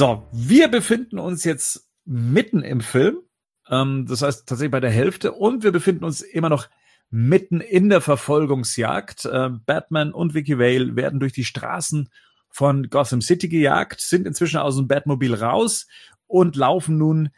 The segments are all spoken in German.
So, wir befinden uns jetzt mitten im Film. Ähm, das heißt tatsächlich bei der Hälfte. Und wir befinden uns immer noch mitten in der Verfolgungsjagd. Äh, Batman und Vicky Vale werden durch die Straßen von Gotham City gejagt, sind inzwischen aus dem Batmobil raus und laufen nun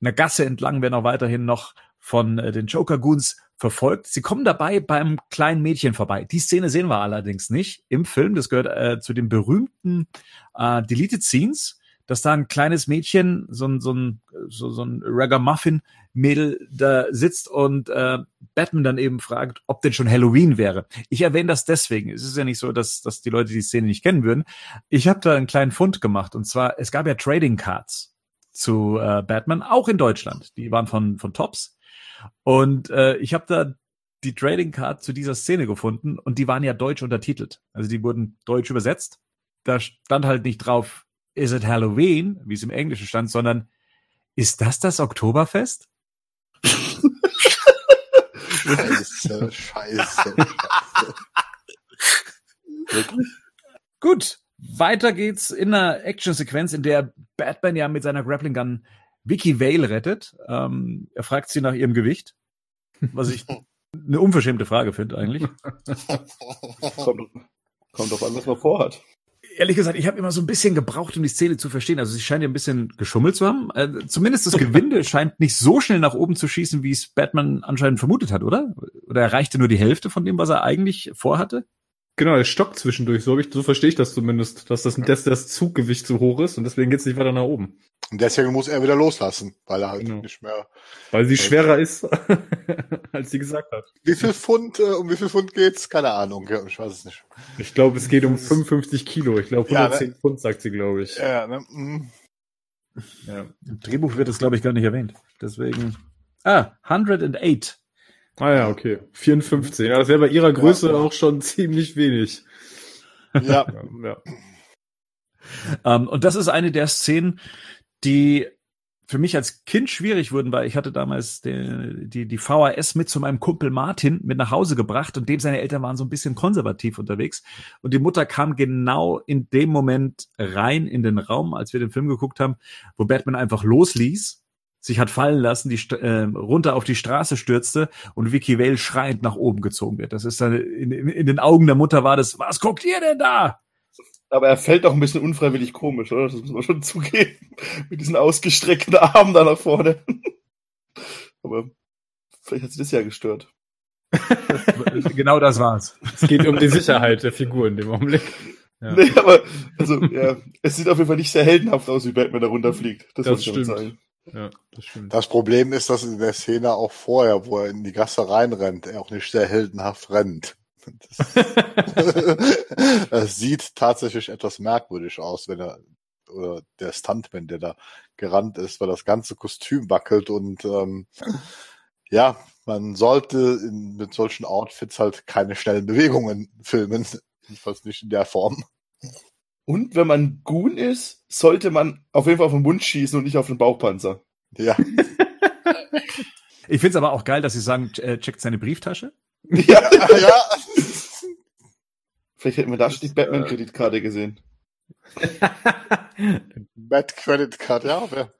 einer Gasse entlang, werden auch weiterhin noch von äh, den Joker Goons verfolgt. Sie kommen dabei beim kleinen Mädchen vorbei. Die Szene sehen wir allerdings nicht im Film. Das gehört äh, zu den berühmten äh, Deleted Scenes, dass da ein kleines Mädchen, so ein, so ein, so, so ein Ragamuffin-Mädel da sitzt und äh, Batman dann eben fragt, ob denn schon Halloween wäre. Ich erwähne das deswegen. Es ist ja nicht so, dass, dass die Leute die Szene nicht kennen würden. Ich habe da einen kleinen Fund gemacht und zwar, es gab ja Trading Cards zu äh, Batman, auch in Deutschland. Die waren von, von Tops. Und äh, ich habe da die Trading Card zu dieser Szene gefunden und die waren ja deutsch untertitelt. Also die wurden deutsch übersetzt. Da stand halt nicht drauf, is it Halloween, wie es im Englischen stand, sondern ist das das Oktoberfest? scheiße, scheiße, scheiße. Gut, weiter geht's in einer Actionsequenz, in der Batman ja mit seiner Grappling Gun Vicky Vale rettet. Ähm, er fragt sie nach ihrem Gewicht, was ich eine unverschämte Frage finde eigentlich. kommt, kommt auf an, was man vorhat. Ehrlich gesagt, ich habe immer so ein bisschen gebraucht, um die Szene zu verstehen. Also sie scheint ja ein bisschen geschummelt zu haben. Äh, zumindest das Gewinde scheint nicht so schnell nach oben zu schießen, wie es Batman anscheinend vermutet hat, oder? Oder erreichte nur die Hälfte von dem, was er eigentlich vorhatte? Genau, er stockt zwischendurch, so, ich, so verstehe ich das zumindest, dass das, dass das Zuggewicht zu hoch ist und deswegen geht's nicht weiter nach oben. Und deswegen muss er wieder loslassen, weil er halt Genau. nicht mehr. Weil sie schwerer ist, als sie gesagt hat. Wie viel Pfund, äh, um wie viel Pfund geht's? Keine Ahnung, ja, ich weiß es nicht. Ich glaube, es geht um 55 Kilo. Ich glaube, Ja, 110 Pfund, sagt sie, glaube ich. Ja, ne? mm. Ja. Im Drehbuch wird es, glaube ich, gar nicht erwähnt. Deswegen. Ah, 108. Ah ja, okay. 54. Ja, das wäre bei ihrer Größe auch schon ziemlich wenig. ja. Ja, ja. Ähm, und das ist eine der Szenen, die für mich als Kind schwierig wurden, weil ich hatte damals die, die, die VHS mit zu meinem Kumpel Martin mit nach Hause gebracht und dem seine Eltern waren so ein bisschen konservativ unterwegs. Und die Mutter kam genau in dem Moment rein in den Raum, als wir den Film geguckt haben, wo Batman einfach losließ, sich hat fallen lassen, die äh, runter auf die Straße stürzte und Vicky Vale schreiend nach oben gezogen wird. Das ist dann in, in, in den Augen der Mutter war das, was guckt ihr denn da? Aber er fällt auch ein bisschen unfreiwillig komisch, oder? Das muss man schon zugeben. Mit diesen ausgestreckten Armen da nach vorne. Aber vielleicht hat sie das ja gestört. genau das war's. Es geht um die Sicherheit der Figur in dem Augenblick. Ja. Nee, aber, also, ja, es sieht auf jeden Fall nicht sehr heldenhaft aus, wie Batman da runterfliegt. Das, Das muss ich stimmt. sagen. Ja, das stimmt. Das Problem ist, dass in der Szene auch vorher, wo er in die Gasse reinrennt, er auch nicht sehr heldenhaft rennt. Das, das sieht tatsächlich etwas merkwürdig aus, wenn er oder der Stuntman, der da gerannt ist, weil das ganze Kostüm wackelt und ähm, ja, man sollte in, mit solchen Outfits halt keine schnellen Bewegungen filmen, jedenfalls nicht in der Form. Und wenn man Goon ist, sollte man auf jeden Fall auf den Mund schießen und nicht auf den Bauchpanzer. Ja, Ich finde es aber auch geil, dass sie sagen, äh, checkt seine Brieftasche. Ja, ja. vielleicht hätten wir da schon die Batman-Kreditkarte gesehen. Bad Credit Card, ja. wer-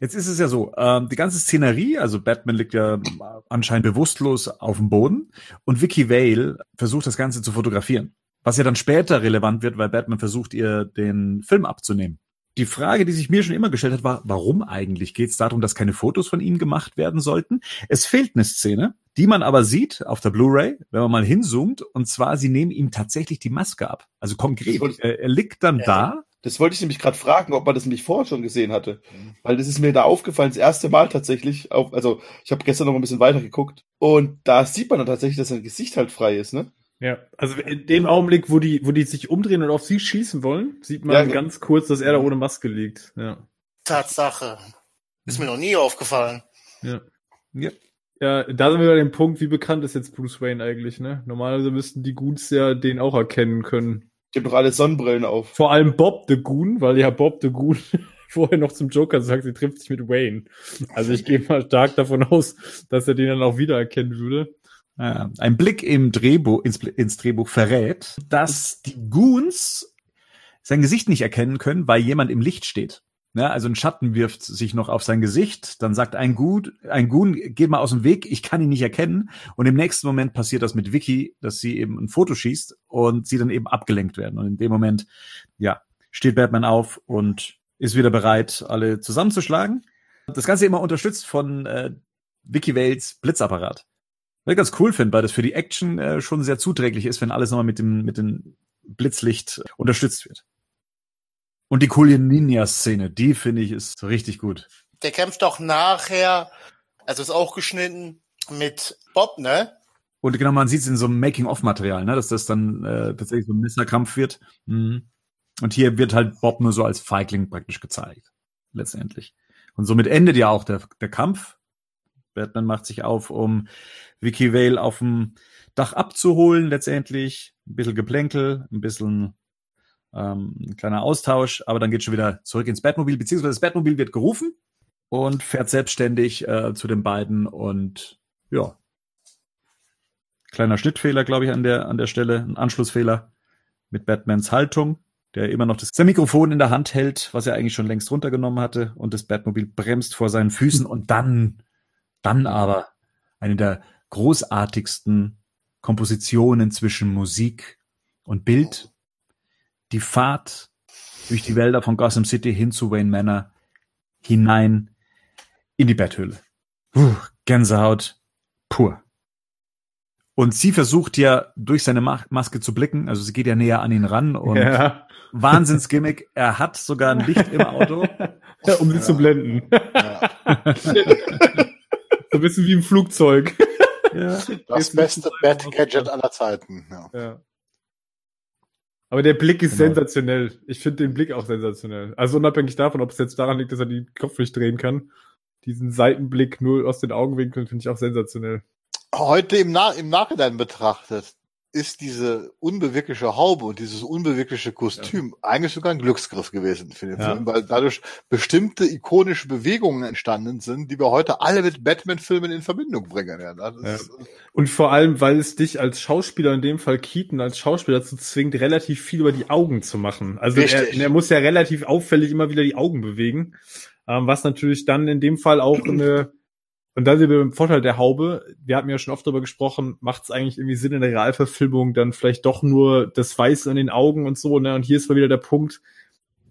Jetzt ist es ja so, ähm, die ganze Szenerie, also Batman liegt ja anscheinend bewusstlos auf dem Boden und Vicky Vale versucht das Ganze zu fotografieren. Was ja dann später relevant wird, weil Batman versucht, ihr den Film abzunehmen. Die Frage, die sich mir schon immer gestellt hat, war, warum eigentlich? Geht es darum, dass keine Fotos von ihm gemacht werden sollten? Es fehlt eine Szene, die man aber sieht auf der Blu-ray, wenn man mal hinzoomt, und zwar, sie nehmen ihm tatsächlich die Maske ab. Also konkret. Er, er liegt dann Ja. da Das wollte ich nämlich gerade fragen, ob man das nämlich vorher schon gesehen hatte. Weil das ist mir da aufgefallen, das erste Mal tatsächlich. Auf, also ich habe gestern noch mal ein bisschen weiter geguckt. Und da sieht man dann tatsächlich, dass sein Gesicht halt frei ist, ne? Ja, also in dem Augenblick, wo die, wo die sich umdrehen und auf sie schießen wollen, sieht man Ja, ganz kurz, dass er da ohne Maske liegt. Ja. Tatsache. Ist mir noch nie aufgefallen. Ja. Ja. Ja, da sind wir bei dem Punkt, wie bekannt ist jetzt Bruce Wayne eigentlich, ne? Normalerweise müssten die Goons ja den auch erkennen können. Ich habe doch alle Sonnenbrillen auf. Vor allem Bob the Goon, weil ja Bob the Goon vorher noch zum Joker sagt, sie trifft sich mit Wayne. Also ich gehe mal stark davon aus, dass er den dann auch wiedererkennen würde. Ja, ein Blick im Drehbuch, ins, ins Drehbuch verrät, dass die Goons sein Gesicht nicht erkennen können, weil jemand im Licht steht. Ja, also ein Schatten wirft sich noch auf sein Gesicht, dann sagt ein Gut, ein Gun, geht mal aus dem Weg, ich kann ihn nicht erkennen. Und im nächsten Moment passiert das mit Vicky, dass sie eben ein Foto schießt und sie dann eben abgelenkt werden. Und in dem Moment, ja, steht Batman auf und ist wieder bereit, alle zusammenzuschlagen. Das Ganze immer unterstützt von äh, Vicky Vales Blitzapparat. Was ich ganz cool finde, weil das für die Action äh, schon sehr zuträglich ist, wenn alles nochmal mit dem, mit dem Blitzlicht unterstützt wird. Und die Kulien Ninja-Szene, die finde ich ist richtig gut. Der kämpft doch nachher, also ist auch geschnitten mit Bob, ne? Und genau, man sieht es in so einem Making-of-Material, ne, dass das dann äh, tatsächlich so ein Messerkampf wird. Mhm. Und hier wird halt Bob nur so als Feigling praktisch gezeigt, letztendlich. Und somit endet ja auch der, der Kampf. Batman macht sich auf, um Vicky Vale auf dem Dach abzuholen, letztendlich. Ein bisschen Geplänkel, ein bisschen ähm, ein kleiner Austausch, aber dann geht schon wieder zurück ins Batmobil, beziehungsweise das Batmobil wird gerufen und fährt selbstständig äh, zu den beiden und ja. Kleiner Schnittfehler, glaube ich, an der, an der Stelle, ein Anschlussfehler mit Batmans Haltung, der immer noch das Mikrofon in der Hand hält, was er eigentlich schon längst runtergenommen hatte und das Batmobil bremst vor seinen Füßen und dann, dann aber eine der großartigsten Kompositionen zwischen Musik und Bild die Fahrt durch die Wälder von Gotham City hin zu Wayne Manor hinein in die Betthöhle. Puh, Gänsehaut pur. Und sie versucht ja durch seine Maske zu blicken, also sie geht ja näher an ihn ran und ja. Wahnsinnsgimmick, er hat sogar ein Licht im Auto. Ja, um sie ja. zu blenden. Ja. so ein bisschen wie im Flugzeug. Ja. Das beste Bat-Gadget aller Zeiten. Ja. Aber der Blick ist genau. sensationell. Ich finde den Blick auch sensationell. Also unabhängig davon, ob es jetzt daran liegt, dass er den Kopf nicht drehen kann. Diesen Seitenblick nur aus den Augenwinkeln finde ich auch sensationell. Heute im, Na im Nachhinein betrachtet, ist diese unbewegliche Haube und dieses unbewegliche Kostüm ja. eigentlich sogar ein Glücksgriff gewesen für den ja. Film, weil dadurch bestimmte ikonische Bewegungen entstanden sind, die wir heute alle mit Batman-Filmen in Verbindung bringen. Ja, ja. Und vor allem, weil es dich als Schauspieler, in dem Fall Keaton, als Schauspieler dazu zwingt, relativ viel über die Augen zu machen. Also er, er, muss ja relativ auffällig immer wieder die Augen bewegen, ähm, was natürlich dann in dem Fall auch eine und dann sind wir beim Vorteil der Haube. Wir hatten ja schon oft darüber gesprochen, macht es eigentlich irgendwie Sinn in der Realverfilmung dann vielleicht doch nur das Weiße an den Augen und so, ne? Und hier ist mal wieder der Punkt.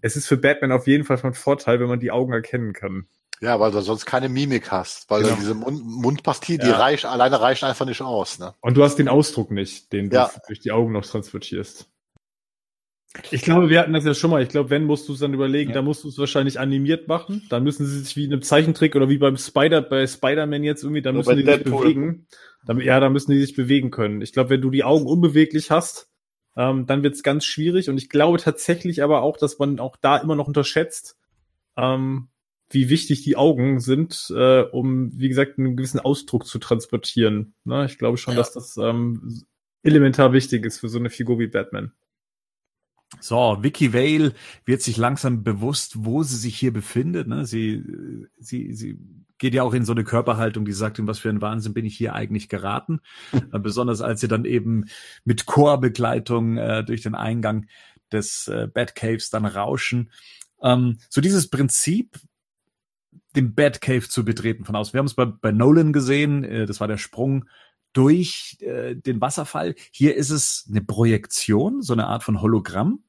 Es ist für Batman auf jeden Fall von Vorteil, wenn man die Augen erkennen kann. Ja, weil du sonst keine Mimik hast, weil genau. diese Mund Mundpartie, die ja. reicht, alleine reicht einfach nicht aus, ne? Und du hast den Ausdruck nicht, den du ja. durch die Augen noch transportierst. Ich glaube, wir hatten das ja schon mal. Ich glaube, wenn musst du es dann überlegen, ja. da musst du es wahrscheinlich animiert machen. Da müssen sie sich wie in einem Zeichentrick oder wie beim Spider, bei Spider-Man jetzt irgendwie, da müssen die sich bewegen. Da, ja, da müssen die sich bewegen können. Ich glaube, wenn du die Augen unbeweglich hast, ähm, dann wird es ganz schwierig. Und ich glaube tatsächlich aber auch, dass man auch da immer noch unterschätzt, ähm, wie wichtig die Augen sind, äh, um, wie gesagt, einen gewissen Ausdruck zu transportieren. Ne? Ich glaube schon, ja. dass das ähm, elementar wichtig ist für so eine Figur wie Batman. So, Vicky Vale wird sich langsam bewusst, wo sie sich hier befindet. Ne? Sie, sie, sie geht ja auch in so eine Körperhaltung, die sagt, in was für ein Wahnsinn bin ich hier eigentlich geraten. besonders als sie dann eben mit Chorbegleitung äh, durch den Eingang des äh, Batcaves dann rauschen. Ähm, so dieses Prinzip, den Batcave zu betreten von außen. Wir haben es bei, bei Nolan gesehen, äh, das war der Sprung durch äh, den Wasserfall. Hier ist es eine Projektion, so eine Art von Hologramm.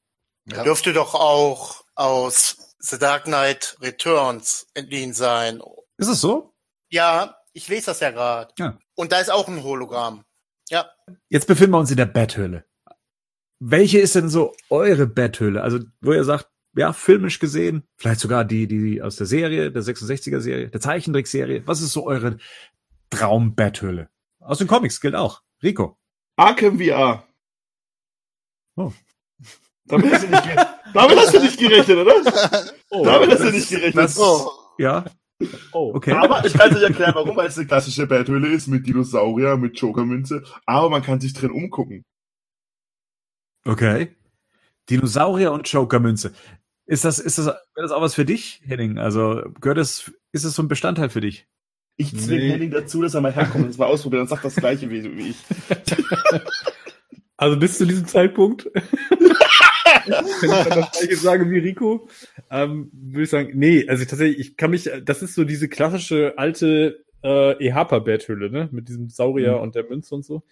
Ja. Dürfte doch auch aus The Dark Knight Returns entliehen sein. Ist es so? Ja, ich lese das ja gerade. Ja. Und da ist auch ein Hologramm. Ja. Jetzt befinden wir uns in der Betthöhle. Welche ist denn so eure Betthöhle? Also, wo ihr sagt, ja, filmisch gesehen, vielleicht sogar die, die aus der Serie, der 66er Serie, der Zeichentrickserie. Was ist so eure Traumbetthöhle? Aus den Comics gilt auch. Rico. Arkham VR. Oh. Damit hast du nicht, damit hast du nicht gerechnet, oder? Oh, damit hast du nicht gerechnet. Das, oh. Ja. Oh, okay. Aber ich kann es euch erklären, warum, weil es eine klassische Betthöhle ist mit Dinosaurier, mit Jokermünze, aber man kann sich drin umgucken. Okay. Dinosaurier und Jokermünze. Ist das, ist das, wäre das auch was für dich, Henning? Also, gehört das, ist das so ein Bestandteil für dich? Ich zwinge nee. Henning dazu, dass er mal herkommt und es mal ausprobiert und sagt das gleiche wie, wie ich. Also bis zu diesem Zeitpunkt? wenn ich dann das gleiche sage wie Rico, ähm, würde ich sagen, nee, also tatsächlich, ich kann mich, das ist so diese klassische alte äh, Ehapa-Betthülle, ne? Mit diesem Saurier mhm. und der Münze und so.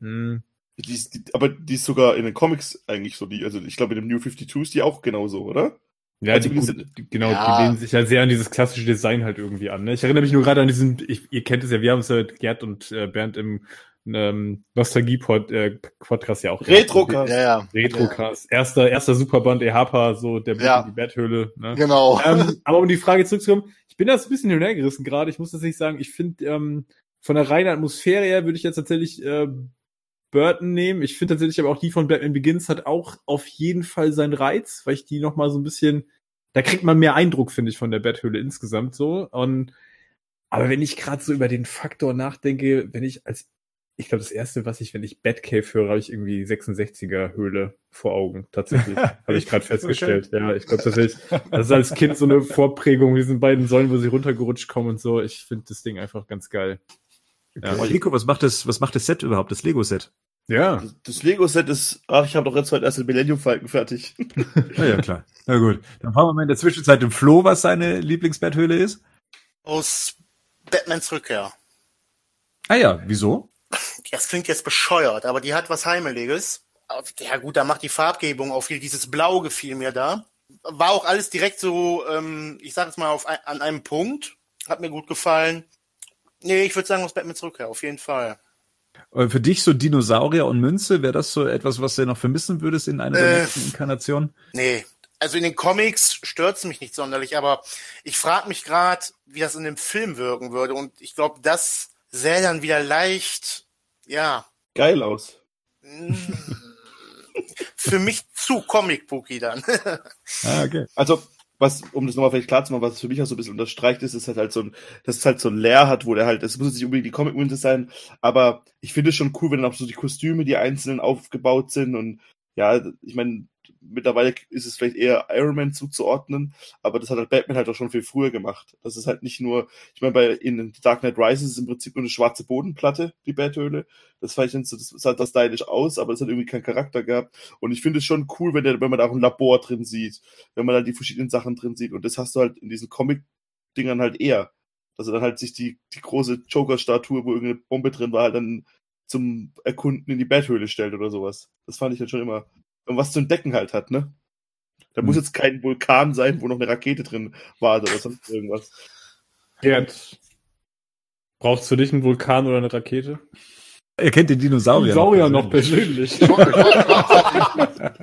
Hm. Die ist, die, aber die ist sogar in den Comics eigentlich so, die, also ich glaube in dem New 52 ist die auch genauso, oder? Ja, also, die, gut, genau, ja. die lehnen sich ja sehr an dieses klassische Design halt irgendwie an. Ne? Ich erinnere mich nur gerade an diesen, ich, ihr kennt es ja, wir haben es ja mit Gerd und äh, Bernd im ähm, Nostalgie-Podcast äh, ja auch. Retrocast. Ja, ja. Retrocast. Ja. Erster, erster Superband EHPA, so der Blick ja. in die Betthöhle. Ne? Genau. Ähm, aber um die Frage zurückzukommen, ich bin da ein bisschen hinhergerissen gerade. Ich muss tatsächlich sagen, ich finde, ähm, von der reinen Atmosphäre her würde ich jetzt tatsächlich äh, Burton nehmen. Ich finde tatsächlich aber auch die von Batman Begins hat auch auf jeden Fall seinen Reiz, weil ich die noch mal so ein bisschen, da kriegt man mehr Eindruck, finde ich, von der Betthöhle insgesamt so. Und aber wenn ich gerade so über den Faktor nachdenke, wenn ich als ich glaube, das erste, was ich, wenn ich Batcave höre, habe ich irgendwie 66er Höhle vor Augen. Tatsächlich. habe ich gerade festgestellt. Okay. Ja, ich glaube tatsächlich, das ist als Kind so eine Vorprägung, diesen beiden Säulen, wo sie runtergerutscht kommen und so. Ich finde das Ding einfach ganz geil. Ja. Nico, was macht das, was macht das Set überhaupt, das Lego-Set? Ja. Das, das Lego-Set ist, ach, ich habe doch jetzt heute erst den Millennium-Falken fertig. ja, ja, klar. Na gut. Dann fragen wir mal in der Zwischenzeit dem Flo, was seine Lieblingsbetthöhle ist. Aus Batmans Rückkehr. Ah ja, wieso? Das klingt jetzt bescheuert, aber die hat was Heimeliges. Ja gut, da macht die Farbgebung auch viel. Dieses Blau gefiel mir da. War auch alles direkt so, ähm, ich sag es mal, auf ein, an einem Punkt. Hat mir gut gefallen. Nee, ich würde sagen, aus Batman Rückkehr, auf jeden Fall. Für dich so Dinosaurier und Münze, wäre das so etwas, was du noch vermissen würdest in einer äh, der nächsten Inkarnationen? Nee, also in den Comics stört es mich nicht sonderlich, aber ich frage mich gerade, wie das in dem Film wirken würde. Und ich glaube, das sähe dann wieder leicht, ja. Geil aus. Für mich zu Comic-Booky dann. ah, okay. Also, was, um das nochmal vielleicht klar zu machen, was für mich auch so ein bisschen unterstreicht ist, ist halt, halt so ein, dass es halt so ein Leer hat, wo der halt, es muss nicht unbedingt die Comic-Münze sein, aber ich finde es schon cool, wenn dann auch so die Kostüme, die einzelnen aufgebaut sind und ja, ich meine, mittlerweile ist es vielleicht eher Iron Man zuzuordnen, aber das hat halt Batman halt auch schon viel früher gemacht. Das ist halt nicht nur, ich meine, bei in Dark Knight Rises ist im Prinzip nur eine schwarze Bodenplatte, die Bathöhle. Das fand ich so, das sah das stylisch aus, aber es hat irgendwie keinen Charakter gehabt. Und ich finde es schon cool, wenn, der, wenn man da auch ein Labor drin sieht, wenn man da die verschiedenen Sachen drin sieht. Und das hast du halt in diesen Comic-Dingern halt eher. Dass er dann halt sich die, die große Joker-Statue, wo irgendeine Bombe drin war, halt dann zum Erkunden in die Betthöhle stellt oder sowas. Das fand ich halt schon immer und was zu entdecken halt hat, ne? Da hm. muss jetzt kein Vulkan sein, wo noch eine Rakete drin war oder sonst irgendwas. Gerd, brauchst du dich einen Vulkan oder eine Rakete? Er kennt den Dinosaurier. Dinosaurier noch persönlich. Noch persönlich.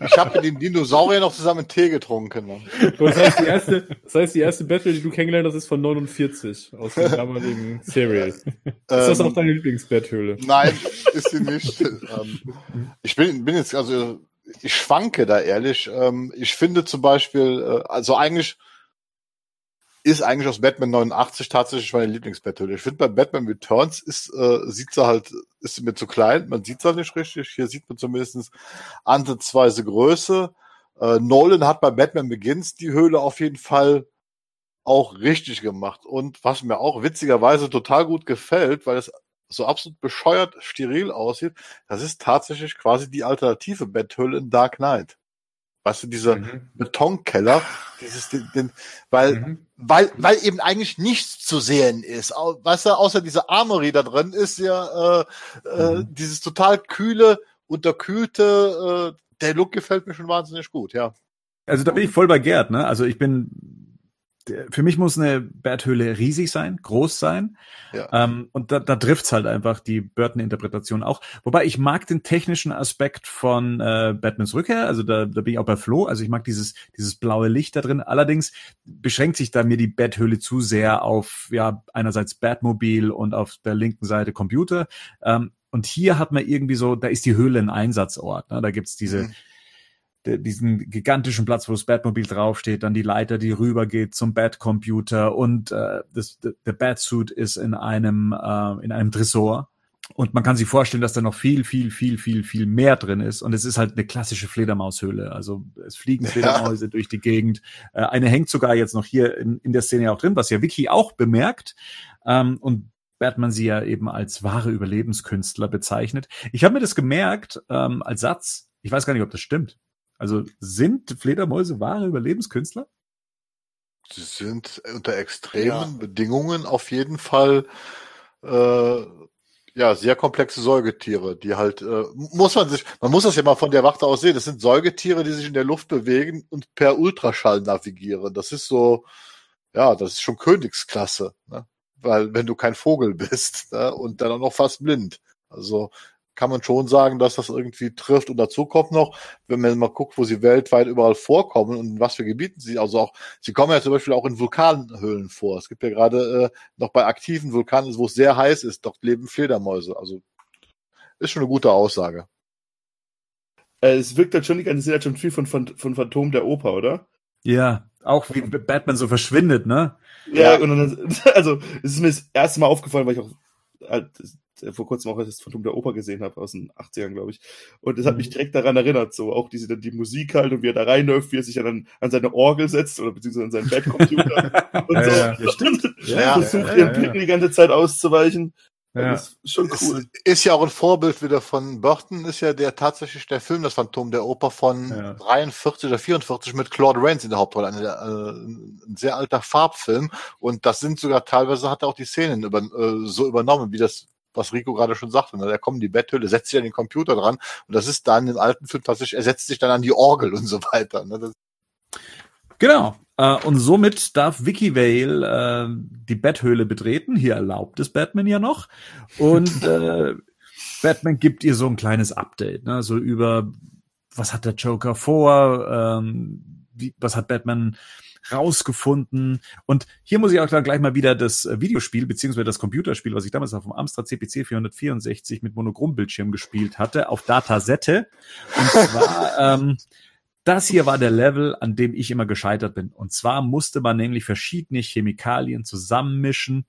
ich habe mit dem Dinosaurier noch zusammen Tee getrunken. Ne? Das heißt, die erste, das heißt, die erste Battle, die du kennengelernt hast, ist von 49 aus dem damaligen Serial. Ist das auch deine Lieblingsbetthöhle? Nein, ist sie nicht. Ähm, ich bin, bin jetzt, also ich schwanke da ehrlich. Ähm, ich finde zum Beispiel, äh, also eigentlich ist eigentlich aus Batman 89 tatsächlich meine Lieblingsbetthöhle. Ich finde bei Batman Returns ist, äh, sieht sie halt, ist sie mir zu klein, man sieht sie halt nicht richtig. Hier sieht man zumindest ansatzweise Größe. Äh, Nolan hat bei Batman Begins die Höhle auf jeden Fall auch richtig gemacht. Und was mir auch witzigerweise total gut gefällt, weil es so absolut bescheuert steril aussieht, das ist tatsächlich quasi die alternative Betthöhle in Dark Knight. Weißt du, dieser mhm. Betonkeller, dieses, den, den, weil, mhm. weil, weil eben eigentlich nichts zu sehen ist. Weißt du, außer diese Armory da drin ist ja äh, äh mhm. äh, dieses total kühle, unterkühlte, äh, der Look gefällt mir schon wahnsinnig gut, ja. Also da bin ich voll bei Gerd, ne? Also ich bin für mich muss eine Berthöhle riesig sein, groß sein. Ja. Ähm, und da, da trifft's halt einfach die Burton-Interpretation auch. Wobei ich mag den technischen Aspekt von äh, Batmans Rückkehr. Also da, da bin ich auch bei Flo. Also ich mag dieses, dieses blaue Licht da drin. Allerdings beschränkt sich da mir die Betthöhle zu sehr auf, ja, einerseits Batmobil und auf der linken Seite Computer. Ähm, und hier hat man irgendwie so, da ist die Höhle ein Einsatzort. Ne? Da gibt's diese, mhm diesen gigantischen Platz, wo das Batmobil draufsteht, dann die Leiter, die rübergeht zum Batcomputer und äh, das, der Batsuit ist in einem äh, in einem Tresor und man kann sich vorstellen, dass da noch viel, viel, viel, viel, viel mehr drin ist. Und es ist halt eine klassische Fledermaushöhle. Also es fliegen Fledermäuse ja. durch die Gegend. Äh, eine hängt sogar jetzt noch hier in, in der Szene auch drin, was ja Vicky auch bemerkt. Ähm, und Batman sie ja eben als wahre Überlebenskünstler bezeichnet. Ich habe mir das gemerkt ähm, als Satz. Ich weiß gar nicht, ob das stimmt. Also sind Fledermäuse wahre Überlebenskünstler? Sie sind unter extremen ja. Bedingungen auf jeden Fall äh, ja sehr komplexe Säugetiere, die halt äh, muss man sich, man muss das ja mal von der Warte aus sehen. Das sind Säugetiere, die sich in der Luft bewegen und per Ultraschall navigieren. Das ist so, ja, das ist schon Königsklasse, ne? weil wenn du kein Vogel bist ne? und dann auch noch fast blind. Also kann man schon sagen, dass das irgendwie trifft. Und dazu kommt noch, wenn man mal guckt, wo sie weltweit überall vorkommen und in was für Gebieten sie, also auch, sie kommen ja zum Beispiel auch in Vulkanhöhlen vor. Es gibt ja gerade äh, noch bei aktiven Vulkanen, wo es sehr heiß ist, dort leben Fledermäuse. Also ist schon eine gute Aussage. Äh, es wirkt halt schon die ganze Zeit schon viel von, von, von Phantom der Oper, oder? Ja, auch wie Batman so verschwindet, ne? Ja, ja. und dann, also es ist mir das erste Mal aufgefallen, weil ich auch halt, vor kurzem auch das Phantom der Oper gesehen habe, aus den 80ern, glaube ich. Und das hat mich mhm. direkt daran erinnert, so auch diese, die Musik halt und wie er da reinläuft, wie er sich dann an seine Orgel setzt oder beziehungsweise an seinen Bettcomputer und so. Ja, ja, stimmt. Ja, versucht, ja, ihren Blicken die ganze Zeit auszuweichen. Ja. Das ist schon cool. Ist, ist, ja auch ein Vorbild wieder von Burton, ist ja der tatsächlich der Film, das Phantom der Oper von ja. 43 oder 44 mit Claude Rains in der Hauptrolle. Eine, äh, ein sehr alter Farbfilm. Und das sind sogar teilweise hat er auch die Szenen über, äh, so übernommen, wie das was Rico gerade schon sagte, ne? da kommen die Betthülle, setzt sich an den Computer dran und das ist dann im alten Film tatsächlich, er setzt sich dann an die Orgel und so weiter. Ne? Genau. Äh, und somit darf Vicky Vale äh, die Betthöhle betreten. Hier erlaubt es Batman ja noch. Und äh, Batman gibt ihr so ein kleines Update, ne? so über was hat der Joker vor, ähm, wie, was hat Batman rausgefunden. Und hier muss ich auch gleich mal wieder das äh, Videospiel beziehungsweise das Computerspiel, was ich damals auf dem Amstrad CPC 464 mit Monochrombildschirm gespielt hatte, auf Datasette. Und zwar ähm, das hier war der Level, an dem ich immer gescheitert bin. Und zwar musste man nämlich verschiedene Chemikalien zusammenmischen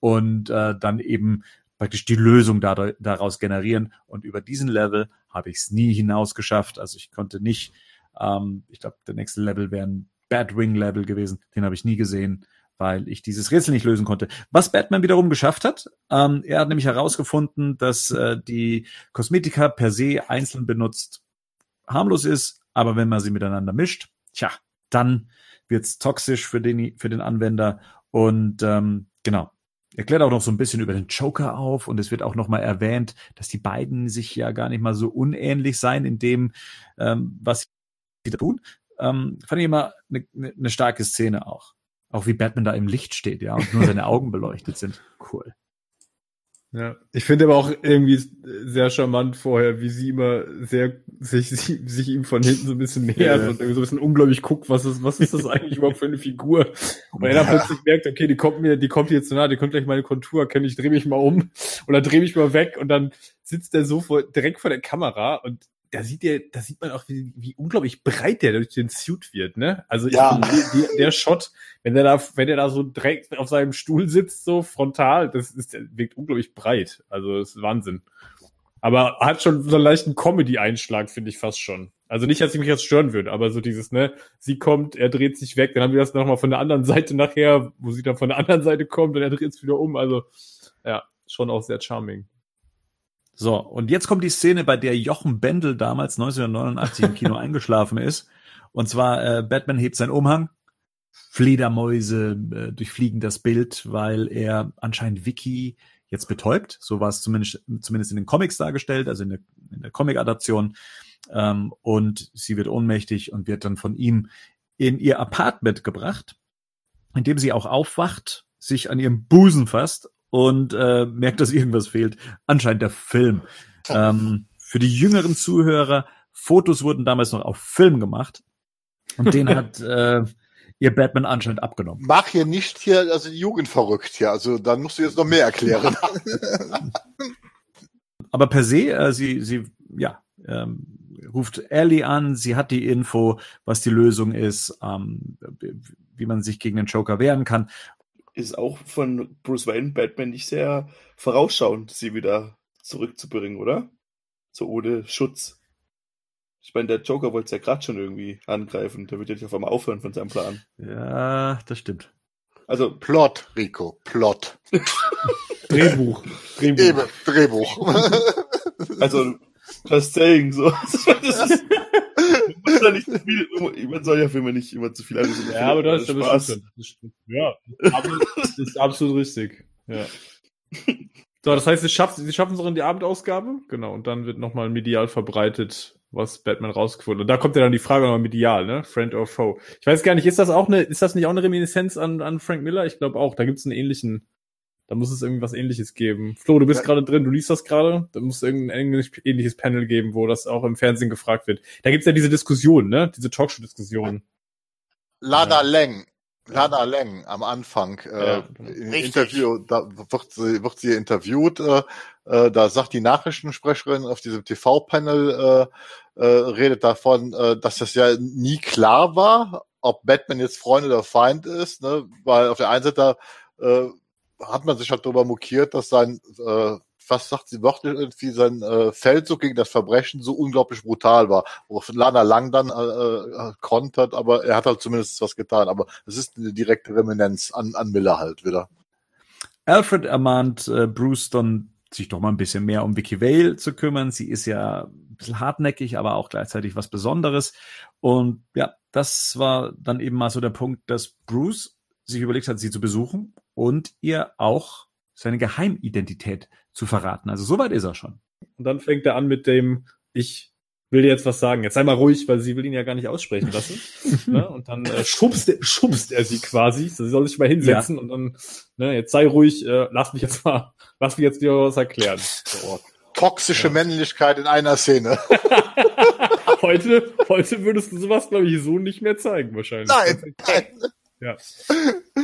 und äh, dann eben praktisch die Lösung daraus generieren. Und über diesen Level habe ich es nie hinaus geschafft. Also ich konnte nicht, ähm, ich glaube, der nächste Level wäre ein Batwing-Level gewesen. Den habe ich nie gesehen, weil ich dieses Rätsel nicht lösen konnte. Was Batman wiederum geschafft hat, ähm, er hat nämlich herausgefunden, dass äh, die Kosmetika per se einzeln benutzt harmlos ist, aber wenn man sie miteinander mischt, tja, dann wird's toxisch für den, für den Anwender. Und ähm, genau, erklärt auch noch so ein bisschen über den Joker auf und es wird auch noch mal erwähnt, dass die beiden sich ja gar nicht mal so unähnlich seien in dem, ähm, was sie da tun. Ähm, fand ich immer eine ne, starke Szene auch. Auch wie Batman da im Licht steht, ja, und nur seine Augen beleuchtet sind. Cool. Ja, ich finde aber auch irgendwie sehr charmant vorher, wie sie immer sehr sich, sich, sich ihm von hinten so ein bisschen nähert ja. und irgendwie so ein bisschen unglaublich guckt, was ist, was ist das eigentlich überhaupt für eine Figur? Und er dann ja. plötzlich merkt, okay, die kommt mir, die kommt jetzt zu nah, die kommt gleich meine Kontur erkennen, ich drehe mich mal um oder drehe mich mal weg und dann sitzt er so vor, direkt vor der Kamera und da sieht der, da sieht man auch, wie, wie unglaublich breit der durch den Suit wird, ne? Also ja. die, die, der Shot, wenn der da, wenn der da so direkt auf seinem Stuhl sitzt, so frontal, das ist, der wirkt unglaublich breit. Also das ist Wahnsinn. Aber hat schon so einen leichten Comedy-Einschlag, finde ich fast schon. Also nicht, dass ich mich jetzt stören würde, aber so dieses, ne, sie kommt, er dreht sich weg, dann haben wir das nochmal von der anderen Seite nachher, wo sie dann von der anderen Seite kommt und er dreht es wieder um. Also, ja, schon auch sehr charming. So, und jetzt kommt die Szene, bei der Jochen Bendel damals 1989 im Kino eingeschlafen ist. Und zwar, äh, Batman hebt seinen Umhang, Fledermäuse äh, durchfliegen das Bild, weil er anscheinend Vicky jetzt betäubt. So war es zumindest, zumindest in den Comics dargestellt, also in der, in der Comic-Adaption. Ähm, und sie wird ohnmächtig und wird dann von ihm in ihr Apartment gebracht, in dem sie auch aufwacht, sich an ihrem Busen fasst und äh, merkt, dass irgendwas fehlt. Anscheinend der Film. Ähm, für die jüngeren Zuhörer, Fotos wurden damals noch auf Film gemacht. Und den hat äh, ihr Batman anscheinend abgenommen. Mach hier nicht hier, also die Jugend verrückt hier. Also dann musst du jetzt noch mehr erklären. Aber per se, äh, sie, sie, ja, ähm, ruft Ellie an, sie hat die Info, was die Lösung ist, ähm, wie man sich gegen den Joker wehren kann ist auch von Bruce Wayne Batman nicht sehr vorausschauend, sie wieder zurückzubringen, oder? So ohne Schutz. Ich meine, der Joker wollte es ja gerade schon irgendwie angreifen. Der wird ja nicht auf einmal aufhören von seinem Plan. Ja, das stimmt. Also Plot, Rico, Plot. Drehbuch. Drehbuch. Eben, Drehbuch. also, just saying, so. ja nicht zu viel, man soll ja Filme nicht immer zu viel alles Ja, aber das, das, das, stimmt. Ja, das ist absolut richtig. Ja. So, das heißt, sie schaffen, sie schaffen es auch in die Abendausgabe. Genau. Und dann wird nochmal medial verbreitet, was Batman rausgefunden. Und da kommt ja dann die Frage nochmal medial, ne? Friend or Foe. Ich weiß gar nicht, ist das auch eine, ist das nicht auch eine Reminiszenz an, an Frank Miller? Ich glaube auch. Da gibt es einen ähnlichen, da muss es irgendwas ähnliches geben. Flo, du bist ja. gerade drin, du liest das gerade. Da muss es irgendein ähnliches Panel geben, wo das auch im Fernsehen gefragt wird. Da gibt's ja diese Diskussion, ne? Diese Talkshow-Diskussion. Lada ja. Leng Lana Lang am Anfang äh, ja, genau. im Interview, da wird sie, wird sie interviewt, äh, äh, da sagt die Nachrichtensprecherin auf diesem TV-Panel, äh, äh, redet davon, äh, dass das ja nie klar war, ob Batman jetzt Freund oder Feind ist, ne? weil auf der einen Seite äh, hat man sich halt darüber mokiert, dass sein äh, was sagt sie wörtlich irgendwie, sein äh, Feldzug gegen das Verbrechen so unglaublich brutal war. Worauf Lana Lang dann äh, äh, kontert, aber er hat halt zumindest was getan. Aber es ist eine direkte Reminenz an, an Miller halt wieder. Alfred ermahnt äh, Bruce dann, sich doch mal ein bisschen mehr um Vicky Vale zu kümmern. Sie ist ja ein bisschen hartnäckig, aber auch gleichzeitig was Besonderes. Und ja, das war dann eben mal so der Punkt, dass Bruce sich überlegt hat, sie zu besuchen und ihr auch seine Geheimidentität zu verraten. Also soweit ist er schon. Und dann fängt er an mit dem, ich will dir jetzt was sagen. Jetzt sei mal ruhig, weil sie will ihn ja gar nicht aussprechen lassen. ne? Und dann äh, schubst, schubst er sie quasi. Sie soll sich mal hinsetzen ja. und dann, ne, jetzt sei ruhig, äh, lass mich jetzt mal, lass mich jetzt dir was erklären. So. Toxische ja. Männlichkeit in einer Szene. heute, heute würdest du sowas, glaube ich, so nicht mehr zeigen, wahrscheinlich. Nein, nein. Ja.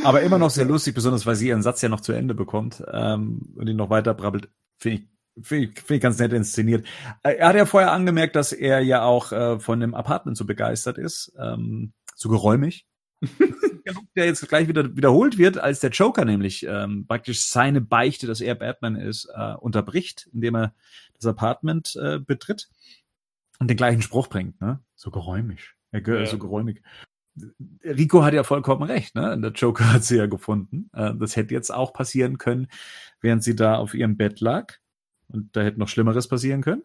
Aber immer noch sehr lustig, besonders weil sie ihren Satz ja noch zu Ende bekommt ähm, und ihn noch weiter brabbelt. Finde ich Finde ich, find ich ganz nett inszeniert. Äh, er hat ja vorher angemerkt, dass er ja auch äh, von dem Apartment so begeistert ist, ähm, so geräumig. der jetzt gleich wieder wiederholt wird, als der Joker nämlich ähm, praktisch seine Beichte, dass er Batman ist, äh, unterbricht, indem er das Apartment äh, betritt und den gleichen Spruch bringt, ne? So geräumig. Er ja. so geräumig. Rico hat ja vollkommen recht, ne? Der Joker hat sie ja gefunden. Äh, das hätte jetzt auch passieren können, während sie da auf ihrem Bett lag. Und da hätte noch Schlimmeres passieren können.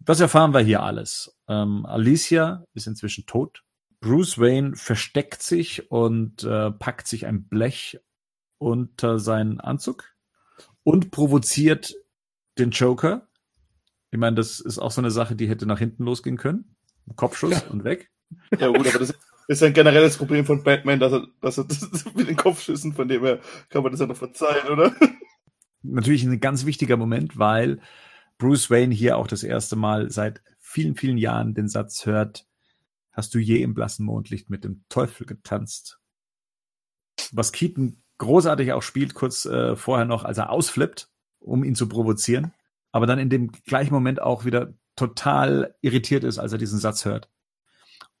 Das erfahren wir hier alles. Ähm, Alicia ist inzwischen tot. Bruce Wayne versteckt sich und äh, packt sich ein Blech unter seinen Anzug und provoziert den Joker. Ich meine, das ist auch so eine Sache, die hätte nach hinten losgehen können. Kopfschuss ja. und weg. Ja gut, aber das ist ein generelles Problem von Batman, dass er, dass er das mit den Kopfschüssen, von dem her kann man das ja noch verzeihen, oder? Natürlich ein ganz wichtiger Moment, weil Bruce Wayne hier auch das erste Mal seit vielen, vielen Jahren den Satz hört, hast du je im blassen Mondlicht mit dem Teufel getanzt? Was Keaton großartig auch spielt, kurz äh, vorher noch, als er ausflippt, um ihn zu provozieren, aber dann in dem gleichen Moment auch wieder total irritiert ist, als er diesen Satz hört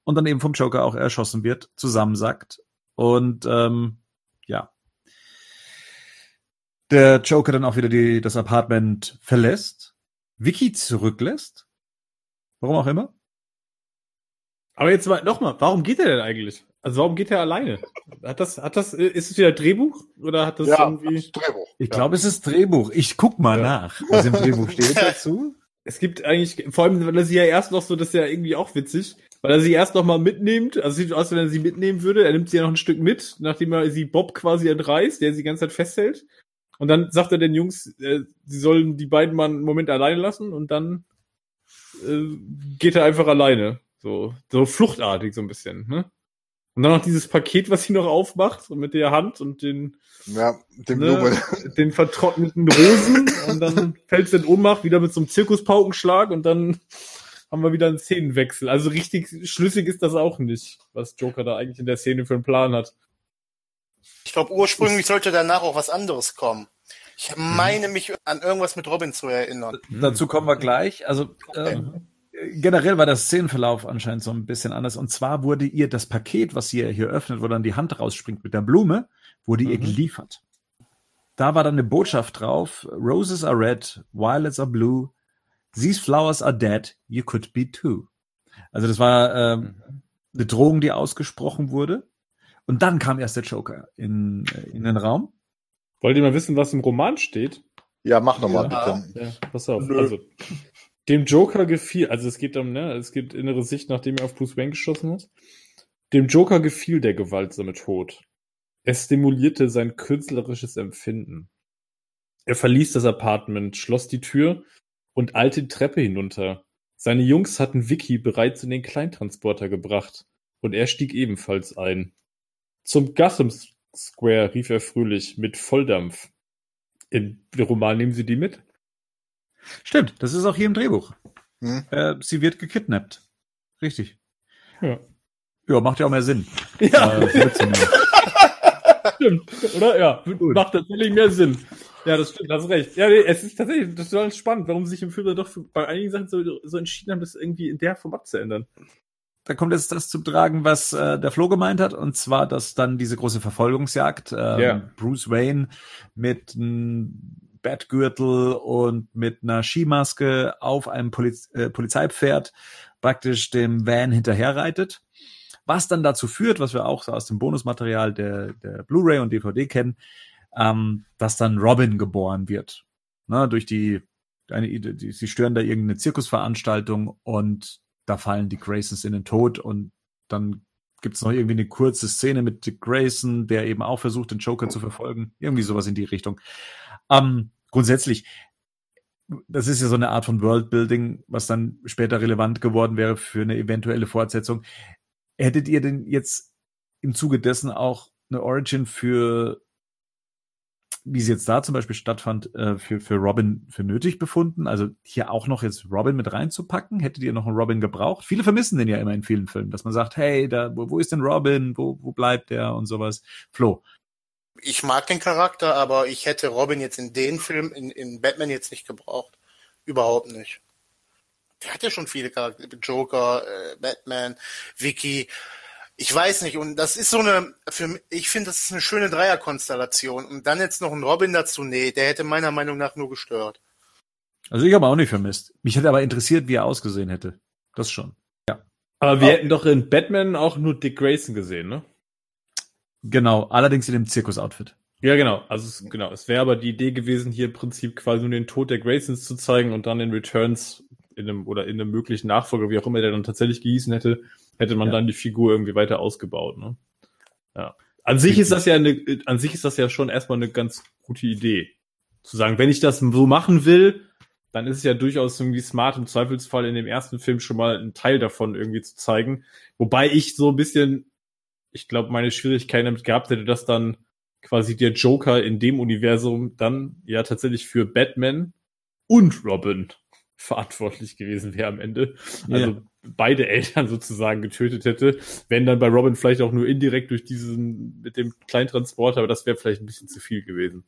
und dann eben vom Joker auch erschossen wird, zusammensackt und ähm, ja, der Joker dann auch wieder die, das Apartment verlässt, Vicky zurücklässt, warum auch immer. Aber jetzt mal nochmal, warum geht er denn eigentlich? Also warum geht er alleine? Hat das, hat das, ist es wieder Drehbuch oder hat das ja, irgendwie? Das Drehbuch. Ich ja. glaube, es ist Drehbuch. Ich guck mal ja. nach, was im Drehbuch steht dazu. Es gibt eigentlich, vor allem, weil er sie ja erst noch so, das ist ja irgendwie auch witzig, weil er sie erst noch mal mitnimmt, also sieht aus, wenn er sie mitnehmen würde, er nimmt sie ja noch ein Stück mit, nachdem er sie Bob quasi entreißt, der sie die ganze Zeit festhält. Und dann sagt er den Jungs, äh, sie sollen die beiden mal einen Moment alleine lassen und dann äh, geht er einfach alleine. So, so fluchtartig so ein bisschen, ne? Und dann noch dieses Paket, was sie noch aufmacht, so mit der Hand und den, ja, dem ne, den vertrockneten Rosen und dann fällt sie in Ohnmacht wieder mit so einem Zirkuspaukenschlag und dann haben wir wieder einen Szenenwechsel. Also richtig schlüssig ist das auch nicht, was Joker da eigentlich in der Szene für einen Plan hat. Ich glaube, ursprünglich sollte danach auch was anderes kommen. Ich mhm. meine mich an irgendwas mit Robin zu erinnern. Dazu kommen wir gleich. Also okay. ähm, generell war der Szenenverlauf anscheinend so ein bisschen anders. Und zwar wurde ihr das Paket, was sie hier öffnet, wo dann die Hand rausspringt mit der Blume, wurde mhm. ihr geliefert. Da war dann eine Botschaft drauf: Roses are red, violets are blue, These flowers are dead, you could be too. Also das war ähm, mhm. eine Drohung, die ausgesprochen wurde. Und dann kam erst der Joker in, äh, in den Raum. Wollt ihr mal wissen, was im Roman steht? Ja, mach nochmal ja. bitte. Ja, pass auf. Also, Dem Joker gefiel, also es geht um, ne, es gibt innere Sicht, nachdem er auf Bruce Wayne geschossen hat. Dem Joker gefiel der gewaltsame Tod. Es stimulierte sein künstlerisches Empfinden. Er verließ das Apartment, schloss die Tür und eilte die Treppe hinunter. Seine Jungs hatten Vicky bereits in den Kleintransporter gebracht und er stieg ebenfalls ein. Zum Gotham Square rief er fröhlich mit Volldampf. Im Roman nehmen Sie die mit? Stimmt, das ist auch hier im Drehbuch. Hm. Äh, sie wird gekidnappt. Richtig. Ja. Ja, macht ja auch mehr Sinn. Ja. Äh, stimmt, oder? Ja, Gut. macht tatsächlich mehr Sinn. Ja, das stimmt, hast recht. Ja, nee, es ist tatsächlich das ist ganz spannend, warum sie sich im Film doch bei einigen Sachen so, so entschieden haben, das irgendwie in der Form abzuändern. Da kommt jetzt das zum Tragen, was äh, der Flo gemeint hat, und zwar, dass dann diese große Verfolgungsjagd, äh, yeah. Bruce Wayne mit einem Bettgürtel und mit einer Skimaske auf einem Poliz äh, Polizeipferd praktisch dem Van hinterherreitet. Was dann dazu führt, was wir auch aus dem Bonusmaterial der, der Blu-ray und DVD kennen, ähm, dass dann Robin geboren wird. Ne, durch die, eine, die, sie stören da irgendeine Zirkusveranstaltung und da fallen die Graysons in den Tod und dann gibt es noch irgendwie eine kurze Szene mit Dick Grayson, der eben auch versucht, den Joker zu verfolgen. Irgendwie sowas in die Richtung. Ähm, grundsätzlich, das ist ja so eine Art von Worldbuilding, was dann später relevant geworden wäre für eine eventuelle Fortsetzung. Hättet ihr denn jetzt im Zuge dessen auch eine Origin für wie es jetzt da zum Beispiel stattfand, äh, für, für Robin für nötig befunden? Also hier auch noch jetzt Robin mit reinzupacken? Hättet ihr noch einen Robin gebraucht? Viele vermissen den ja immer in vielen Filmen, dass man sagt, hey, da, wo, wo ist denn Robin? Wo, wo bleibt der und sowas? Flo. Ich mag den Charakter, aber ich hätte Robin jetzt in den Film, in, in Batman jetzt nicht gebraucht. Überhaupt nicht. Der hat ja schon viele Charaktere. Joker, äh, Batman, Vicky ich weiß nicht, und das ist so eine, für, ich finde, das ist eine schöne Dreierkonstellation. Und dann jetzt noch ein Robin dazu, nee, der hätte meiner Meinung nach nur gestört. Also ich habe auch nicht vermisst. Mich hätte aber interessiert, wie er ausgesehen hätte. Das schon. Ja. Aber wir oh. hätten doch in Batman auch nur Dick Grayson gesehen, ne? Genau, allerdings in dem Zirkus-Outfit. Ja, genau. Also es, genau, es wäre aber die Idee gewesen, hier im Prinzip quasi nur den Tod der Graysons zu zeigen und dann in Returns in einem oder in einem möglichen Nachfolger, wie auch immer der dann tatsächlich gehießen hätte, hätte man ja. dann die Figur irgendwie weiter ausgebaut. Ne? Ja. An sich ist das ja eine, an sich ist das ja schon erstmal eine ganz gute Idee. Zu sagen, wenn ich das so machen will, dann ist es ja durchaus irgendwie smart, im Zweifelsfall in dem ersten Film schon mal einen Teil davon irgendwie zu zeigen. Wobei ich so ein bisschen, ich glaube, meine Schwierigkeiten damit gehabt hätte, dass dann quasi der Joker in dem Universum dann ja tatsächlich für Batman und Robin verantwortlich gewesen wäre am Ende. Also ja. Beide Eltern sozusagen getötet hätte. Wenn dann bei Robin vielleicht auch nur indirekt durch diesen mit dem Kleintransporter, aber das wäre vielleicht ein bisschen zu viel gewesen.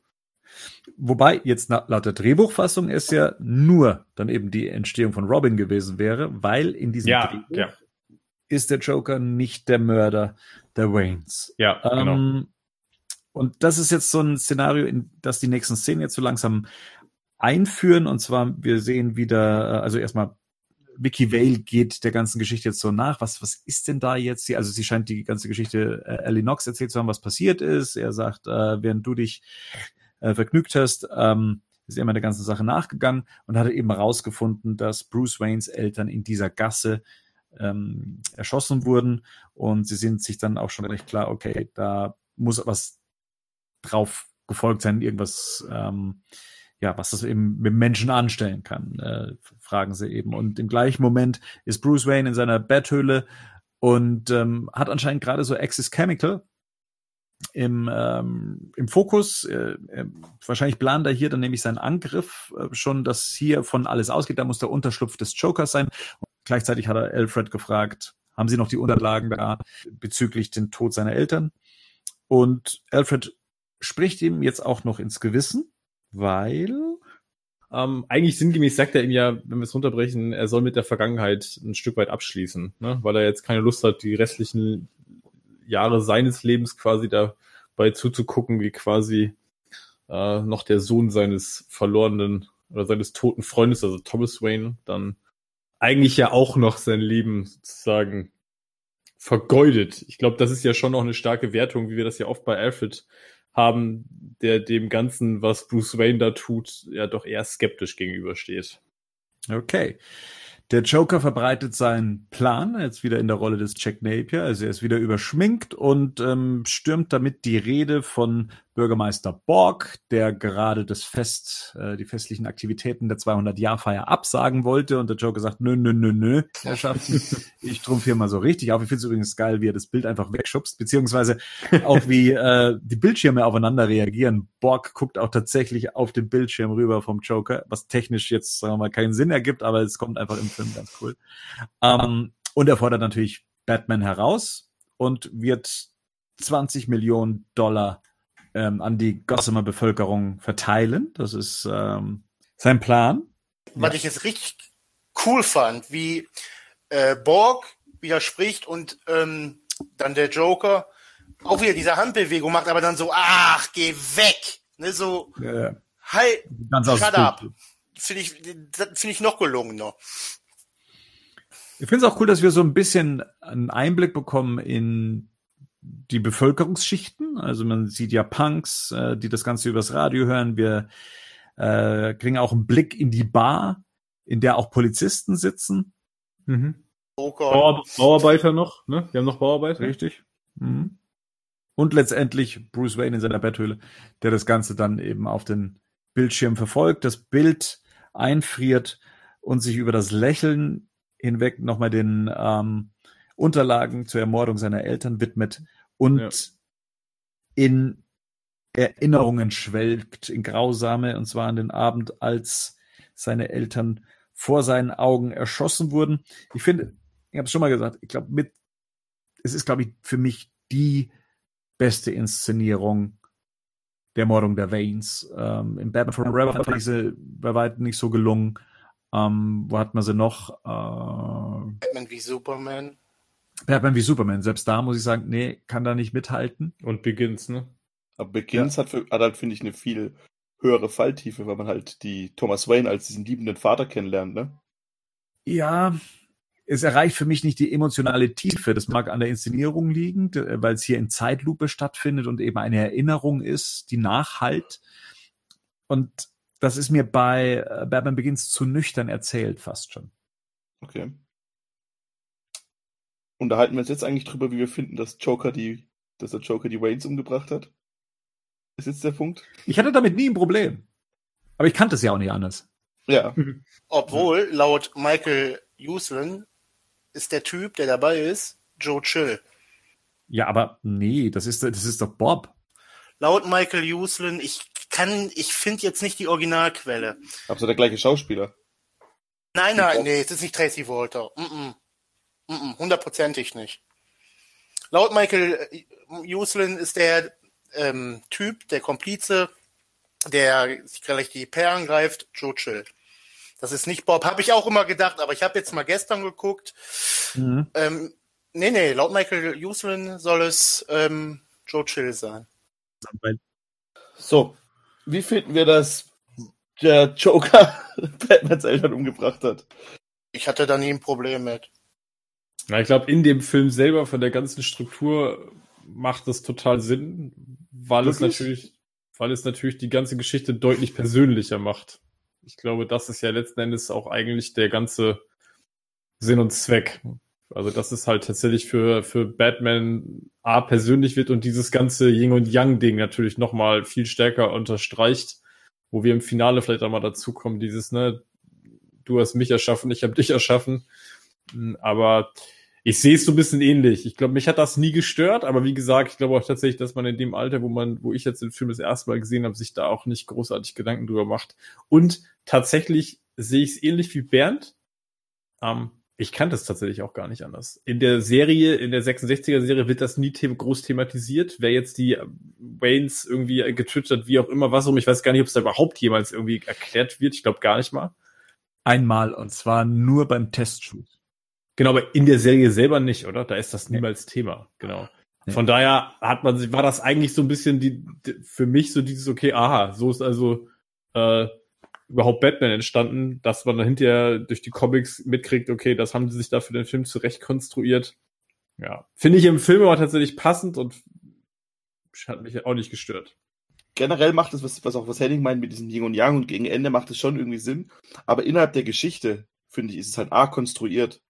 Wobei jetzt laut der Drehbuchfassung es ja nur dann eben die Entstehung von Robin gewesen wäre, weil in diesem ja, Drehbuch ja. ist der Joker nicht der Mörder der Waynes. Ja, genau. Ähm, und das ist jetzt so ein Szenario, in das die nächsten Szenen jetzt so langsam einführen. Und zwar, wir sehen wieder, äh, also erstmal Vicky Vale geht der ganzen Geschichte jetzt so nach. Was, was ist denn da jetzt hier? Also sie scheint die ganze Geschichte äh, Ellie Knox erzählt zu haben, was passiert ist. Er sagt, äh, während du dich äh, vergnügt hast, ähm, ist er immer der ganzen Sache nachgegangen und hatte eben herausgefunden, dass Bruce Waynes Eltern in dieser Gasse ähm, erschossen wurden. Und sie sind sich dann auch schon recht klar, okay, da muss was drauf gefolgt sein, irgendwas ähm, ja, was das eben mit Menschen anstellen kann, äh, fragen sie eben. Und im gleichen Moment ist Bruce Wayne in seiner Betthöhle und ähm, hat anscheinend gerade so Axis Chemical im, ähm, im Fokus. Äh, äh, wahrscheinlich plant er hier dann nämlich seinen Angriff äh, schon, dass hier von alles ausgeht. Da muss der Unterschlupf des Jokers sein. Und gleichzeitig hat er Alfred gefragt, haben Sie noch die Unterlagen da bezüglich den Tod seiner Eltern? Und Alfred spricht ihm jetzt auch noch ins Gewissen weil ähm, eigentlich sinngemäß sagt er ihm ja, wenn wir es runterbrechen, er soll mit der Vergangenheit ein Stück weit abschließen, ne? weil er jetzt keine Lust hat, die restlichen Jahre seines Lebens quasi dabei zuzugucken, wie quasi äh, noch der Sohn seines verlorenen oder seines toten Freundes, also Thomas Wayne, dann eigentlich ja auch noch sein Leben sozusagen vergeudet. Ich glaube, das ist ja schon noch eine starke Wertung, wie wir das ja oft bei Alfred haben, der dem Ganzen, was Bruce Wayne da tut, ja doch eher skeptisch gegenübersteht. Okay. Der Joker verbreitet seinen Plan, jetzt wieder in der Rolle des Jack Napier, also er ist wieder überschminkt und ähm, stürmt damit die Rede von Bürgermeister Borg, der gerade das Fest, äh, die festlichen Aktivitäten der 200-Jahr-Feier absagen wollte und der Joker sagt, nö, nö, nö, nö, Herrschaften, ich trumpf hier mal so richtig auf. Ich finde es übrigens geil, wie er das Bild einfach wegschubst, beziehungsweise auch wie äh, die Bildschirme aufeinander reagieren. Borg guckt auch tatsächlich auf den Bildschirm rüber vom Joker, was technisch jetzt, sagen wir mal, keinen Sinn ergibt, aber es kommt einfach im Film ganz cool. Ähm, und er fordert natürlich Batman heraus und wird 20 Millionen Dollar ähm, an die Gossamer Bevölkerung verteilen. Das ist ähm, sein Plan. Was ich jetzt richtig cool fand, wie äh, Borg widerspricht und ähm, dann der Joker auch wieder diese Handbewegung macht, aber dann so, ach, geh weg. Ne, so, ja. halt, shut up. Finde ich, finde ich noch gelungener. Ich finde es auch cool, dass wir so ein bisschen einen Einblick bekommen in die Bevölkerungsschichten. Also man sieht ja Punks, äh, die das Ganze übers Radio hören. Wir äh, kriegen auch einen Blick in die Bar, in der auch Polizisten sitzen. Mhm. Oh Bauar Bauarbeiter noch, ne? Wir haben noch Bauarbeiter. Richtig. Mhm. Und letztendlich Bruce Wayne in seiner Betthöhle, der das Ganze dann eben auf den Bildschirm verfolgt, das Bild einfriert und sich über das Lächeln hinweg nochmal den ähm, Unterlagen zur Ermordung seiner Eltern widmet und ja. in Erinnerungen schwelgt, in grausame, und zwar an den Abend, als seine Eltern vor seinen Augen erschossen wurden. Ich finde, ich habe es schon mal gesagt, ich glaube, mit, es ist, glaube ich, für mich die beste Inszenierung der Ermordung der Waynes. Ähm, Im Batman Forever fand ich sie bei weitem nicht so gelungen. Ähm, wo hat man sie noch? Äh, Batman wie Superman. Batman wie Superman. Selbst da muss ich sagen, nee, kann da nicht mithalten. Und Begins, ne? Aber Begins ja. hat, für, hat halt, finde ich, eine viel höhere Falltiefe, weil man halt die Thomas Wayne als diesen liebenden Vater kennenlernt, ne? Ja, es erreicht für mich nicht die emotionale Tiefe. Das mag an der Inszenierung liegen, weil es hier in Zeitlupe stattfindet und eben eine Erinnerung ist, die nachhalt. Und das ist mir bei äh, Batman Begins zu nüchtern erzählt, fast schon. Okay. Unterhalten wir uns jetzt eigentlich drüber, wie wir finden, dass Joker die, dass der Joker die Waynes umgebracht hat? Ist jetzt der Punkt? Ich hatte damit nie ein Problem. Aber ich kannte es ja auch nicht anders. Ja. Obwohl, laut Michael Uslin ist der Typ, der dabei ist, Joe Chill. Ja, aber nee, das ist, das ist doch Bob. Laut Michael Uslin, ich kann, ich finde jetzt nicht die Originalquelle. Aber so der gleiche Schauspieler? Nein, nein, nee, es ist nicht Tracy Walter. Mm -mm. Hundertprozentig nicht. Laut Michael Uslin ist der ähm, Typ, der Komplize, der sich gleich die Perlen greift, Joe Chill. Das ist nicht Bob, habe ich auch immer gedacht, aber ich habe jetzt mal gestern geguckt. Mhm. Ähm, nee, nee, laut Michael Uslin soll es ähm, Joe Chill sein. So, wie finden wir, dass der Joker Batmans Eltern umgebracht hat? Ich hatte da nie ein Problem mit. Ja, ich glaube, in dem Film selber von der ganzen Struktur macht das total Sinn, weil Wirklich? es natürlich, weil es natürlich die ganze Geschichte deutlich persönlicher macht. Ich glaube, das ist ja letzten Endes auch eigentlich der ganze Sinn und Zweck. Also, dass es halt tatsächlich für, für Batman A persönlich wird und dieses ganze Yin und Yang Ding natürlich nochmal viel stärker unterstreicht, wo wir im Finale vielleicht auch mal dazukommen, dieses, ne, du hast mich erschaffen, ich habe dich erschaffen. Aber ich sehe es so ein bisschen ähnlich. Ich glaube, mich hat das nie gestört, aber wie gesagt, ich glaube auch tatsächlich, dass man in dem Alter, wo man, wo ich jetzt den Film das erste Mal gesehen habe, sich da auch nicht großartig Gedanken drüber macht. Und tatsächlich sehe ich es ähnlich wie Bernd. Ähm, ich kannte es tatsächlich auch gar nicht anders. In der Serie, in der 66er Serie wird das nie groß thematisiert. Wer jetzt die Waynes irgendwie getwittert, wie auch immer, was um, ich weiß gar nicht, ob es da überhaupt jemals irgendwie erklärt wird. Ich glaube gar nicht mal. Einmal, und zwar nur beim Testshoot. Genau, aber in der Serie selber nicht, oder? Da ist das niemals Thema. Genau. Von daher hat man, war das eigentlich so ein bisschen die, die, für mich so dieses, okay, aha, so ist also äh, überhaupt Batman entstanden, dass man dann hinterher durch die Comics mitkriegt, okay, das haben sie sich da für den Film zurecht konstruiert. Ja. Finde ich im Film aber tatsächlich passend und hat mich auch nicht gestört. generell macht es, was, was auch was Henning meint mit diesem Yin und Yang und gegen Ende macht es schon irgendwie Sinn. Aber innerhalb der Geschichte, finde ich, ist es halt arg konstruiert.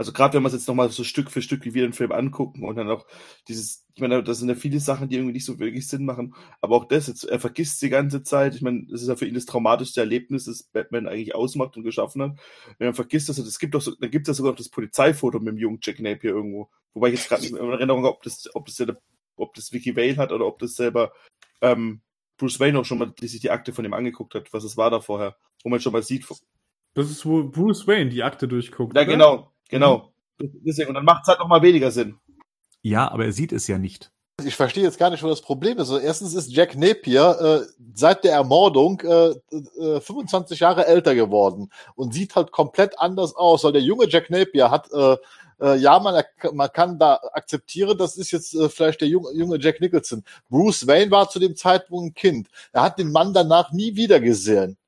Also gerade wenn man es jetzt nochmal so Stück für Stück, wie wir den Film angucken und dann auch dieses, ich meine, das sind ja viele Sachen, die irgendwie nicht so wirklich Sinn machen, aber auch das jetzt, er vergisst die ganze Zeit, ich meine, das ist ja für ihn das traumatischste Erlebnis, das Batman eigentlich ausmacht und geschaffen hat. Wenn er vergisst das, es gibt doch so, dann gibt es ja sogar noch das Polizeifoto mit dem jungen Jack Napier irgendwo, wobei ich jetzt gerade nicht mehr in Erinnerung habe, ob das, ob das, ja, ob das Vicky Vale hat oder ob das selber ähm, Bruce Wayne auch schon mal die sich die Akte von ihm angeguckt hat, was es war da vorher, wo man schon mal sieht. Das ist, wo Bruce Wayne die Akte durchguckt. Ja, oder? genau. Genau. Deswegen, und dann macht es halt nochmal weniger Sinn. Ja, aber er sieht es ja nicht. Ich verstehe jetzt gar nicht, wo das Problem ist. Also erstens ist Jack Napier äh, seit der Ermordung äh, äh, 25 Jahre älter geworden und sieht halt komplett anders aus, weil der junge Jack Napier hat äh, äh, ja, man, man kann da akzeptieren, das ist jetzt äh, vielleicht der junge, junge Jack Nicholson. Bruce Wayne war zu dem Zeitpunkt ein Kind. Er hat den Mann danach nie wieder gesehen.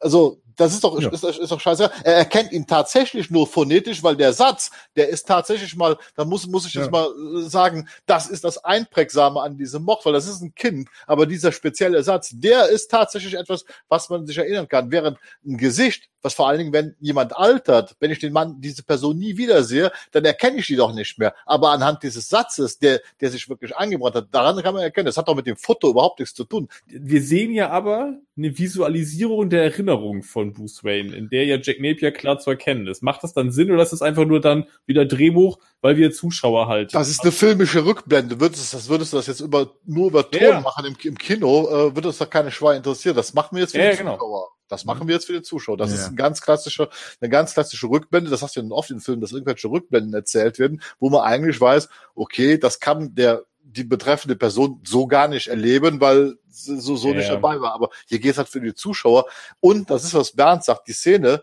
Also das ist doch, ja. ist, ist doch scheiße. Er erkennt ihn tatsächlich nur phonetisch, weil der Satz, der ist tatsächlich mal, da muss, muss ich jetzt mal äh, sagen, das ist das Einprägsame an diesem Mord, weil das ist ein Kind, aber dieser spezielle Satz, der ist tatsächlich etwas, was man sich erinnern kann. Während ein Gesicht, was vor allen Dingen, wenn jemand altert, wenn ich den Mann, diese Person nie wiedersehe, dann erkenne ich die doch nicht mehr. Aber anhand dieses Satzes, der, der sich wirklich angebrannt hat, daran kann man erkennen, das hat doch mit dem Foto überhaupt nichts zu tun. Wir sehen ja aber eine Visualisierung der Erinnerung von Bruce Wayne, in der ja Jack Napier klar zu erkennen ist. Macht das dann Sinn oder ist es einfach nur dann wieder Drehbuch, weil wir Zuschauer halt. Das ist eine filmische Rückblende. Würdest, das würdest du das jetzt über, nur über Ton ja. machen im, im Kino, äh, würde uns da keine Schweine interessieren. Das machen wir jetzt für ja, den genau. Zuschauer. Das machen wir jetzt für den Zuschauer. Das ja. ist ein ganz klassischer, eine ganz klassische Rückblende. Das hast du ja oft in Filmen, dass irgendwelche Rückblenden erzählt werden, wo man eigentlich weiß, okay, das kann der die betreffende Person so gar nicht erleben, weil so, so ja. nicht dabei war. Aber hier geht es halt für die Zuschauer. Und das ist, was Bernd sagt, die Szene,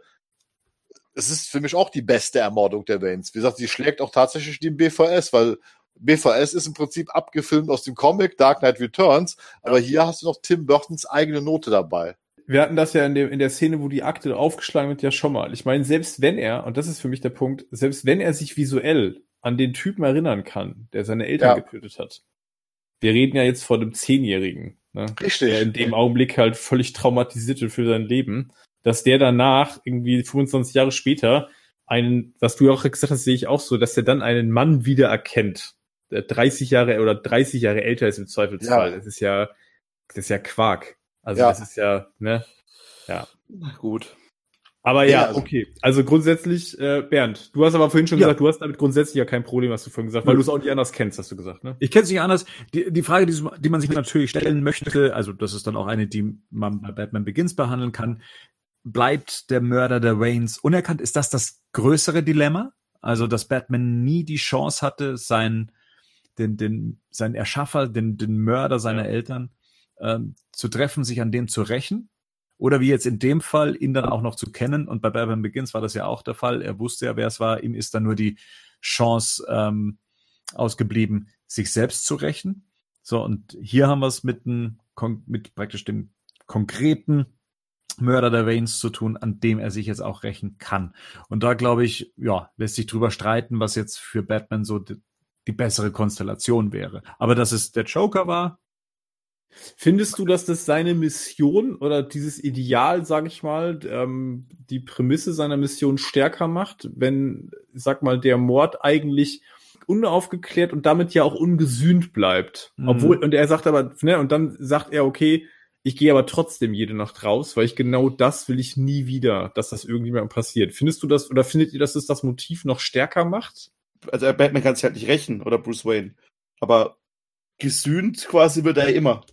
es ist für mich auch die beste Ermordung der Waynes. Wie gesagt, sie schlägt auch tatsächlich den BVS, weil BVS ist im Prinzip abgefilmt aus dem Comic Dark Knight Returns, aber hier hast du noch Tim Burtons eigene Note dabei. Wir hatten das ja in, dem, in der Szene, wo die Akte aufgeschlagen wird, ja schon mal. Ich meine, selbst wenn er, und das ist für mich der Punkt, selbst wenn er sich visuell an den Typen erinnern kann, der seine Eltern ja. getötet hat. Wir reden ja jetzt von einem Zehnjährigen, ne? Richtig. der in dem Augenblick halt völlig traumatisiert wird für sein Leben, dass der danach irgendwie 25 Jahre später einen, was du auch gesagt hast, sehe ich auch so, dass er dann einen Mann wiedererkennt, der 30 Jahre oder 30 Jahre älter ist im Zweifelsfall. Ja. Das ist ja, das ist ja Quark. Also ja. das ist ja, ne? Ja. Gut. Aber ja, also, okay. Also grundsätzlich, äh, Bernd, du hast aber vorhin schon ja. gesagt, du hast damit grundsätzlich ja kein Problem, hast du vorhin gesagt, weil du es auch nicht anders kennst, hast du gesagt, ne? Ich kenne es nicht anders. Die, die Frage, die, die man sich natürlich stellen möchte, also das ist dann auch eine, die man bei Batman Begins behandeln kann, bleibt der Mörder der Waynes unerkannt? Ist das das größere Dilemma? Also, dass Batman nie die Chance hatte, sein, den, den, sein Erschaffer, den, den Mörder seiner ja. Eltern ähm, zu treffen, sich an dem zu rächen? Oder wie jetzt in dem Fall, ihn dann auch noch zu kennen. Und bei Batman Begins war das ja auch der Fall. Er wusste ja, wer es war. Ihm ist dann nur die Chance ähm, ausgeblieben, sich selbst zu rächen. So, und hier haben wir es mit, ein, mit praktisch dem konkreten Mörder der Waynes zu tun, an dem er sich jetzt auch rächen kann. Und da glaube ich, ja, lässt sich drüber streiten, was jetzt für Batman so die, die bessere Konstellation wäre. Aber dass es der Joker war, Findest du, dass das seine Mission oder dieses Ideal, sage ich mal, ähm, die Prämisse seiner Mission stärker macht, wenn, sag mal, der Mord eigentlich unaufgeklärt und damit ja auch ungesühnt bleibt. Mhm. Obwohl, und er sagt aber, ne, und dann sagt er, okay, ich gehe aber trotzdem jede Nacht raus, weil ich genau das will ich nie wieder, dass das irgendjemandem passiert. Findest du das, oder findet ihr, dass es das Motiv noch stärker macht? Also Batman kann sich halt nicht rächen, oder Bruce Wayne. Aber gesühnt quasi wird er immer.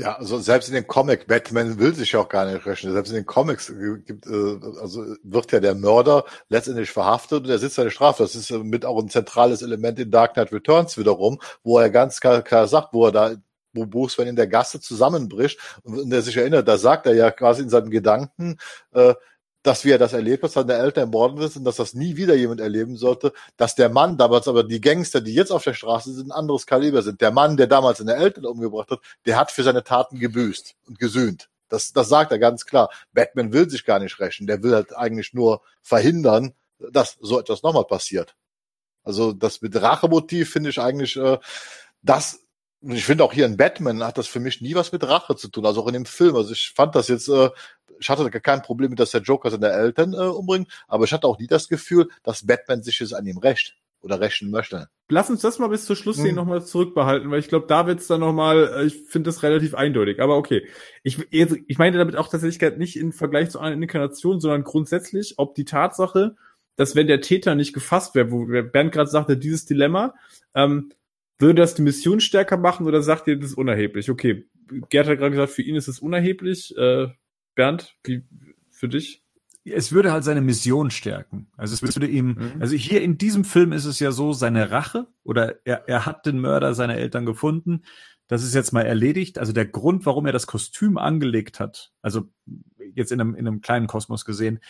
Ja, also selbst in dem Comic, Batman will sich ja auch gar nicht rechnen. Selbst in den Comics gibt, äh, also wird ja der Mörder letztendlich verhaftet und er sitzt seine Strafe. Das ist mit auch ein zentrales Element in Dark Knight Returns wiederum, wo er ganz klar, klar sagt, wo er da wo Bruce Wayne in der Gasse zusammenbricht und der sich erinnert, da sagt er ja quasi in seinen Gedanken, äh, dass er das erlebt hat, seine Eltern ermorden ist und dass das nie wieder jemand erleben sollte, dass der Mann damals aber die Gangster, die jetzt auf der Straße sind, ein anderes Kaliber sind. Der Mann, der damals seine Eltern umgebracht hat, der hat für seine Taten gebüßt und gesühnt. Das, das sagt er ganz klar. Batman will sich gar nicht rächen. Der will halt eigentlich nur verhindern, dass so etwas nochmal passiert. Also das mit Rachemotiv finde ich eigentlich, äh, das ich finde auch hier in Batman hat das für mich nie was mit Rache zu tun, also auch in dem Film. Also ich fand das jetzt, äh, ich hatte kein Problem mit, dass der Joker seine Eltern äh, umbringt, aber ich hatte auch nie das Gefühl, dass Batman sich jetzt an ihm rächt oder rächen möchte. Lass uns das mal bis zur Schlussszene hm. nochmal zurückbehalten, weil ich glaube, da wird's dann nochmal, äh, ich finde das relativ eindeutig, aber okay. Ich, ich meine damit auch tatsächlich nicht im Vergleich zu einer Inkarnation, sondern grundsätzlich, ob die Tatsache, dass wenn der Täter nicht gefasst wäre, wo Bernd gerade sagte, dieses Dilemma, ähm, würde das die Mission stärker machen oder sagt ihr, das ist unerheblich? Okay, Gerd hat gerade gesagt, für ihn ist es unerheblich. Äh, Bernd, wie für dich? Es würde halt seine Mission stärken. Also es würde ihm, mhm. also hier in diesem Film ist es ja so, seine Rache oder er, er hat den Mörder seiner Eltern gefunden. Das ist jetzt mal erledigt. Also der Grund, warum er das Kostüm angelegt hat, also jetzt in einem, in einem kleinen Kosmos gesehen,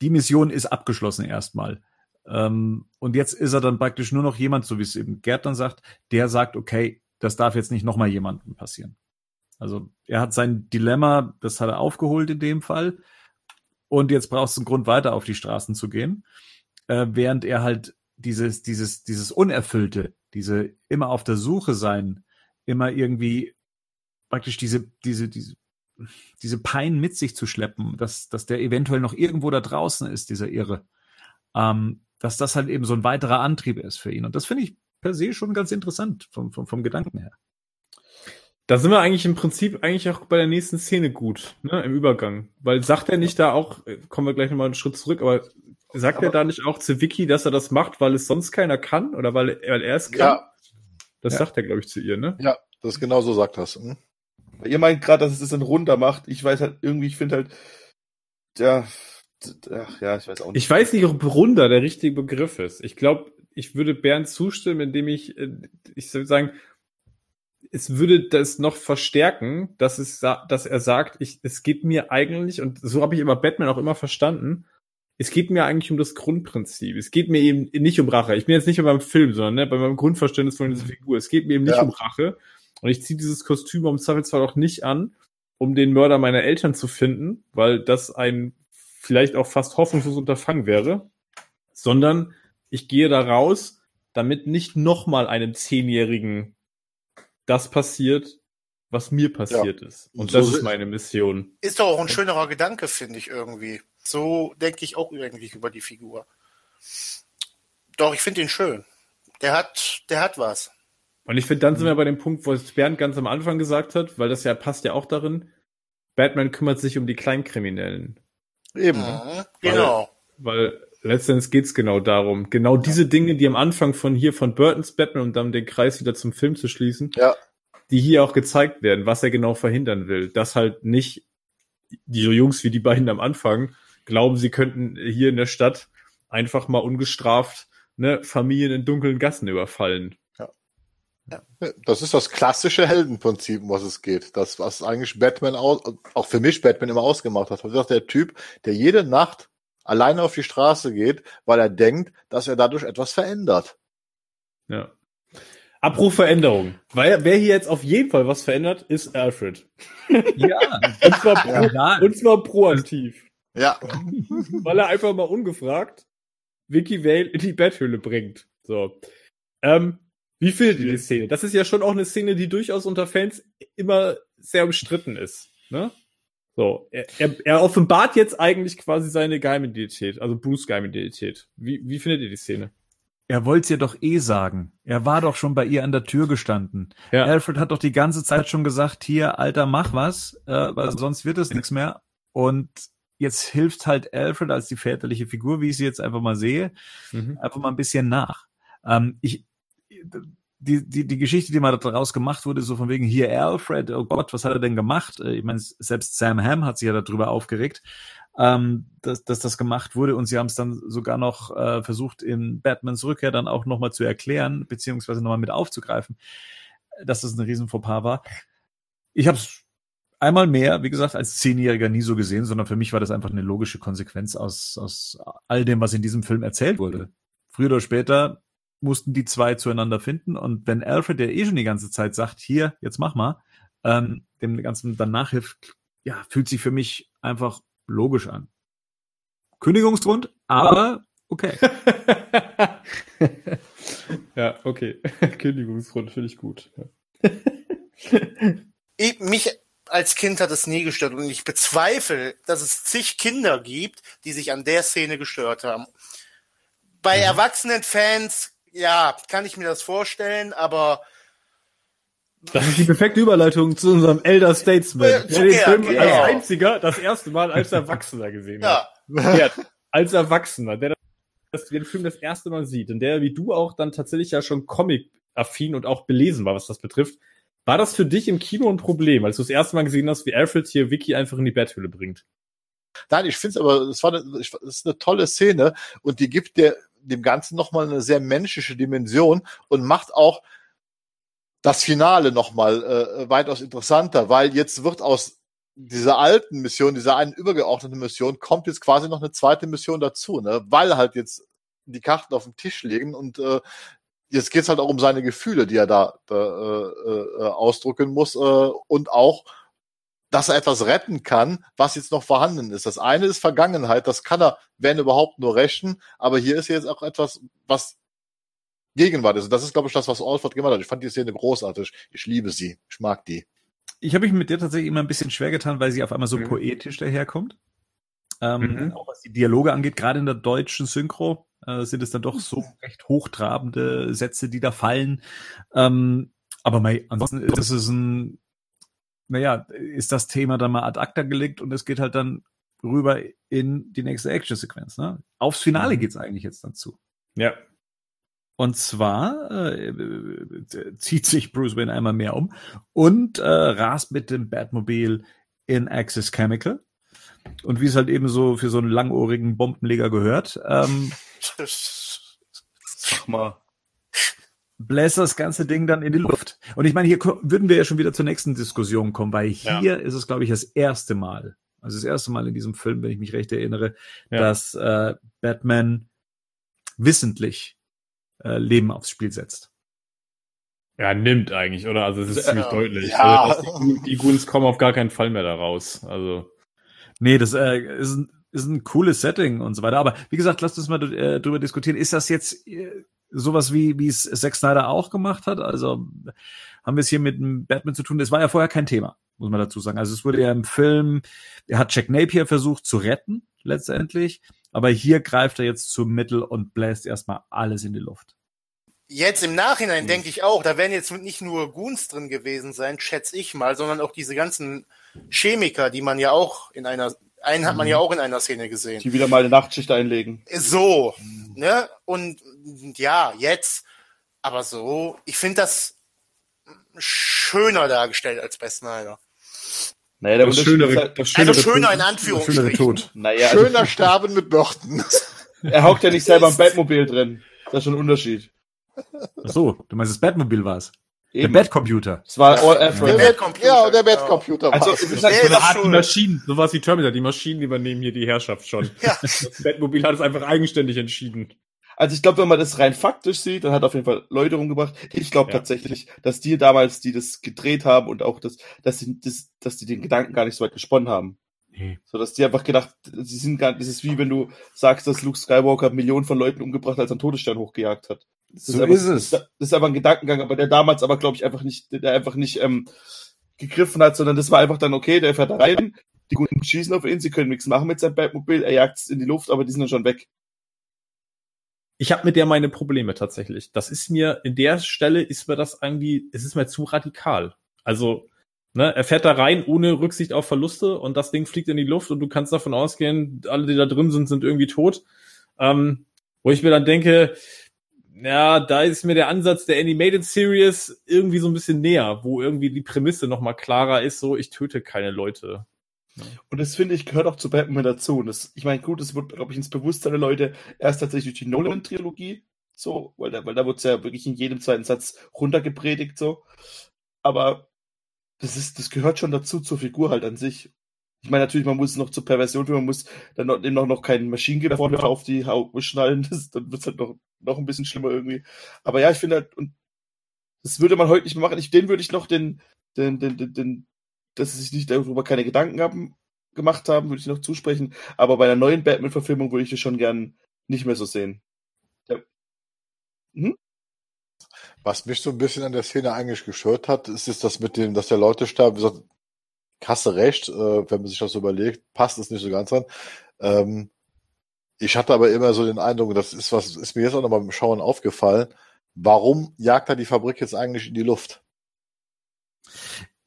die Mission ist abgeschlossen erstmal. Ähm, und jetzt ist er dann praktisch nur noch jemand, so wie es eben Gerd dann sagt, der sagt, okay, das darf jetzt nicht nochmal jemandem passieren. Also er hat sein Dilemma, das hat er aufgeholt in dem Fall. Und jetzt brauchst du einen Grund, weiter auf die Straßen zu gehen. Äh, während er halt dieses, dieses, dieses Unerfüllte, diese immer auf der Suche sein, immer irgendwie praktisch diese, diese, diese, diese Pein mit sich zu schleppen, dass, dass der eventuell noch irgendwo da draußen ist, dieser Irre. Ähm, dass das halt eben so ein weiterer Antrieb ist für ihn. Und das finde ich per se schon ganz interessant vom, vom, vom Gedanken her. Da sind wir eigentlich im Prinzip eigentlich auch bei der nächsten Szene gut, ne, im Übergang. Weil sagt er nicht da auch, äh, kommen wir gleich nochmal einen Schritt zurück, aber sagt aber er da nicht auch zu Vicky, dass er das macht, weil es sonst keiner kann oder weil, weil er es kann? Ja. Das ja. sagt er, glaube ich, zu ihr, ne? Ja, das genau so sagt das. Hm? Ihr meint gerade, dass es das in runter macht. Ich weiß halt irgendwie, ich finde halt, ja, ach ja, ich weiß auch nicht. Ich weiß nicht, ob Runder der richtige Begriff ist. Ich glaube, ich würde Bernd zustimmen, indem ich, äh, ich würde sagen, es würde das noch verstärken, dass es, dass er sagt, ich, es geht mir eigentlich, und so habe ich immer Batman auch immer verstanden, es geht mir eigentlich um das Grundprinzip. Es geht mir eben nicht um Rache. Ich bin jetzt nicht beim Film, sondern ne, bei meinem Grundverständnis von dieser Figur. Es geht mir eben nicht ja. um Rache. Und ich ziehe dieses Kostüm am Zweifelsfall auch nicht an, um den Mörder meiner Eltern zu finden, weil das ein vielleicht auch fast hoffnungslos unterfangen wäre, sondern ich gehe da raus, damit nicht nochmal einem Zehnjährigen das passiert, was mir passiert ja. ist. Und, Und das so ist meine Mission. Ist doch auch ein schönerer Gedanke, finde ich irgendwie. So denke ich auch irgendwie über die Figur. Doch, ich finde ihn schön. Der hat, der hat was. Und ich finde, dann sind wir bei dem Punkt, wo es Bernd ganz am Anfang gesagt hat, weil das ja passt ja auch darin. Batman kümmert sich um die Kleinkriminellen. Eben. Mhm, genau. Weil, weil letztendlich geht's genau darum. Genau ja. diese Dinge, die am Anfang von hier von Burtons Batman und dann den Kreis wieder zum Film zu schließen, ja. die hier auch gezeigt werden, was er genau verhindern will. Dass halt nicht die Jungs wie die beiden am Anfang glauben, sie könnten hier in der Stadt einfach mal ungestraft ne, Familien in dunklen Gassen überfallen. Das ist das klassische Heldenprinzip, um was es geht. Das, was eigentlich Batman auch, auch für mich Batman immer ausgemacht hat. Das ist der Typ, der jede Nacht alleine auf die Straße geht, weil er denkt, dass er dadurch etwas verändert. Ja. Abruf Veränderung. Weil wer hier jetzt auf jeden Fall was verändert, ist Alfred. Ja. und, zwar pro, ja. und zwar proaktiv. Ja. Weil er einfach mal ungefragt Vicky Vale in die Betthöhle bringt. So. Ähm, wie findet ihr die Szene? Das ist ja schon auch eine Szene, die durchaus unter Fans immer sehr umstritten ist. Ne? So, er, er, er offenbart jetzt eigentlich quasi seine Geheimidentität, also Bruce Geheimidentität. Wie, wie findet ihr die Szene? Er wollte es ihr doch eh sagen. Er war doch schon bei ihr an der Tür gestanden. Ja. Alfred hat doch die ganze Zeit schon gesagt, hier, Alter, mach was, äh, weil sonst wird es nichts mehr. Und jetzt hilft halt Alfred als die väterliche Figur, wie ich sie jetzt einfach mal sehe, mhm. einfach mal ein bisschen nach. Ähm, ich, die, die, die Geschichte, die mal daraus gemacht wurde, so von wegen hier Alfred, oh Gott, was hat er denn gemacht? Äh, ich meine, selbst Sam Ham hat sich ja darüber aufgeregt, ähm, dass, dass das gemacht wurde und sie haben es dann sogar noch äh, versucht, in Batmans Rückkehr dann auch nochmal zu erklären, beziehungsweise nochmal mit aufzugreifen, dass das ein riesen Fauxpas war. Ich habe es einmal mehr, wie gesagt, als Zehnjähriger nie so gesehen, sondern für mich war das einfach eine logische Konsequenz aus, aus all dem, was in diesem Film erzählt wurde. Früher oder später mussten die zwei zueinander finden. Und wenn Alfred, der eh schon die ganze Zeit sagt, hier, jetzt mach mal, ähm, dem Ganzen dann nachhilft, ja, fühlt sich für mich einfach logisch an. Kündigungsgrund, aber okay. Ja, okay. Kündigungsgrund finde ich gut. ich, mich als Kind hat es nie gestört und ich bezweifle, dass es zig Kinder gibt, die sich an der Szene gestört haben. Bei mhm. erwachsenen Fans, ja, kann ich mir das vorstellen, aber das ist die perfekte Überleitung zu unserem Elder Statesman, äh, der den Film genau. als einziger das erste Mal als Erwachsener gesehen ja. hat. Der, als Erwachsener, der das, den Film das erste Mal sieht und der wie du auch dann tatsächlich ja schon Comic-affin und auch belesen war, was das betrifft. War das für dich im Kino ein Problem, als du das erste Mal gesehen hast, wie Alfred hier Vicky einfach in die Betthöhle bringt? Nein, ich finde es aber, es war eine, es ist eine tolle Szene und die gibt der, dem Ganzen nochmal eine sehr menschliche Dimension und macht auch das Finale nochmal äh, weitaus interessanter, weil jetzt wird aus dieser alten Mission, dieser einen übergeordneten Mission, kommt jetzt quasi noch eine zweite Mission dazu, ne? weil halt jetzt die Karten auf dem Tisch liegen und äh, jetzt geht's halt auch um seine Gefühle, die er da, da äh, äh, ausdrücken muss äh, und auch, dass er etwas retten kann, was jetzt noch vorhanden ist. Das eine ist Vergangenheit, das kann er, wenn überhaupt, nur rächen, aber hier ist jetzt auch etwas, was Gegenwart ist. Und das ist, glaube ich, das, was Alford gemacht hat. Ich fand die Szene großartig. Ich liebe sie. Ich mag die. Ich habe mich mit der tatsächlich immer ein bisschen schwer getan, weil sie auf einmal so mhm. poetisch daherkommt. Ähm, mhm. Auch was die Dialoge angeht, gerade in der deutschen Synchro äh, sind es dann doch so recht hochtrabende Sätze, die da fallen. Ähm, aber mei, ansonsten ist es ein, naja, ist das Thema dann mal ad acta gelegt und es geht halt dann rüber in die nächste Action-Sequenz. Ne? Aufs Finale mhm. geht's eigentlich jetzt dann zu. Ja, und zwar äh, zieht sich Bruce Wayne einmal mehr um und äh, rast mit dem Batmobil in Axis Chemical. Und wie es halt eben so für so einen langohrigen Bombenleger gehört, ähm, Sag mal. Bläst das ganze Ding dann in die Luft. Und ich meine, hier würden wir ja schon wieder zur nächsten Diskussion kommen, weil hier ja. ist es, glaube ich, das erste Mal, also das erste Mal in diesem Film, wenn ich mich recht erinnere, ja. dass äh, Batman wissentlich äh, Leben aufs Spiel setzt. Ja, nimmt eigentlich, oder? Also es ist ziemlich deutlich. Ja. Also, die, die Goons kommen auf gar keinen Fall mehr da raus. Also. Nee, das äh, ist, ein, ist ein cooles Setting und so weiter. Aber wie gesagt, lasst uns mal äh, drüber diskutieren. Ist das jetzt äh, sowas wie, wie es Zack Snyder auch gemacht hat? Also haben wir es hier mit einem Batman zu tun? Das war ja vorher kein Thema, muss man dazu sagen. Also es wurde ja im Film, er hat Jack Napier versucht zu retten, letztendlich. Aber hier greift er jetzt zum Mittel und bläst erstmal alles in die Luft. Jetzt im Nachhinein mhm. denke ich auch, da werden jetzt nicht nur Goons drin gewesen sein, schätze ich mal, sondern auch diese ganzen Chemiker, die man ja auch in einer, einen hat man ja mhm. auch in einer Szene gesehen. Die wieder mal eine Nachtschicht einlegen. So, ne? Und ja, jetzt, aber so, ich finde das schöner dargestellt als bei Snyder. Naja, der das schönere, halt, das schönere also schöner in Anführungsstrichen. Tod. Naja, also schöner also, Sterben mit Börten. er hockt ja nicht selber im Batmobil drin. Das ist schon ein Unterschied. Ach so, du meinst, das Batmobil war's. Der Batcomputer. Es war All Effort. Der Batcomputer. Ja, der Batcomputer also, es ist halt so eine Art Maschinen, so was wie Terminator. Die Maschinen übernehmen hier die Herrschaft schon. Ja. Das Batmobil hat es einfach eigenständig entschieden. Also ich glaube, wenn man das rein faktisch sieht, dann hat auf jeden Fall Leute rumgebracht. Ich glaube ja. tatsächlich, dass die damals, die das gedreht haben und auch das, dass sie, das, dass die den Gedanken gar nicht so weit gesponnen haben. Nee. So, dass die einfach gedacht, sie sind gar, das ist wie wenn du sagst, dass Luke Skywalker Millionen von Leuten umgebracht, als er einen Todesstern hochgejagt hat. Das so ist, einfach, ist es. Das ist aber ein Gedankengang, aber der damals aber, glaube ich, einfach nicht, der einfach nicht ähm, gegriffen hat, sondern das war einfach dann, okay, der fährt da rein, die Guten schießen auf ihn, sie können nichts machen mit seinem Batmobil, er jagt es in die Luft, aber die sind dann schon weg ich habe mit der meine Probleme tatsächlich. Das ist mir, in der Stelle ist mir das irgendwie, es ist mir zu radikal. Also, ne, er fährt da rein ohne Rücksicht auf Verluste und das Ding fliegt in die Luft und du kannst davon ausgehen, alle, die da drin sind, sind irgendwie tot. Ähm, wo ich mir dann denke, ja, da ist mir der Ansatz der Animated Series irgendwie so ein bisschen näher, wo irgendwie die Prämisse nochmal klarer ist, so ich töte keine Leute. Und das finde ich gehört auch zu Batman dazu. Und das, ich meine, gut, das wird, glaube ich, ins Bewusstsein der Leute erst tatsächlich durch die Nolan-Trilogie, so, weil da, weil da wurde es ja wirklich in jedem zweiten Satz runtergepredigt, so. Aber das ist, das gehört schon dazu zur Figur halt an sich. Ich meine, natürlich, man muss noch zur Perversion man muss dann noch, eben noch, noch kein Maschinengewehr vorne auf die Haut schnallen, das, dann wird es halt noch, noch ein bisschen schlimmer irgendwie. Aber ja, ich finde halt, und das würde man heute nicht mehr machen. Ich, den würde ich noch den, den, den, den, den dass sie sich nicht darüber keine Gedanken haben, gemacht haben, würde ich noch zusprechen. Aber bei einer neuen Batman-Verfilmung würde ich das schon gern nicht mehr so sehen. Ja. Hm? Was mich so ein bisschen an der Szene eigentlich gestört hat, ist, ist das mit dem, dass der Leute sterben. Kasse recht, äh, wenn man sich das überlegt, passt es nicht so ganz an. Ähm, ich hatte aber immer so den Eindruck, das ist was, ist mir jetzt auch noch beim Schauen aufgefallen. Warum jagt er die Fabrik jetzt eigentlich in die Luft?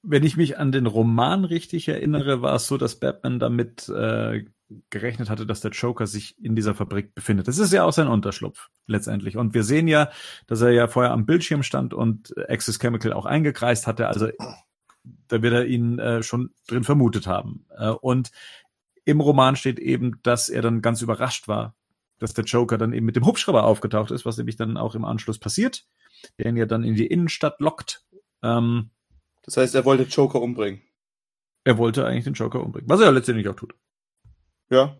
Wenn ich mich an den Roman richtig erinnere, war es so, dass Batman damit äh, gerechnet hatte, dass der Joker sich in dieser Fabrik befindet. Das ist ja auch sein Unterschlupf letztendlich. Und wir sehen ja, dass er ja vorher am Bildschirm stand und Access Chemical auch eingekreist hatte. Also da wird er ihn äh, schon drin vermutet haben. Äh, und im Roman steht eben, dass er dann ganz überrascht war, dass der Joker dann eben mit dem Hubschrauber aufgetaucht ist, was nämlich dann auch im Anschluss passiert, der ihn ja dann in die Innenstadt lockt. Ähm, das heißt, er wollte Joker umbringen. Er wollte eigentlich den Joker umbringen, was er ja letztendlich auch tut. Ja.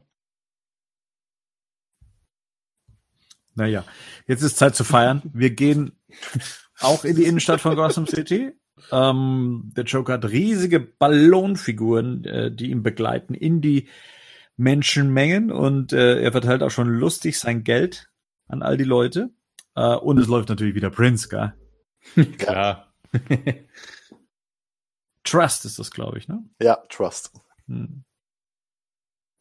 Naja, jetzt ist Zeit zu feiern. Wir gehen auch in die Innenstadt von Gotham City. Ähm, der Joker hat riesige Ballonfiguren, äh, die ihn begleiten in die Menschenmengen und äh, er verteilt auch schon lustig sein Geld an all die Leute. Äh, und es läuft natürlich wieder Prince, gell? Klar. Trust ist das, glaube ich, ne? Ja, Trust. Hm.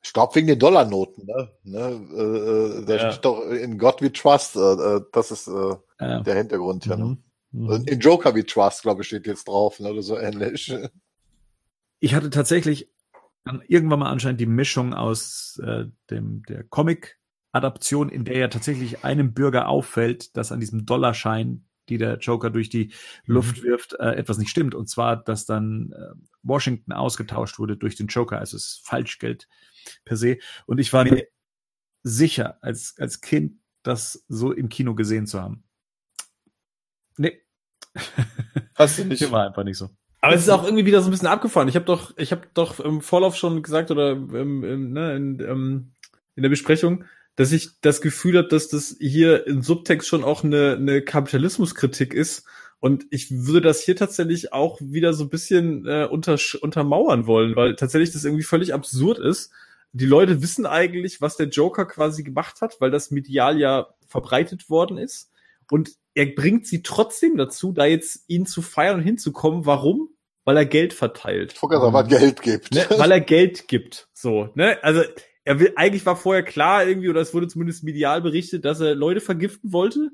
Ich glaube wegen den Dollarnoten, ne? ne? Äh, äh der ja. steht doch in God we Trust. Äh, äh das ist äh, ja. der Hintergrund, ja. Ne? Mhm. In Joker we Trust, glaube ich, steht jetzt drauf, ne? oder so ähnlich. Ich hatte tatsächlich irgendwann mal anscheinend die Mischung aus äh, dem der Comic-Adaption, in der ja tatsächlich einem Bürger auffällt, dass an diesem Dollarschein die der Joker durch die Luft mhm. wirft, äh, etwas nicht stimmt. Und zwar, dass dann äh, Washington ausgetauscht wurde durch den Joker, also es ist Falschgeld per se. Und ich war mir sicher, als, als Kind, das so im Kino gesehen zu haben. Nee. Hast du nicht? War einfach nicht so. Aber es ist auch irgendwie wieder so ein bisschen abgefahren. Ich habe doch, ich habe doch im Vorlauf schon gesagt oder im, im, ne, in, ähm, in der Besprechung, dass ich das Gefühl habe, dass das hier im Subtext schon auch eine, eine Kapitalismuskritik ist. Und ich würde das hier tatsächlich auch wieder so ein bisschen äh, unter, untermauern wollen, weil tatsächlich das irgendwie völlig absurd ist. Die Leute wissen eigentlich, was der Joker quasi gemacht hat, weil das medial ja verbreitet worden ist. Und er bringt sie trotzdem dazu, da jetzt ihn zu feiern und hinzukommen. Warum? Weil er Geld verteilt. Ich weil er Geld gibt. Ne? Weil er Geld gibt. So, ne? Also er will, eigentlich war vorher klar irgendwie, oder es wurde zumindest medial berichtet, dass er Leute vergiften wollte.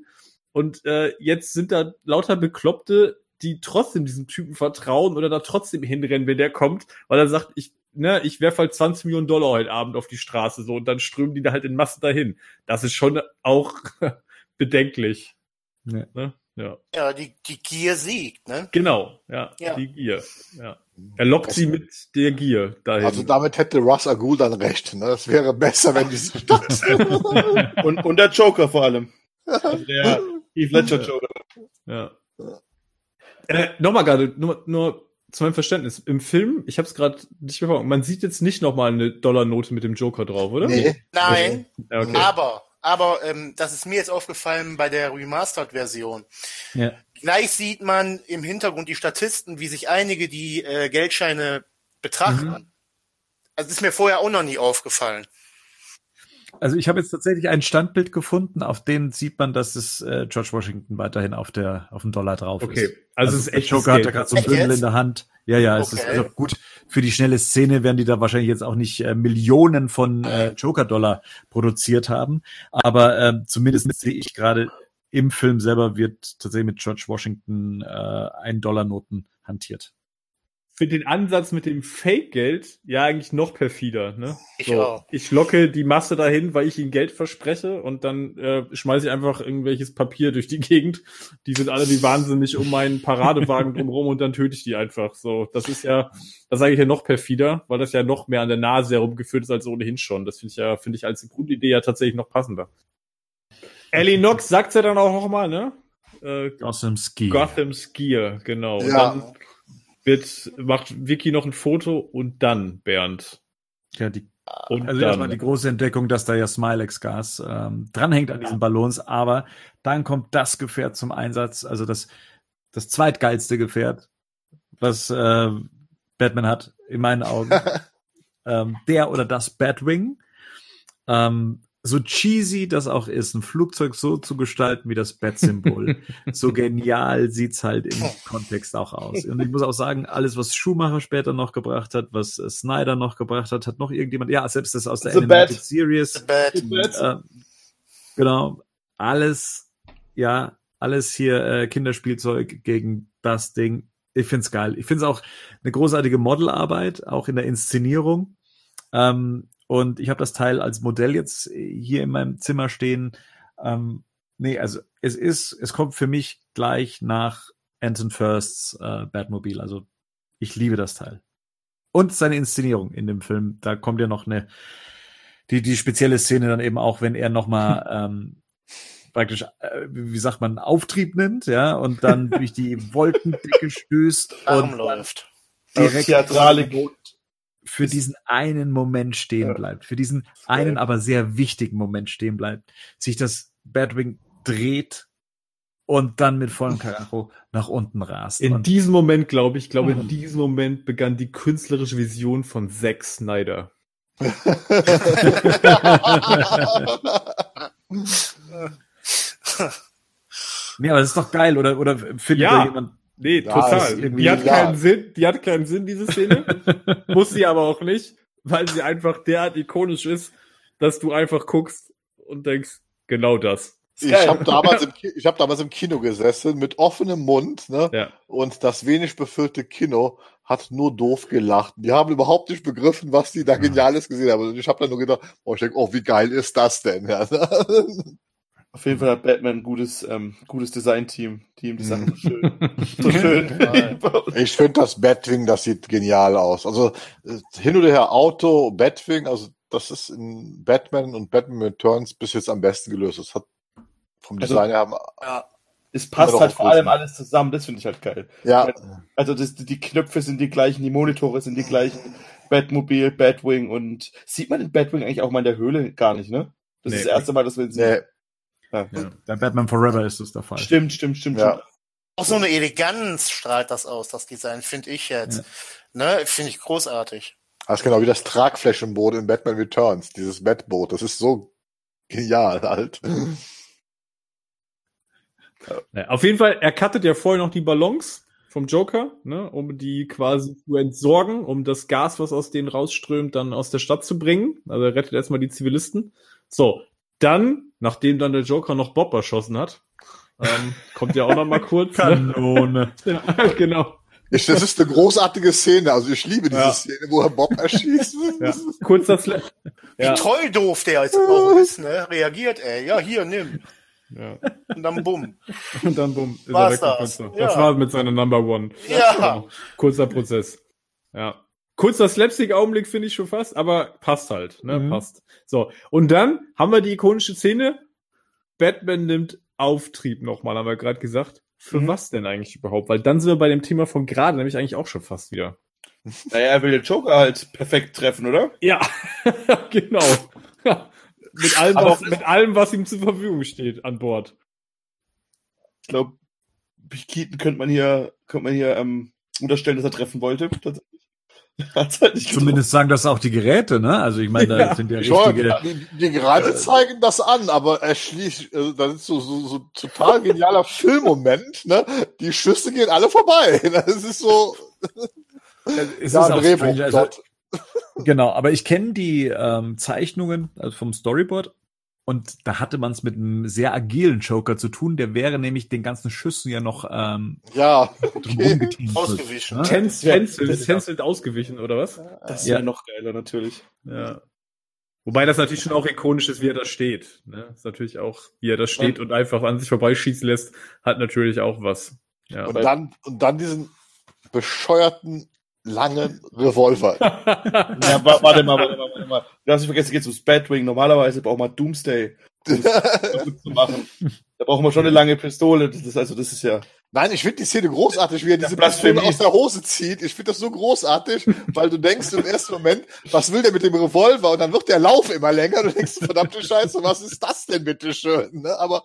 Und äh, jetzt sind da lauter Bekloppte, die trotzdem diesem Typen vertrauen oder da trotzdem hinrennen, wenn der kommt, weil er sagt, ich, ne, ich werfe halt 20 Millionen Dollar heute Abend auf die Straße so und dann strömen die da halt in Massen dahin. Das ist schon auch bedenklich. Ja. Ne? Ja. ja, die, die Gier siegt, ne? Genau, ja, ja. die Gier. Ja. Er lockt sie mit der Gier dahin. Also damit hätte Russ Agul dann recht. Ne? Das wäre besser, wenn die Stadt. und, und der Joker vor allem. Also der Heath Ledger Joker. Ja. Äh, Nochmal gerade, nur, nur zu meinem Verständnis. Im Film, ich habe es gerade nicht mehr man sieht jetzt nicht nochmal eine Dollarnote mit dem Joker drauf, oder? Nee. Nein, okay. aber aber ähm, das ist mir jetzt aufgefallen bei der Remastered-Version. Ja. Gleich sieht man im Hintergrund die Statisten, wie sich einige die äh, Geldscheine betrachten. Mhm. Also ist mir vorher auch noch nie aufgefallen. Also ich habe jetzt tatsächlich ein Standbild gefunden, auf dem sieht man, dass es äh, George Washington weiterhin auf der auf dem Dollar drauf okay. ist. Okay, also, also es ist echt Joker hat da gerade so ein Bündel in der Hand. Ja, ja, okay. es ist also gut für die schnelle Szene werden die da wahrscheinlich jetzt auch nicht äh, Millionen von äh, Joker-Dollar produziert haben, aber äh, zumindest sehe ich gerade im Film selber wird tatsächlich mit George Washington äh, ein Dollar Noten hantiert finde den Ansatz mit dem Fake-Geld ja eigentlich noch perfider. Ne? Ich so, auch. Ich locke die Masse dahin, weil ich ihnen Geld verspreche und dann äh, schmeiße ich einfach irgendwelches Papier durch die Gegend. Die sind alle wie wahnsinnig um meinen Paradewagen drumherum und dann töte ich die einfach. So, das ist ja, das sage ich ja noch perfider, weil das ja noch mehr an der Nase herumgeführt ist als ohnehin schon. Das finde ich ja, finde ich als Grundidee ja tatsächlich noch passender. Ellie Knox sagt ja dann auch noch mal, ne? Äh, Gotham Skier. Gotham Skier, genau. Ja. Und dann wird, macht Vicky noch ein Foto und dann Bernd. Ja, die, und also erstmal die große Entdeckung, dass da ja Smilex-Gas ähm, dranhängt an diesen Ballons, aber dann kommt das Gefährt zum Einsatz, also das, das zweitgeilste Gefährt, was äh, Batman hat, in meinen Augen. ähm, der oder das Batwing. Ähm, so cheesy das auch ist, ein Flugzeug so zu gestalten wie das Bat-Symbol, so genial sieht's halt im Kontext auch aus. Und ich muss auch sagen, alles, was Schumacher später noch gebracht hat, was äh, Snyder noch gebracht hat, hat noch irgendjemand, ja, selbst das aus der The Animated Bat. Series, The Bat. The Bat. äh, genau, alles, ja, alles hier äh, Kinderspielzeug gegen das Ding. Ich find's geil. Ich find's auch eine großartige Modelarbeit, auch in der Inszenierung. Ähm, und ich habe das Teil als Modell jetzt hier in meinem Zimmer stehen. Ähm, nee, also es ist, es kommt für mich gleich nach Anton Firsts äh, Batmobile. Also ich liebe das Teil. Und seine Inszenierung in dem Film. Da kommt ja noch eine, die, die spezielle Szene dann eben auch, wenn er nochmal ähm, praktisch, äh, wie sagt man, Auftrieb nimmt, ja, und dann durch die Wolkendecke stößt Arm und läuft. direkt Theatralik. Für diesen einen Moment stehen Ja. bleibt, für diesen einen aber sehr wichtigen Moment stehen bleibt, sich das Batwing dreht und dann mit vollem Karacho nach unten rast. In diesem Moment, glaube ich, glaube Mhm. in diesem Moment begann die künstlerische Vision von Zack Snyder. nee, aber das ist doch geil, oder, oder findet Ja. da jemand, Nee, Ja, total. Die hat ja. keinen Sinn, die hat keinen Sinn, diese Szene. Muss sie aber auch nicht, weil sie einfach derart ikonisch ist, dass du einfach guckst und denkst, genau das. Ich habe damals, im ich hab damals im Kino gesessen mit offenem Mund, ne? Ja. Und das wenig befüllte Kino hat nur doof gelacht. Die haben überhaupt nicht begriffen, was die da Geniales gesehen haben. Und ich habe dann nur gedacht, oh, ich denk, oh, wie geil ist das denn? Ja, Auf jeden Fall hat Batman ein gutes, ähm, gutes Design-Team, die ihm die Sachen so schön, so schön. ich finde das Batwing, das sieht genial aus. Also äh, hin oder her Auto, Batwing, also das ist in Batman und Batman Returns bis jetzt am besten gelöst. Das hat vom Also- Design her haben, Ja. es passt halt vor allem alles zusammen, das finde ich halt geil. ja, Also das, die Knöpfe sind die gleichen, die Monitore sind die gleichen, Batmobil, Batwing und sieht man den Batwing eigentlich auch mal in der Höhle gar nicht, ne? Das Nee. ist das erste Mal, dass wir ihn sehen. nee, Ja. ja, bei Batman Forever ist das der Fall. Stimmt, stimmt, stimmt, Ja. stimmt. Auch so eine Eleganz strahlt das aus, das Design, finde ich jetzt. Ne, finde ich großartig. das ist genau wie das Tragflächenboot in Batman Returns, dieses Batboot. Das ist so genial halt. Ja, auf jeden Fall, er cuttet ja vorher noch die Ballons vom Joker, ne, um die quasi zu entsorgen, um das Gas, was aus denen rausströmt, dann aus der Stadt zu bringen. Also er rettet erstmal die Zivilisten. So, dann, nachdem dann der Joker noch Bob erschossen hat, ähm, kommt ja auch noch mal kurz. ne? Kanone. Ja, genau. Ich, das ist eine großartige Szene. Also ich liebe diese Ja. Szene, wo er Bob erschießt. Ja. Kurzer Sla Wie ja. toll doof der jetzt auch ist, ne? Reagiert er. Ja, hier, nimm. ja. Und dann bumm. Und dann bumm, ist War's er weg. das? Das, das Ja. war mit seiner Number One. Ja. Genau. Kurzer Prozess. Ja. Kurzer Slapstick-Augenblick finde ich schon fast, aber passt halt, ne? Mhm. Passt. So. Und dann haben wir die ikonische Szene. Batman nimmt Auftrieb nochmal, haben wir gerade gesagt. Für Mhm. was denn eigentlich überhaupt? Weil dann sind wir bei dem Thema von gerade, nämlich eigentlich auch schon fast wieder. Naja, er will den Joker halt perfekt treffen, oder? Ja, genau. Mit, allem, was, mit allem, was ihm zur Verfügung steht an Bord. Ich glaube, Keaton könnte man hier, könnte man hier ähm, unterstellen, dass er treffen wollte. Tatsächlich. Halt nicht Zumindest sagen das auch die Geräte, ne? Also ich meine, da Ja. sind ja Ja, richtige. die, die gerade zeigen das an, aber er schließt, also das ist so, so, so total genialer Filmmoment, ne? Die Schüsse gehen alle vorbei. Das ist so, Es ja, ist auch Drehbuch, strange, also, Gott. Genau, aber ich kenne die ähm, Zeichnungen also vom Storyboard und da hatte man es mit einem sehr agilen Joker zu tun. Der wäre nämlich den ganzen Schüssen ja noch ähm, Ja, getänzelt, Ausgewichen. Ne? Tänz, Ja. tänzelt, ausgewichen, oder was? Das Ja. wäre noch geiler, natürlich. Ja. Wobei das natürlich schon auch ikonisch ist, wie er da steht. Ne? Ist natürlich auch, wie er da steht und einfach an sich vorbeischießen lässt, hat natürlich auch was. Ja. und dann, und dann diesen bescheuerten, langen Revolver. Ja, wa- warte mal, warte mal, warte mal. Du darfst nicht vergessen, geht ums Batwing. Normalerweise braucht man Doomsday, um kaputt zu machen. Da brauchen wir schon eine lange Pistole. Das ist, also, das ist ja. Nein, ich finde die Szene großartig, wie er diese Blasphemie. Pistole aus der Hose zieht. Ich finde das so großartig, weil du denkst im ersten Moment, was will der mit dem Revolver? Und dann wird der Lauf immer länger. Du denkst, verdammte Scheiße, was ist das denn bitte schön? Ne? Aber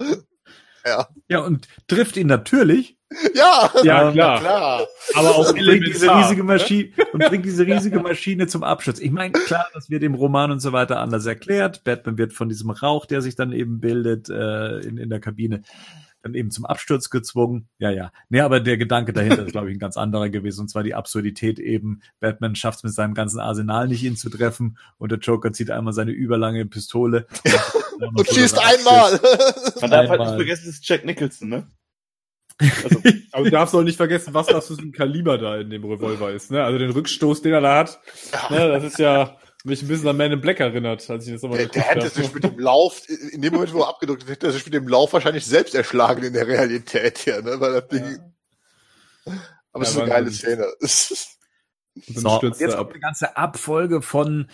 ja, Ja, und trifft ihn natürlich Ja, Ja, klar. klar. Aber auch und bringt diese riesige Maschine und bringt diese riesige Maschine zum Absturz. Ich meine, klar, das wird im Roman und so weiter anders erklärt. Batman wird von diesem Rauch, der sich dann eben bildet äh, in, in der Kabine, dann eben zum Absturz gezwungen. Ja, ja. Nee, aber der Gedanke dahinter ist, glaube ich, ein ganz anderer gewesen. Und zwar die Absurdität eben. Batman schafft es mit seinem ganzen Arsenal nicht, ihn zu treffen. Und der Joker zieht einmal seine überlange Pistole Und schießt einmal. Man darf halt nicht vergessen, das ist Jack Nicholson, ne? Aber du darfst auch nicht vergessen, was das für ein Kaliber da in dem Revolver ist. Ne? Also den Rückstoß, den er da hat, ne? das ist ja mich ein bisschen an Man in Black erinnert, als ich das nochmal Der, der hätte sich mit dem Lauf, in dem Moment, wo er abgedrückt hat, hätte er sich mit dem Lauf wahrscheinlich selbst erschlagen in der Realität hier, ne? Weil das Ding, aber es Ja, ist eine geile. Szene. So, jetzt kommt eine ganze Abfolge von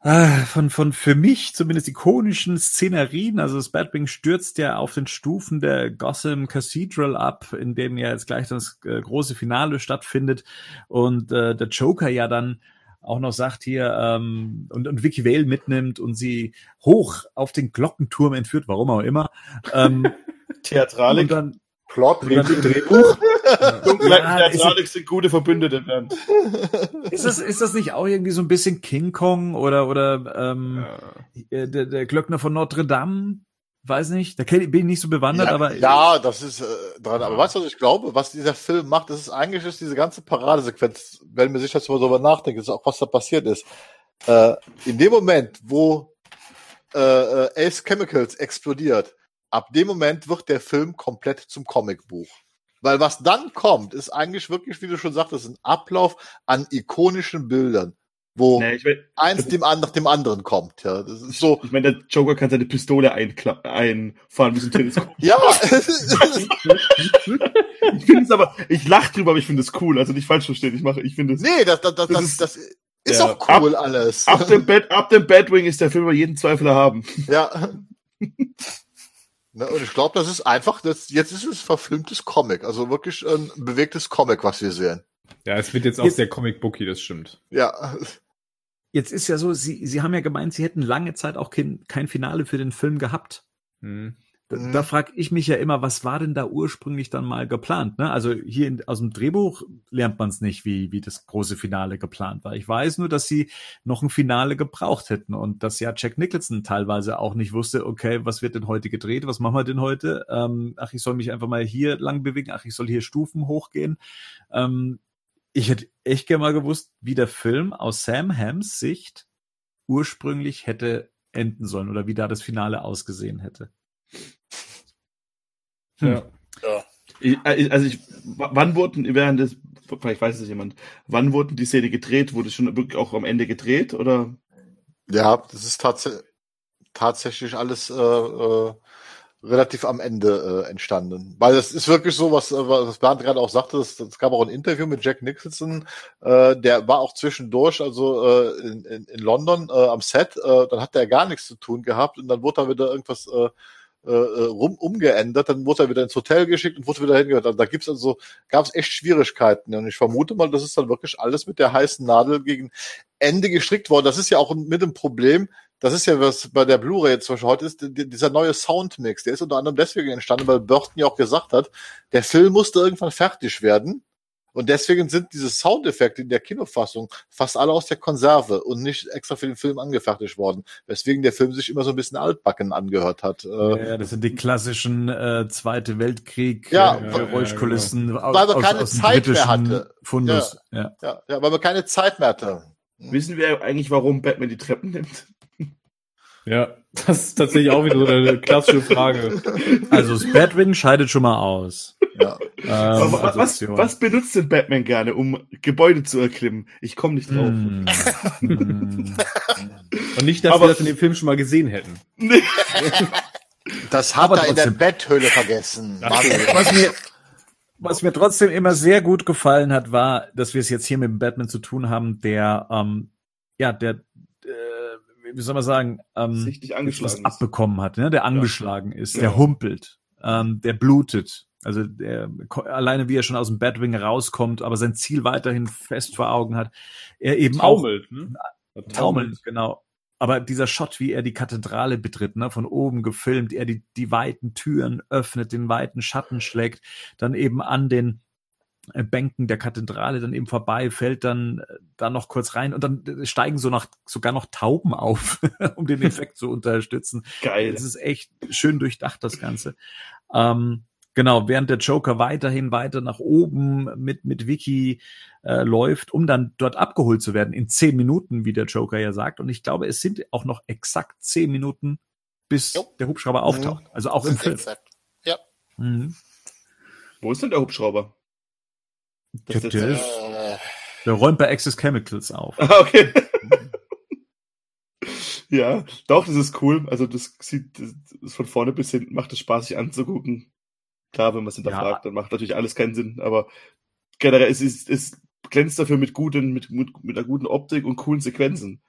von von für mich zumindest ikonischen Szenerien. Also das Batwing stürzt ja auf den Stufen der Gotham Cathedral ab, in dem ja jetzt gleich das äh, große Finale stattfindet und äh, der Joker ja dann auch noch sagt hier ähm, und, und Vicky Vale mitnimmt und sie hoch auf den Glockenturm entführt, warum auch immer. Ähm, und Theatralik. dann, Plot, und dann Drehbuch Dunkle Ja, Theatralik sind gute Verbündete. Bernd. Ist das, ist das nicht auch irgendwie so ein bisschen King Kong oder, oder ähm, äh, der, der Glöckner von Notre Dame? Weiß nicht, da bin ich nicht so bewandert, ja, aber ja, das ist äh, dran. Aber weißt du, was ich glaube? Was dieser Film macht, das ist eigentlich ist diese ganze Paradesequenz, wenn man sich jetzt mal darüber nachdenkt, ist auch was da passiert ist. Äh, in dem Moment, wo äh, äh, Ace Chemicals explodiert, ab dem Moment wird der Film komplett zum Comicbuch. Weil was dann kommt, ist eigentlich wirklich, wie du schon sagtest, ein Ablauf an ikonischen Bildern, wo Nee, ich mein, eins dem, an, nach dem anderen kommt. Ja, das ist so. ich mein, der Joker kann seine Pistole einfahren so ein Teleskop. Ja, Ich finde es aber, ich lach drüber, aber ich finde es cool. Also nicht falsch verstehen. Ich mache, ich finde es. nee, das, das, das, Das ist- das ist ja. auch cool alles. Ab dem Bad, ab dem Batwing ist der Film über jeden Zweifel haben. Ja. Ne, und ich glaube, das ist einfach, das, jetzt ist es verfilmtes Comic, also wirklich ein bewegtes Comic, was wir sehen. Ja, es wird jetzt auch Jetzt- sehr Comic-Booky, das stimmt. Ja, jetzt ist ja so, Sie, Sie haben ja gemeint, Sie hätten lange Zeit auch kein, kein Finale für den Film gehabt. Hm. Da, Mhm. da frage ich mich ja immer, was war denn da ursprünglich dann mal geplant? Ne? Also hier in, aus dem Drehbuch lernt man es nicht, wie, wie das große Finale geplant war. Ich weiß nur, dass sie noch ein Finale gebraucht hätten und dass ja Jack Nicholson teilweise auch nicht wusste, okay, was wird denn heute gedreht? Was machen wir denn heute? Ähm, ach, ich soll mich einfach mal hier lang bewegen. Ach, ich soll hier Stufen hochgehen. Ähm, ich hätte echt gerne mal gewusst, wie der Film aus Sam Hams Sicht ursprünglich hätte enden sollen oder wie da das Finale ausgesehen hätte. Hm. Ja. Ich, äh, also ich, wann wurden während des, vielleicht weiß es jemand, wann wurden die Szene gedreht? Wurde es schon wirklich auch am Ende gedreht oder? ja, das ist tats tatsächlich alles äh, äh, relativ am Ende äh, entstanden. Weil das ist wirklich so, was, äh, was Bernd gerade auch sagte, es, es gab auch ein Interview mit Jack Nicholson, äh, der war auch zwischendurch, also äh, in, in, in London äh, am Set, äh, dann hat er gar nichts zu tun gehabt und dann wurde da wieder irgendwas äh, äh, rum umgeändert, dann wurde er wieder ins Hotel geschickt und wurde wieder hingehört. Also da gibt's also, gab es echt Schwierigkeiten. Und ich vermute mal, das ist dann wirklich alles mit der heißen Nadel gegen Ende gestrickt worden. Das ist ja auch mit dem Problem, das ist ja was bei der Blu-ray jetzt zum Beispiel heute ist, die- dieser neue Soundmix, der ist unter anderem deswegen entstanden, weil Burton ja auch gesagt hat, der Film musste irgendwann fertig werden. Und deswegen sind diese Soundeffekte in der Kinofassung fast alle aus der Konserve und nicht extra für den Film angefertigt worden. Weswegen der Film sich immer so ein bisschen altbacken angehört hat. Äh, Ja, das sind die klassischen äh, Zweite Weltkrieg Ja, äh, ja, Geräuschkulissen aus, Weil man aus, keine aus dem Zeit mehr britischen hatte. Fundus. Ja. ja, ja, weil man keine Zeit mehr hatte. Wissen wir eigentlich, warum Batman die Treppen nimmt? Ja, das ist tatsächlich auch wieder so eine klassische Frage. Also das Batwing scheidet schon mal aus. Ja. Ähm, was, Option. was benutzt denn Batman gerne, um Gebäude zu erklimmen? Ich komme nicht drauf. Hm. Hm. Und nicht, dass Aber- wir das in dem Film schon mal gesehen hätten. Das hat Aber er in der. Betthöhle vergessen. Was mir was mir trotzdem immer sehr gut gefallen hat, war, dass wir es jetzt hier mit dem Batman zu tun haben, der ähm, ja, der äh, wie soll man sagen, ähm, was angeschlagen ist. abbekommen hat, ne? der angeschlagen ist, Ja. der humpelt, ähm, der blutet. Also der ko- alleine wie er schon aus dem Batwing rauskommt, aber sein Ziel weiterhin fest vor Augen hat. Er eben auch Taumelt, ne? taumelt, genau. aber dieser Shot, wie er die Kathedrale betritt, ne, von oben gefilmt, er die, die weiten Türen öffnet, den weiten Schatten schlägt, dann eben an den äh, Bänken der Kathedrale dann eben vorbei, fällt dann äh, da noch kurz rein und dann äh, steigen so noch sogar noch Tauben auf, um den Effekt zu unterstützen. Geil. Das ist echt schön durchdacht, das Ganze. Ähm, genau, während der Joker weiterhin weiter nach oben mit, mit Vicky äh, läuft, um dann dort abgeholt zu werden in zehn Minuten, wie der Joker ja sagt. Und ich glaube, es sind auch noch exakt zehn Minuten, bis Jo. der Hubschrauber auftaucht. Also auch im Film. Exakt. Ja. Mhm. Wo ist denn der Hubschrauber? Das Der, der, Äh, der räumt bei Access Chemicals auf. Ah, okay. ja, doch, das ist cool. Also das sieht das ist von vorne bis hinten macht es Spaß, sich anzugucken. Klar, wenn man es hinterfragt, dann macht natürlich alles keinen Sinn. Aber generell, es, ist, es glänzt dafür mit guten, mit, mit, mit einer guten Optik und coolen Sequenzen.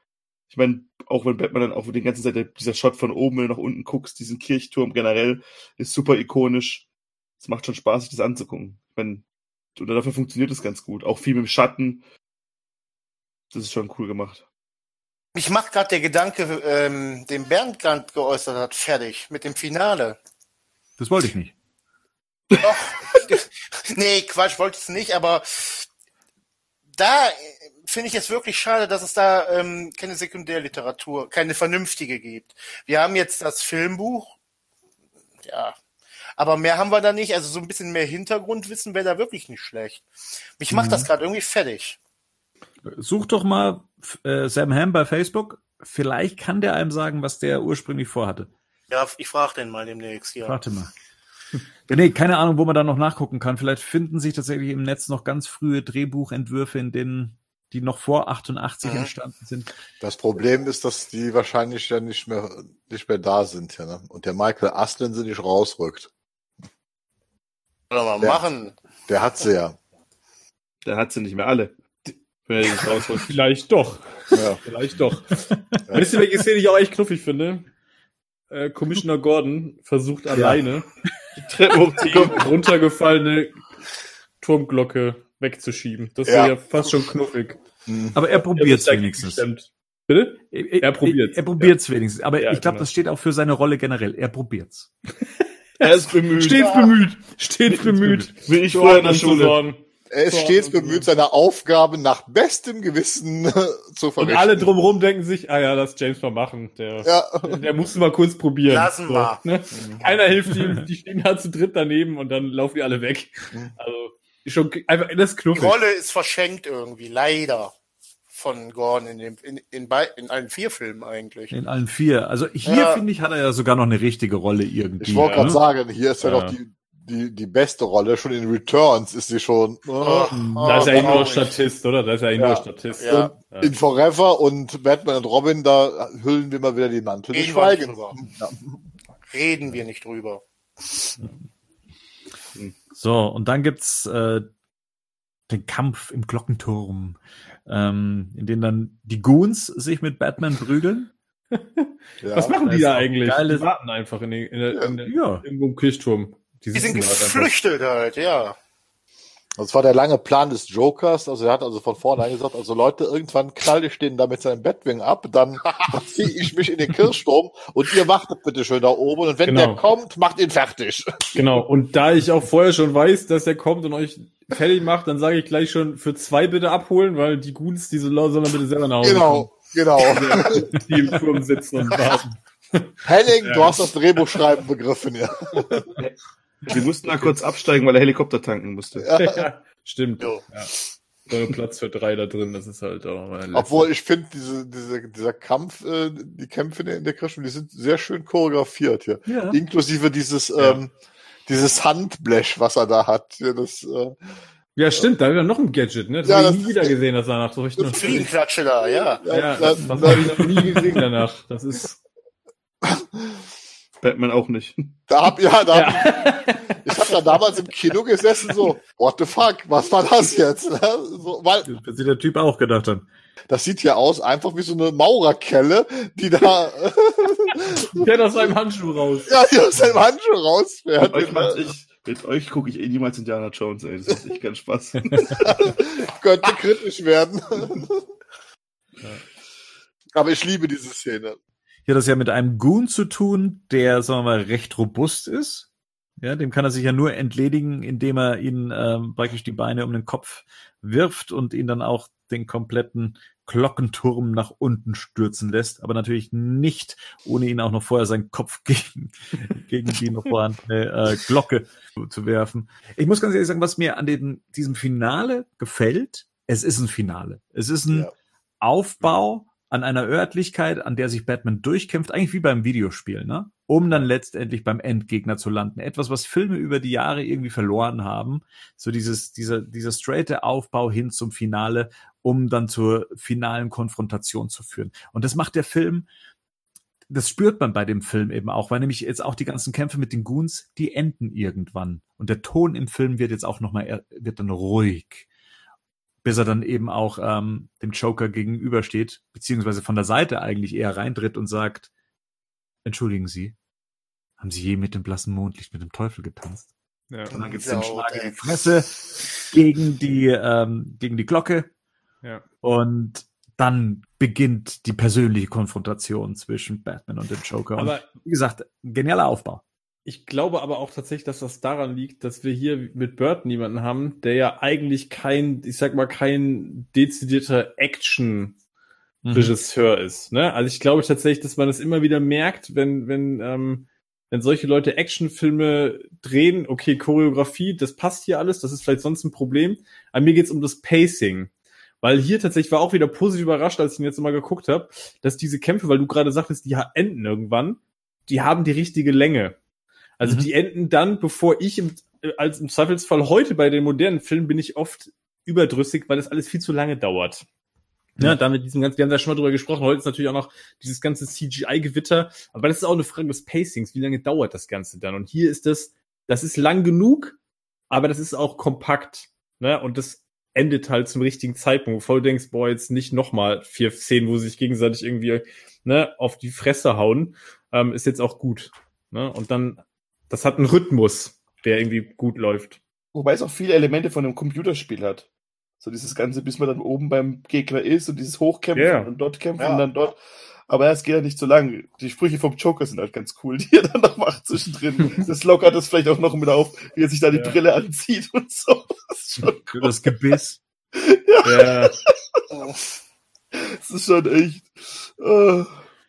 Ich meine, auch wenn Batman dann auch den ganzen Zeit, dieser Shot von oben, wenn du nach unten guckst, diesen Kirchturm generell, ist super ikonisch. Es macht schon Spaß, sich das anzugucken. Ich meine, und dafür funktioniert es ganz gut. Auch viel mit dem Schatten. Das ist schon cool gemacht. mich macht gerade der Gedanke, ähm, den Bernd gerade geäußert hat, fertig mit dem Finale. Das wollte ich nicht. Doch. nee, Quatsch, wollte ich es nicht, aber da äh, finde ich es wirklich schade, dass es da ähm, keine Sekundärliteratur, keine vernünftige gibt. Wir haben jetzt das Filmbuch, ja, aber mehr haben wir da nicht. Also so ein bisschen mehr Hintergrundwissen wäre da wirklich nicht schlecht. Mich macht Mhm. das gerade irgendwie fertig. Such doch mal äh, Sam Ham bei Facebook. Vielleicht kann der einem sagen, was der ursprünglich vorhatte. Ja, ich frage den mal demnächst, ja. Warte mal. Ja, nee, keine Ahnung, wo man da noch nachgucken kann. Vielleicht finden sich tatsächlich im Netz noch ganz frühe Drehbuchentwürfe, in denen die noch vor 88 Mhm. entstanden sind. Das Problem ist, dass die wahrscheinlich ja nicht mehr, nicht mehr da sind, ja, ne? Und der Michael Astlin sie nicht rausrückt. Soll er mal Ja. machen. Der hat sie ja. Der hat sie nicht mehr alle. Wenn er nicht rausholt. Vielleicht doch. ja. Vielleicht doch. Wisst ihr, welche Szene ich auch echt knuffig finde? Äh, Commissioner Gordon versucht alleine Die Treppe hochzukommen. runtergefallene Turmglocke wegzuschieben. Das Ja. wäre ja fast schon knuffig. Hm. Aber er probiert es wenigstens. gestemmt. Bitte? Er, Er probiert's. Er probiert es wenigstens. Aber Ja, ich glaube, genau. das steht auch für seine Rolle generell. Er probiert's. Er ist bemüht. Stets bemüht. Stets bemüht. Wie ich vorher in der Schule. Er ist So, stets okay. bemüht, seine Aufgabe nach bestem Gewissen zu Und verrichten. alle drumherum denken sich, ah ja, lass James mal machen. Der, Ja. der musste mal kurz probieren. Lassen wir. Ne? Keiner hilft ihm, die stehen da zu dritt daneben und dann laufen die alle weg. Also, schon einfach, das ist Die knuffig. Rolle ist verschenkt irgendwie, leider. Von Gordon in, dem, in, in, bei, in allen vier Filmen eigentlich. In allen vier. Also hier, Ja. finde ich, hat er ja sogar noch eine richtige Rolle irgendwie. Ich wollte gerade ne? sagen, hier ist ja, Ja. doch die, die, die beste Rolle. Schon in Returns ist sie schon. Oh, Da ist er eh nur. Statist, oder? Da ist er eh Ja. nur Statist. Ja. Ja. In Forever und Batman und Robin, da hüllen wir mal wieder die Mantel des Reden wir nicht Schweigens. Reden wir nicht drüber. So, und dann gibt's äh, den Kampf im Glockenturm, ähm, in dem dann die Goons sich mit Batman prügeln. Ja. Was machen die da eigentlich? geile- Die warten einfach in, in, der- in, der- Ja. irgendwo im Kirchturm. Die sind sitzen da halt geflüchtet halt, ja. Das war der lange Plan des Jokers. Also er hat also von vornherein gesagt, also Leute, irgendwann knall ich den da mit seinem Batwing ab, dann ziehe ich mich in den Kirchturm und ihr wartet bitte schön da oben und wenn Genau. der kommt, macht ihn fertig. Genau. Und da ich auch vorher schon weiß, dass er kommt und euch fertig macht, dann sage ich gleich schon für zwei bitte abholen, weil die Goons, diese Leute sollen dann bitte selber nach Hause Genau, genau. kommen, die im Turm sitzen und warten. Henning, Ja. du hast das Drehbuchschreiben begriffen, ja. Wir mussten da kurz absteigen, weil er Helikopter tanken musste. ja, stimmt. Jo. Ja. So Platz für drei da drin, das ist halt auch mal Obwohl ich finde, diese, diese, dieser Kampf, äh, die Kämpfe in der Kirche, die sind sehr schön choreografiert hier. Ja. Inklusive dieses, Ja. ähm, dieses Handblech, was er da hat. Ja, das, äh, Ja, stimmt, da haben wir noch ein Gadget, ne? Das Ja, habe ich das- nie wieder gesehen, das danach so richtig. Fliegenklatsche da, ja. Ja, da- das, das da- habe ich noch nie gesehen danach. Das ist. Batman auch nicht. Da hab, ja, da, Ja. ich habe da damals im Kino gesessen, so, what the fuck, was war das jetzt? So, weil, Das sich der Typ auch gedacht haben. das sieht ja aus, einfach wie so eine Maurerkelle, die da, Der aus seinem Handschuh raus. ja, die aus seinem Handschuh rausfährt. Mit euch, ich, mit euch gucke ich eh niemals Indiana Jones, ey. Das macht echt keinen Spaß. Könnte kritisch werden. Aber ich liebe diese Szene. Hier hat das ja mit einem Goon zu tun, der, sagen wir mal, recht robust ist. Ja, dem kann er sich ja nur entledigen, indem er ihn ähm, praktisch die Beine um den Kopf wirft und ihn dann auch den kompletten Glockenturm nach unten stürzen lässt, aber natürlich nicht, ohne ihn auch noch vorher seinen Kopf gegen, gegen die noch vorhandene äh, Glocke zu werfen. Ich muss ganz ehrlich sagen, was mir an dem, diesem Finale gefällt, es ist ein Finale. Es ist ein ja. Aufbau an einer Örtlichkeit, an der sich Batman durchkämpft, eigentlich wie beim Videospiel, ne? um dann letztendlich beim Endgegner zu landen. Etwas, was Filme über die Jahre irgendwie verloren haben. So dieses, dieser, dieser straighte Aufbau hin zum Finale, um dann zur finalen Konfrontation zu führen. Und das macht der Film, das spürt man bei dem Film eben auch, weil nämlich jetzt auch die ganzen Kämpfe mit den Goons, die enden irgendwann. Und der Ton im Film wird jetzt auch nochmal, wird dann ruhig bis er dann eben auch ähm, dem Joker gegenübersteht, beziehungsweise von der Seite eigentlich eher reintritt und sagt, entschuldigen Sie, haben Sie je mit dem blassen Mondlicht mit dem Teufel getanzt? Ja. Und dann gibt's den Schlag in die Fresse gegen die, ähm, gegen die Glocke. Ja. Und dann beginnt die persönliche Konfrontation zwischen Batman und dem Joker. Aber und, wie gesagt, genialer Aufbau. Ich glaube aber auch tatsächlich, dass das daran liegt, dass wir hier mit Burton jemanden haben, der ja eigentlich kein, ich sag mal, kein dezidierter Action Regisseur mhm. ist. Ne? Also ich glaube tatsächlich, dass man das immer wieder merkt, wenn, wenn, ähm, wenn solche Leute Actionfilme drehen, okay, Choreografie, das passt hier alles, das ist vielleicht sonst ein Problem. Aber mir geht's um das Pacing. Weil hier tatsächlich war auch wieder positiv überrascht, als ich ihn jetzt mal geguckt habe, dass diese Kämpfe, weil du gerade sagtest, die enden irgendwann, die haben die richtige Länge. Also mhm. die enden dann, bevor ich im, als im Zweifelsfall heute bei den modernen Filmen bin ich oft überdrüssig, weil das alles viel zu lange dauert. Ja, da mit diesem ganzen, wir haben da schon mal drüber gesprochen, heute ist natürlich auch noch dieses ganze CGI-Gewitter, aber das ist auch eine Frage des Pacings, wie lange dauert das Ganze dann? Und hier ist das, das ist lang genug, aber das ist auch kompakt, ne? Und das endet halt zum richtigen Zeitpunkt, bevor du denkst, boah, jetzt nicht nochmal vier Szenen, wo sie sich gegenseitig irgendwie, ne, auf die Fresse hauen, ähm, ist jetzt auch gut, ne? Und dann das hat einen Rhythmus, der irgendwie gut läuft. Wobei es auch viele Elemente von einem Computerspiel hat. So dieses Ganze, bis man dann oben beim Gegner ist und dieses Hochkämpfen yeah. und dort kämpfen ja. und dann dort. Aber es geht ja nicht so lang. Die Sprüche vom Joker sind halt ganz cool, die er dann noch macht zwischendrin. das lockert das vielleicht auch noch mit auf, wie er sich da die ja. Brille anzieht und so. Das ist schon cool. Das Gebiss. ja. ja. Das ist schon echt. Uh.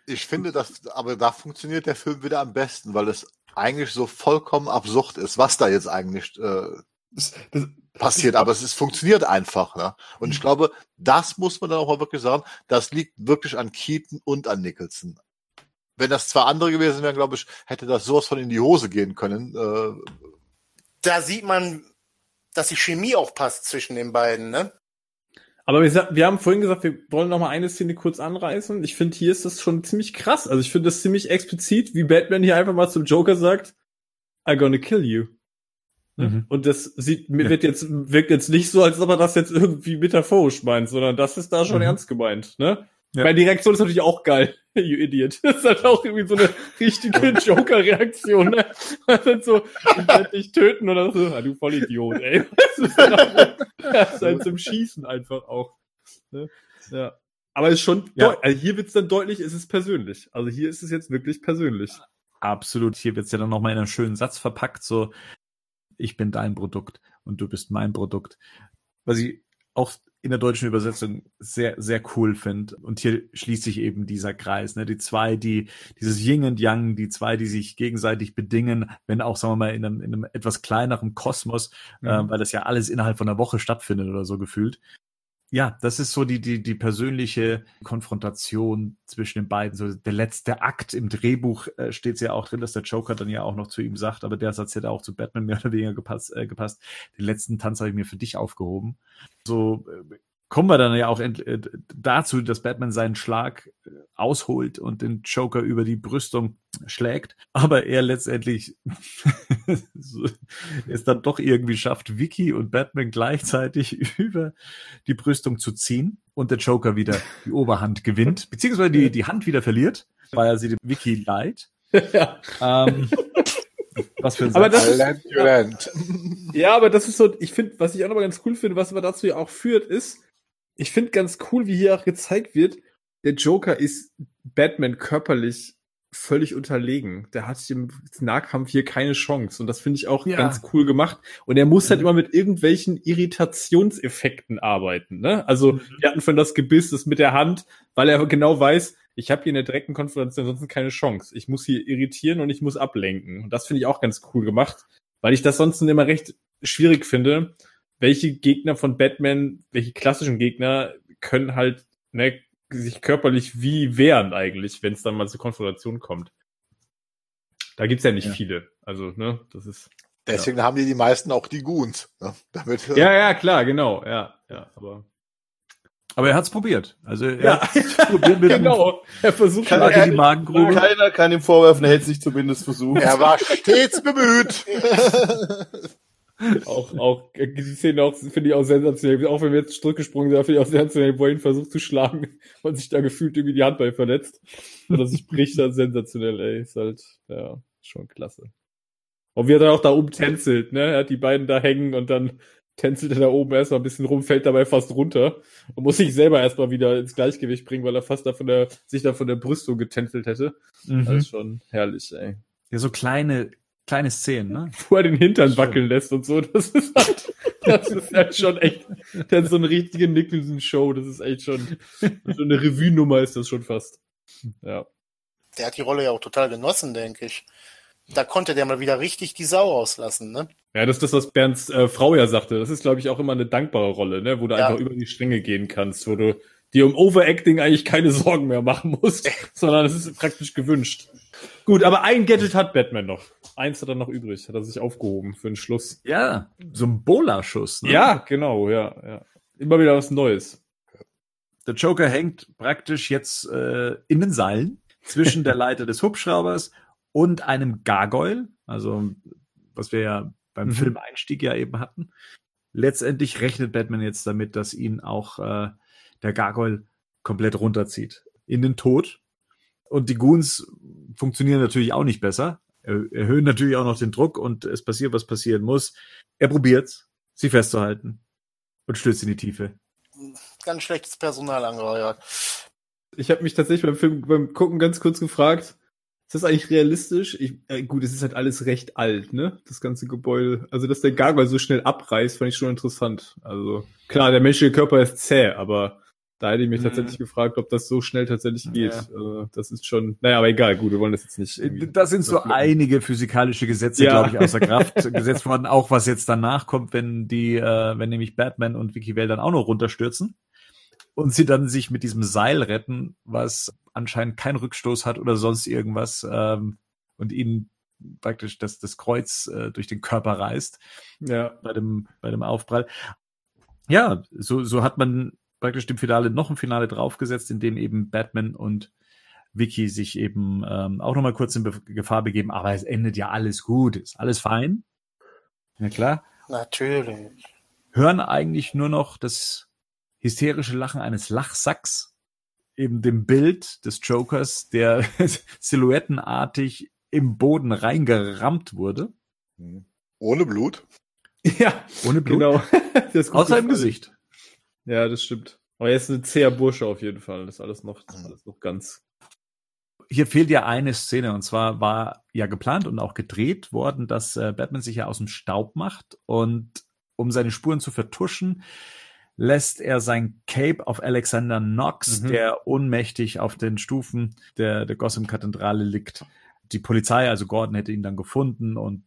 Ich finde, dass, aber da funktioniert der Film wieder am besten, weil es eigentlich so vollkommen absurd ist, was da jetzt eigentlich äh, das, das, passiert. Aber es ist, funktioniert einfach. Ne? Und ich mhm. glaube, das muss man dann auch mal wirklich sagen, das liegt wirklich an Keaton und an Nicholson. Wenn das zwei andere gewesen wären, glaube ich, hätte das sowas von in die Hose gehen können. Äh, da sieht man, dass die Chemie auch passt zwischen den beiden, ne? Aber wir, wir haben vorhin gesagt, wir wollen noch mal eine Szene kurz anreißen. Ich finde, hier ist das schon ziemlich krass. Also ich finde das ziemlich explizit, wie Batman hier einfach mal zum Joker sagt, I'm gonna kill you. Ne? Mhm. Und das sieht, wird jetzt, wirkt jetzt nicht so, als ob er das jetzt irgendwie metaphorisch meint, sondern das ist da schon mhm. ernst gemeint, ne? Ja. Meine Reaktion ist natürlich auch geil, you idiot. Das ist halt auch irgendwie so eine richtige Joker-Reaktion, ne? dann so, ich werde dich töten oder so, ah, du Vollidiot, ey. Das ist halt, das ist halt zum Schießen einfach auch. Ne? Ja. Aber es ist schon, ja. also hier wird's dann deutlich, es ist persönlich. Also hier ist es jetzt wirklich persönlich. Absolut. Hier wird's ja dann nochmal in einen schönen Satz verpackt, so, ich bin dein Produkt und du bist mein Produkt. Was ich auch in der deutschen Übersetzung sehr, sehr cool finde. Und hier schließt sich eben dieser Kreis. Ne? Die zwei, die, dieses Yin und Yang, die zwei, die sich gegenseitig bedingen, wenn auch, sagen wir mal, in einem, in einem etwas kleineren Kosmos, mhm. äh, weil das ja alles innerhalb von einer Woche stattfindet oder so gefühlt ja, das ist so die, die, die persönliche Konfrontation zwischen den beiden. So der letzte Akt im Drehbuch äh, steht ja auch drin, dass der Joker dann ja auch noch zu ihm sagt, aber der Satz hätte auch zu Batman mehr oder weniger gepasst. Äh, gepasst. Den letzten Tanz habe ich mir für dich aufgehoben. So äh, kommen wir dann ja auch äh, dazu, dass Batman seinen Schlag äh, ausholt und den Joker über die Brüstung schlägt, aber er letztendlich es dann doch irgendwie schafft, Vicky und Batman gleichzeitig über die Brüstung zu ziehen und der Joker wieder die Oberhand gewinnt, beziehungsweise die, die Hand wieder verliert, weil er sie dem Vicky leiht. Ja. Ähm, was für ein aber das ist, ja, ja, aber das ist so, ich finde, was ich auch noch mal ganz cool finde, was aber dazu ja auch führt, ist, ich finde ganz cool, wie hier auch gezeigt wird, der Joker ist Batman körperlich völlig unterlegen. Der hat im Nahkampf hier keine Chance. Und das finde ich auch ja. ganz cool gemacht. Und er muss halt immer mit irgendwelchen Irritationseffekten arbeiten. Ne? Also, mhm. wir hatten von das Gebiss, das mit der Hand, weil er genau weiß, ich habe hier in der direkten Konfrontation ansonsten keine Chance. Ich muss hier irritieren und ich muss ablenken. Und das finde ich auch ganz cool gemacht, weil ich das sonst immer recht schwierig finde. Welche Gegner von Batman, welche klassischen Gegner können halt ne, sich körperlich wie wehren eigentlich, wenn es dann mal zur Konfrontation kommt. Da gibt's ja nicht ja. viele. Also, ne, das ist. Deswegen ja. haben die die meisten auch die Goons. Ne? Damit, ja, ja, klar, genau, ja, ja, aber. Aber er hat's probiert. Also er ja. probiert mit genau. Er versucht kann, er, die Magengrube. Keiner kann ihm vorwerfen, er hätte sich zumindest versucht. Er war stets bemüht. auch, auch, die Szene auch, finde ich auch sensationell. Auch wenn wir jetzt zurückgesprungen sind, finde ich auch sensationell, wo er ihn versucht zu schlagen und sich da gefühlt irgendwie die Hand bei verletzt. Und das sich bricht dann sensationell, ey. Ist halt, ja, schon klasse. Und wie er dann auch da oben tänzelt, ne? Er hat die beiden da hängen und dann tänzelt er da oben erstmal ein bisschen rum, fällt dabei fast runter und muss sich selber erstmal wieder ins Gleichgewicht bringen, weil er fast da von der, sich da von der Brüstung getänzelt hätte. Mhm. Das ist schon herrlich, ey. Ja, so kleine, kleine Szenen, ne? Wo er den Hintern wackeln lässt und so. Das ist halt, das ist halt schon echt, das ist so eine richtige Nicholson-Show. Das ist echt schon, so eine Revue-Nummer ist das schon fast. Ja. Der hat die Rolle ja auch total genossen, denke ich. Da konnte der mal wieder richtig die Sau rauslassen, ne? Ja, das ist das, was Bernds äh, Frau ja sagte. Das ist, glaube ich, auch immer eine dankbare Rolle, ne? Wo du ja. einfach über die Stränge gehen kannst, wo du dir um Overacting eigentlich keine Sorgen mehr machen musst, sondern es ist praktisch gewünscht. Gut, aber ein Gadget hat Batman noch. Eins hat er noch übrig, hat er sich aufgehoben für den Schluss. Ja, so ein Bola-Schuss. Ne? Ja, genau, ja, ja. Immer wieder was Neues. Der Joker hängt praktisch jetzt äh, in den Seilen zwischen der Leiter des Hubschraubers und einem Gargoyle, also was wir ja beim mhm. Filmeinstieg ja eben hatten. Letztendlich rechnet Batman jetzt damit, dass ihn auch äh, der Gargoyle komplett runterzieht in den Tod. Und die Goons funktionieren natürlich auch nicht besser, erhöhen natürlich auch noch den Druck und es passiert, was passieren muss. Er probiert, sie festzuhalten und stürzt in die Tiefe. Ganz schlechtes Personal angeheuert. Ich habe mich tatsächlich beim Film beim Gucken ganz kurz gefragt, ist das eigentlich realistisch? Ich, äh, gut, es ist halt alles recht alt, ne? Das ganze Gebäude. Also, dass der Gargoyle so schnell abreißt, fand ich schon interessant. Also, klar, der menschliche Körper ist zäh, aber da hätte ich mich mhm. tatsächlich gefragt, ob das so schnell tatsächlich geht. Ja. Also, das ist schon, naja, aber egal, gut, wir wollen das jetzt nicht. Da sind so einige physikalische Gesetze, ja. glaube ich, außer Kraft gesetzt worden. Auch was jetzt danach kommt, wenn die, äh, wenn nämlich Batman und Vicky Vale dann auch noch runterstürzen und sie dann sich mit diesem Seil retten, was anscheinend keinen Rückstoß hat oder sonst irgendwas ähm, und ihnen praktisch das, das Kreuz äh, durch den Körper reißt ja. bei, dem, bei dem Aufprall. Ja, so, so hat man praktisch dem Finale noch ein Finale draufgesetzt, in dem eben Batman und Vicky sich eben ähm, auch nochmal kurz in Be Gefahr begeben, aber es endet ja alles gut, ist alles fein. Ja klar. Natürlich. Hören eigentlich nur noch das hysterische Lachen eines Lachsacks, eben dem Bild des Jokers, der silhouettenartig im Boden reingerammt wurde. Mhm. Ohne Blut? Ja, ohne Blut. Genau. Außer im Gesicht. Ja, das stimmt. Aber er ist ein zäher Bursche auf jeden Fall. Das ist alles noch, ist alles noch ganz. Hier fehlt ja eine Szene und zwar war ja geplant und auch gedreht worden, dass äh, Batman sich ja aus dem Staub macht und um seine Spuren zu vertuschen, lässt er sein Cape auf Alexander Knox, mhm. der ohnmächtig auf den Stufen der, der Gotham-Kathedrale liegt. Die Polizei, also Gordon, hätte ihn dann gefunden und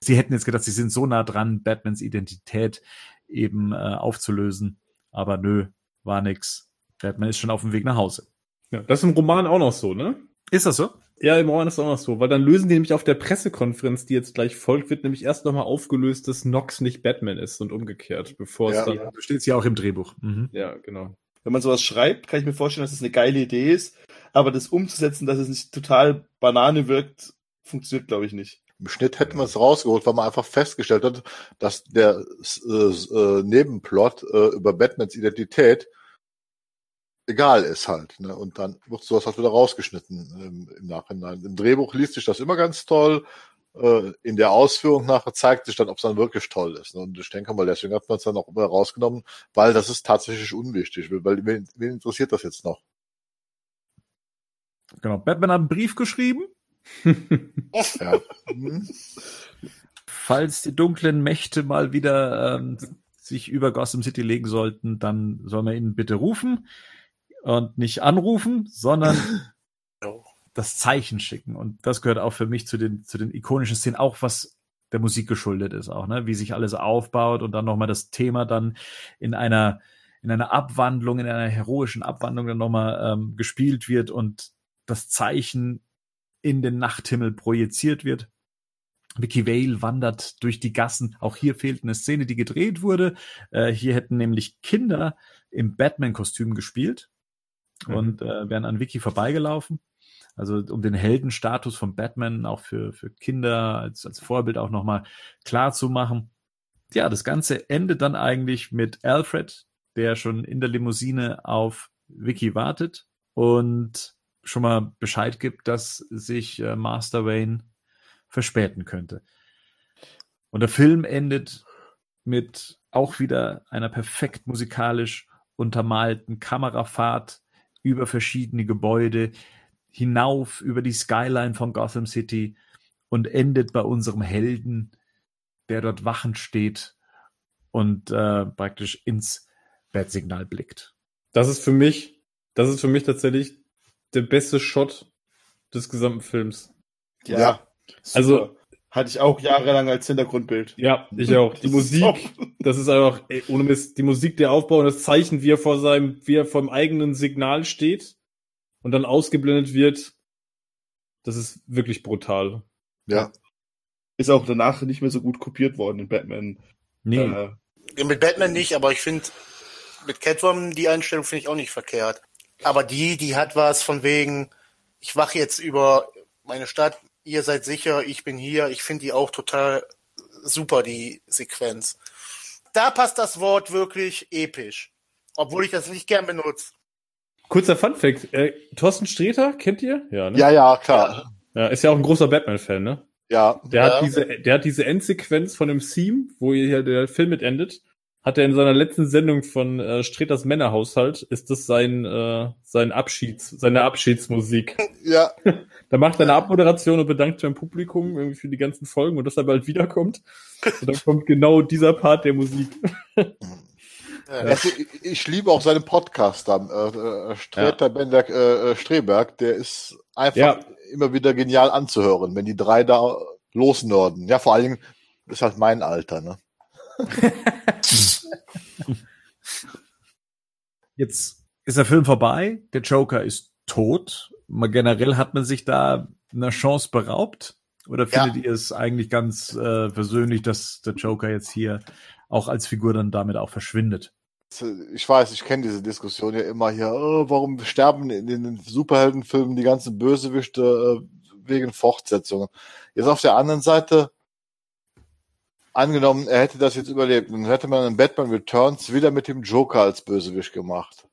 sie hätten jetzt gedacht, sie sind so nah dran, Batmans Identität eben äh, aufzulösen. Aber nö, war nix. Batman ist schon auf dem Weg nach Hause. Ja, das ist im Roman auch noch so, ne? Ist das so? Ja, im Roman ist es auch noch so, weil dann lösen die nämlich auf der Pressekonferenz, die jetzt gleich folgt, wird nämlich erst nochmal aufgelöst, dass Nox nicht Batman ist und umgekehrt, bevor ja, es dann. Ja, so steht es ja auch im Drehbuch. Mhm. Ja, genau. Wenn man sowas schreibt, kann ich mir vorstellen, dass es das eine geile Idee ist, aber das umzusetzen, dass es nicht total Banane wirkt, funktioniert, glaube ich, nicht. Im Schnitt hätten wir es rausgeholt, weil man einfach festgestellt hat, dass der äh, äh, Nebenplot äh, über Batmans Identität egal ist halt. Ne? Und dann wird sowas halt wieder rausgeschnitten im, im Nachhinein. Im Drehbuch liest sich das immer ganz toll. Äh, in der Ausführung nachher zeigt sich dann, ob es dann wirklich toll ist. Ne? Und ich denke mal, deswegen hat man es dann auch immer rausgenommen, weil das ist tatsächlich unwichtig. Weil wen, wen interessiert das jetzt noch? Genau, Batman hat einen Brief geschrieben. Ja. Falls die dunklen Mächte mal wieder ähm, sich über Gotham City legen sollten, dann soll man ihnen bitte rufen und nicht anrufen, sondern das Zeichen schicken. Und das gehört auch für mich zu den, zu den ikonischen Szenen, auch was der Musik geschuldet ist, auch, ne? Wie sich alles aufbaut und dann nochmal das Thema dann in einer, in einer Abwandlung, in einer heroischen Abwandlung dann nochmal ähm, gespielt wird und das Zeichen in den Nachthimmel projiziert wird. Vicky Vale wandert durch die Gassen. Auch hier fehlt eine Szene, die gedreht wurde. Äh, hier hätten nämlich Kinder im Batman-Kostüm gespielt Mhm. und äh, wären an Vicky vorbeigelaufen. Also um den Heldenstatus von Batman auch für, für Kinder als, als Vorbild auch nochmal klar zu machen. Ja, das Ganze endet dann eigentlich mit Alfred, der schon in der Limousine auf Vicky wartet und schon mal Bescheid gibt, dass sich äh, Master Wayne verspäten könnte. Und der Film endet mit auch wieder einer perfekt musikalisch untermalten Kamerafahrt über verschiedene Gebäude hinauf über die Skyline von Gotham City und endet bei unserem Helden, der dort wachend steht und äh, praktisch ins Bettsignal blickt. Das ist für mich, das ist für mich tatsächlich der beste Shot des gesamten Films. Ja. Ja. Also- hatte ich auch jahrelang als Hintergrundbild. Ja, ich auch. Die Das Musik, das ist einfach, ey, ohne Mist, die Musik, der Aufbau und das Zeichen, wie er vor seinem, wie er vom eigenen Signal steht und dann ausgeblendet wird, das ist wirklich brutal. Ja. Ist auch danach nicht mehr so gut kopiert worden in Batman. Nee, Äh, Ja, Mit Batman nicht, aber ich finde, mit Catwoman die Einstellung finde ich auch nicht verkehrt. Aber die, die hat was von wegen, ich wache jetzt über meine Stadt, ihr seid sicher, ich bin hier. Ich finde die auch total super, die Sequenz. Da passt das Wort wirklich episch. Obwohl ich das nicht gern benutze. Kurzer Funfact, äh, Thorsten Sträter, kennt ihr? Ja, ne? Ja, ja, klar. ja. Ist ja auch ein großer Batman-Fan, ne? Ja. Der Ja. hat diese, der hat diese Endsequenz von dem Theme, wo hier der Film mit endet, hat er in seiner letzten Sendung von äh, Streters Männerhaushalt, ist das sein, äh, sein Abschieds, seine Abschiedsmusik. Ja. Da macht er eine Abmoderation und bedankt beim Publikum irgendwie für die ganzen Folgen und dass er bald wiederkommt. Und dann kommt genau dieser Part der Musik. Ja. Also, ich, liebe auch seinen Podcast dann, äh, äh, Streter Benberg, äh, äh, Streberg, der ist einfach Ja. immer wieder genial anzuhören, wenn die drei da losnörden. Ja, vor allen Dingen, das ist halt mein Alter, ne? Jetzt ist der Film vorbei, der Joker ist tot. Mal generell hat man sich da eine Chance beraubt? Oder Ja. findet ihr es eigentlich ganz äh, persönlich, dass der Joker jetzt hier auch als Figur dann damit auch verschwindet? Ich weiß, ich kenne diese Diskussion ja immer hier, oh, warum sterben in den Superheldenfilmen die ganzen Bösewichte äh, wegen Fortsetzungen. Jetzt auf der anderen Seite, angenommen, er hätte das jetzt überlebt, dann hätte man in Batman Returns wieder mit dem Joker als Bösewicht gemacht.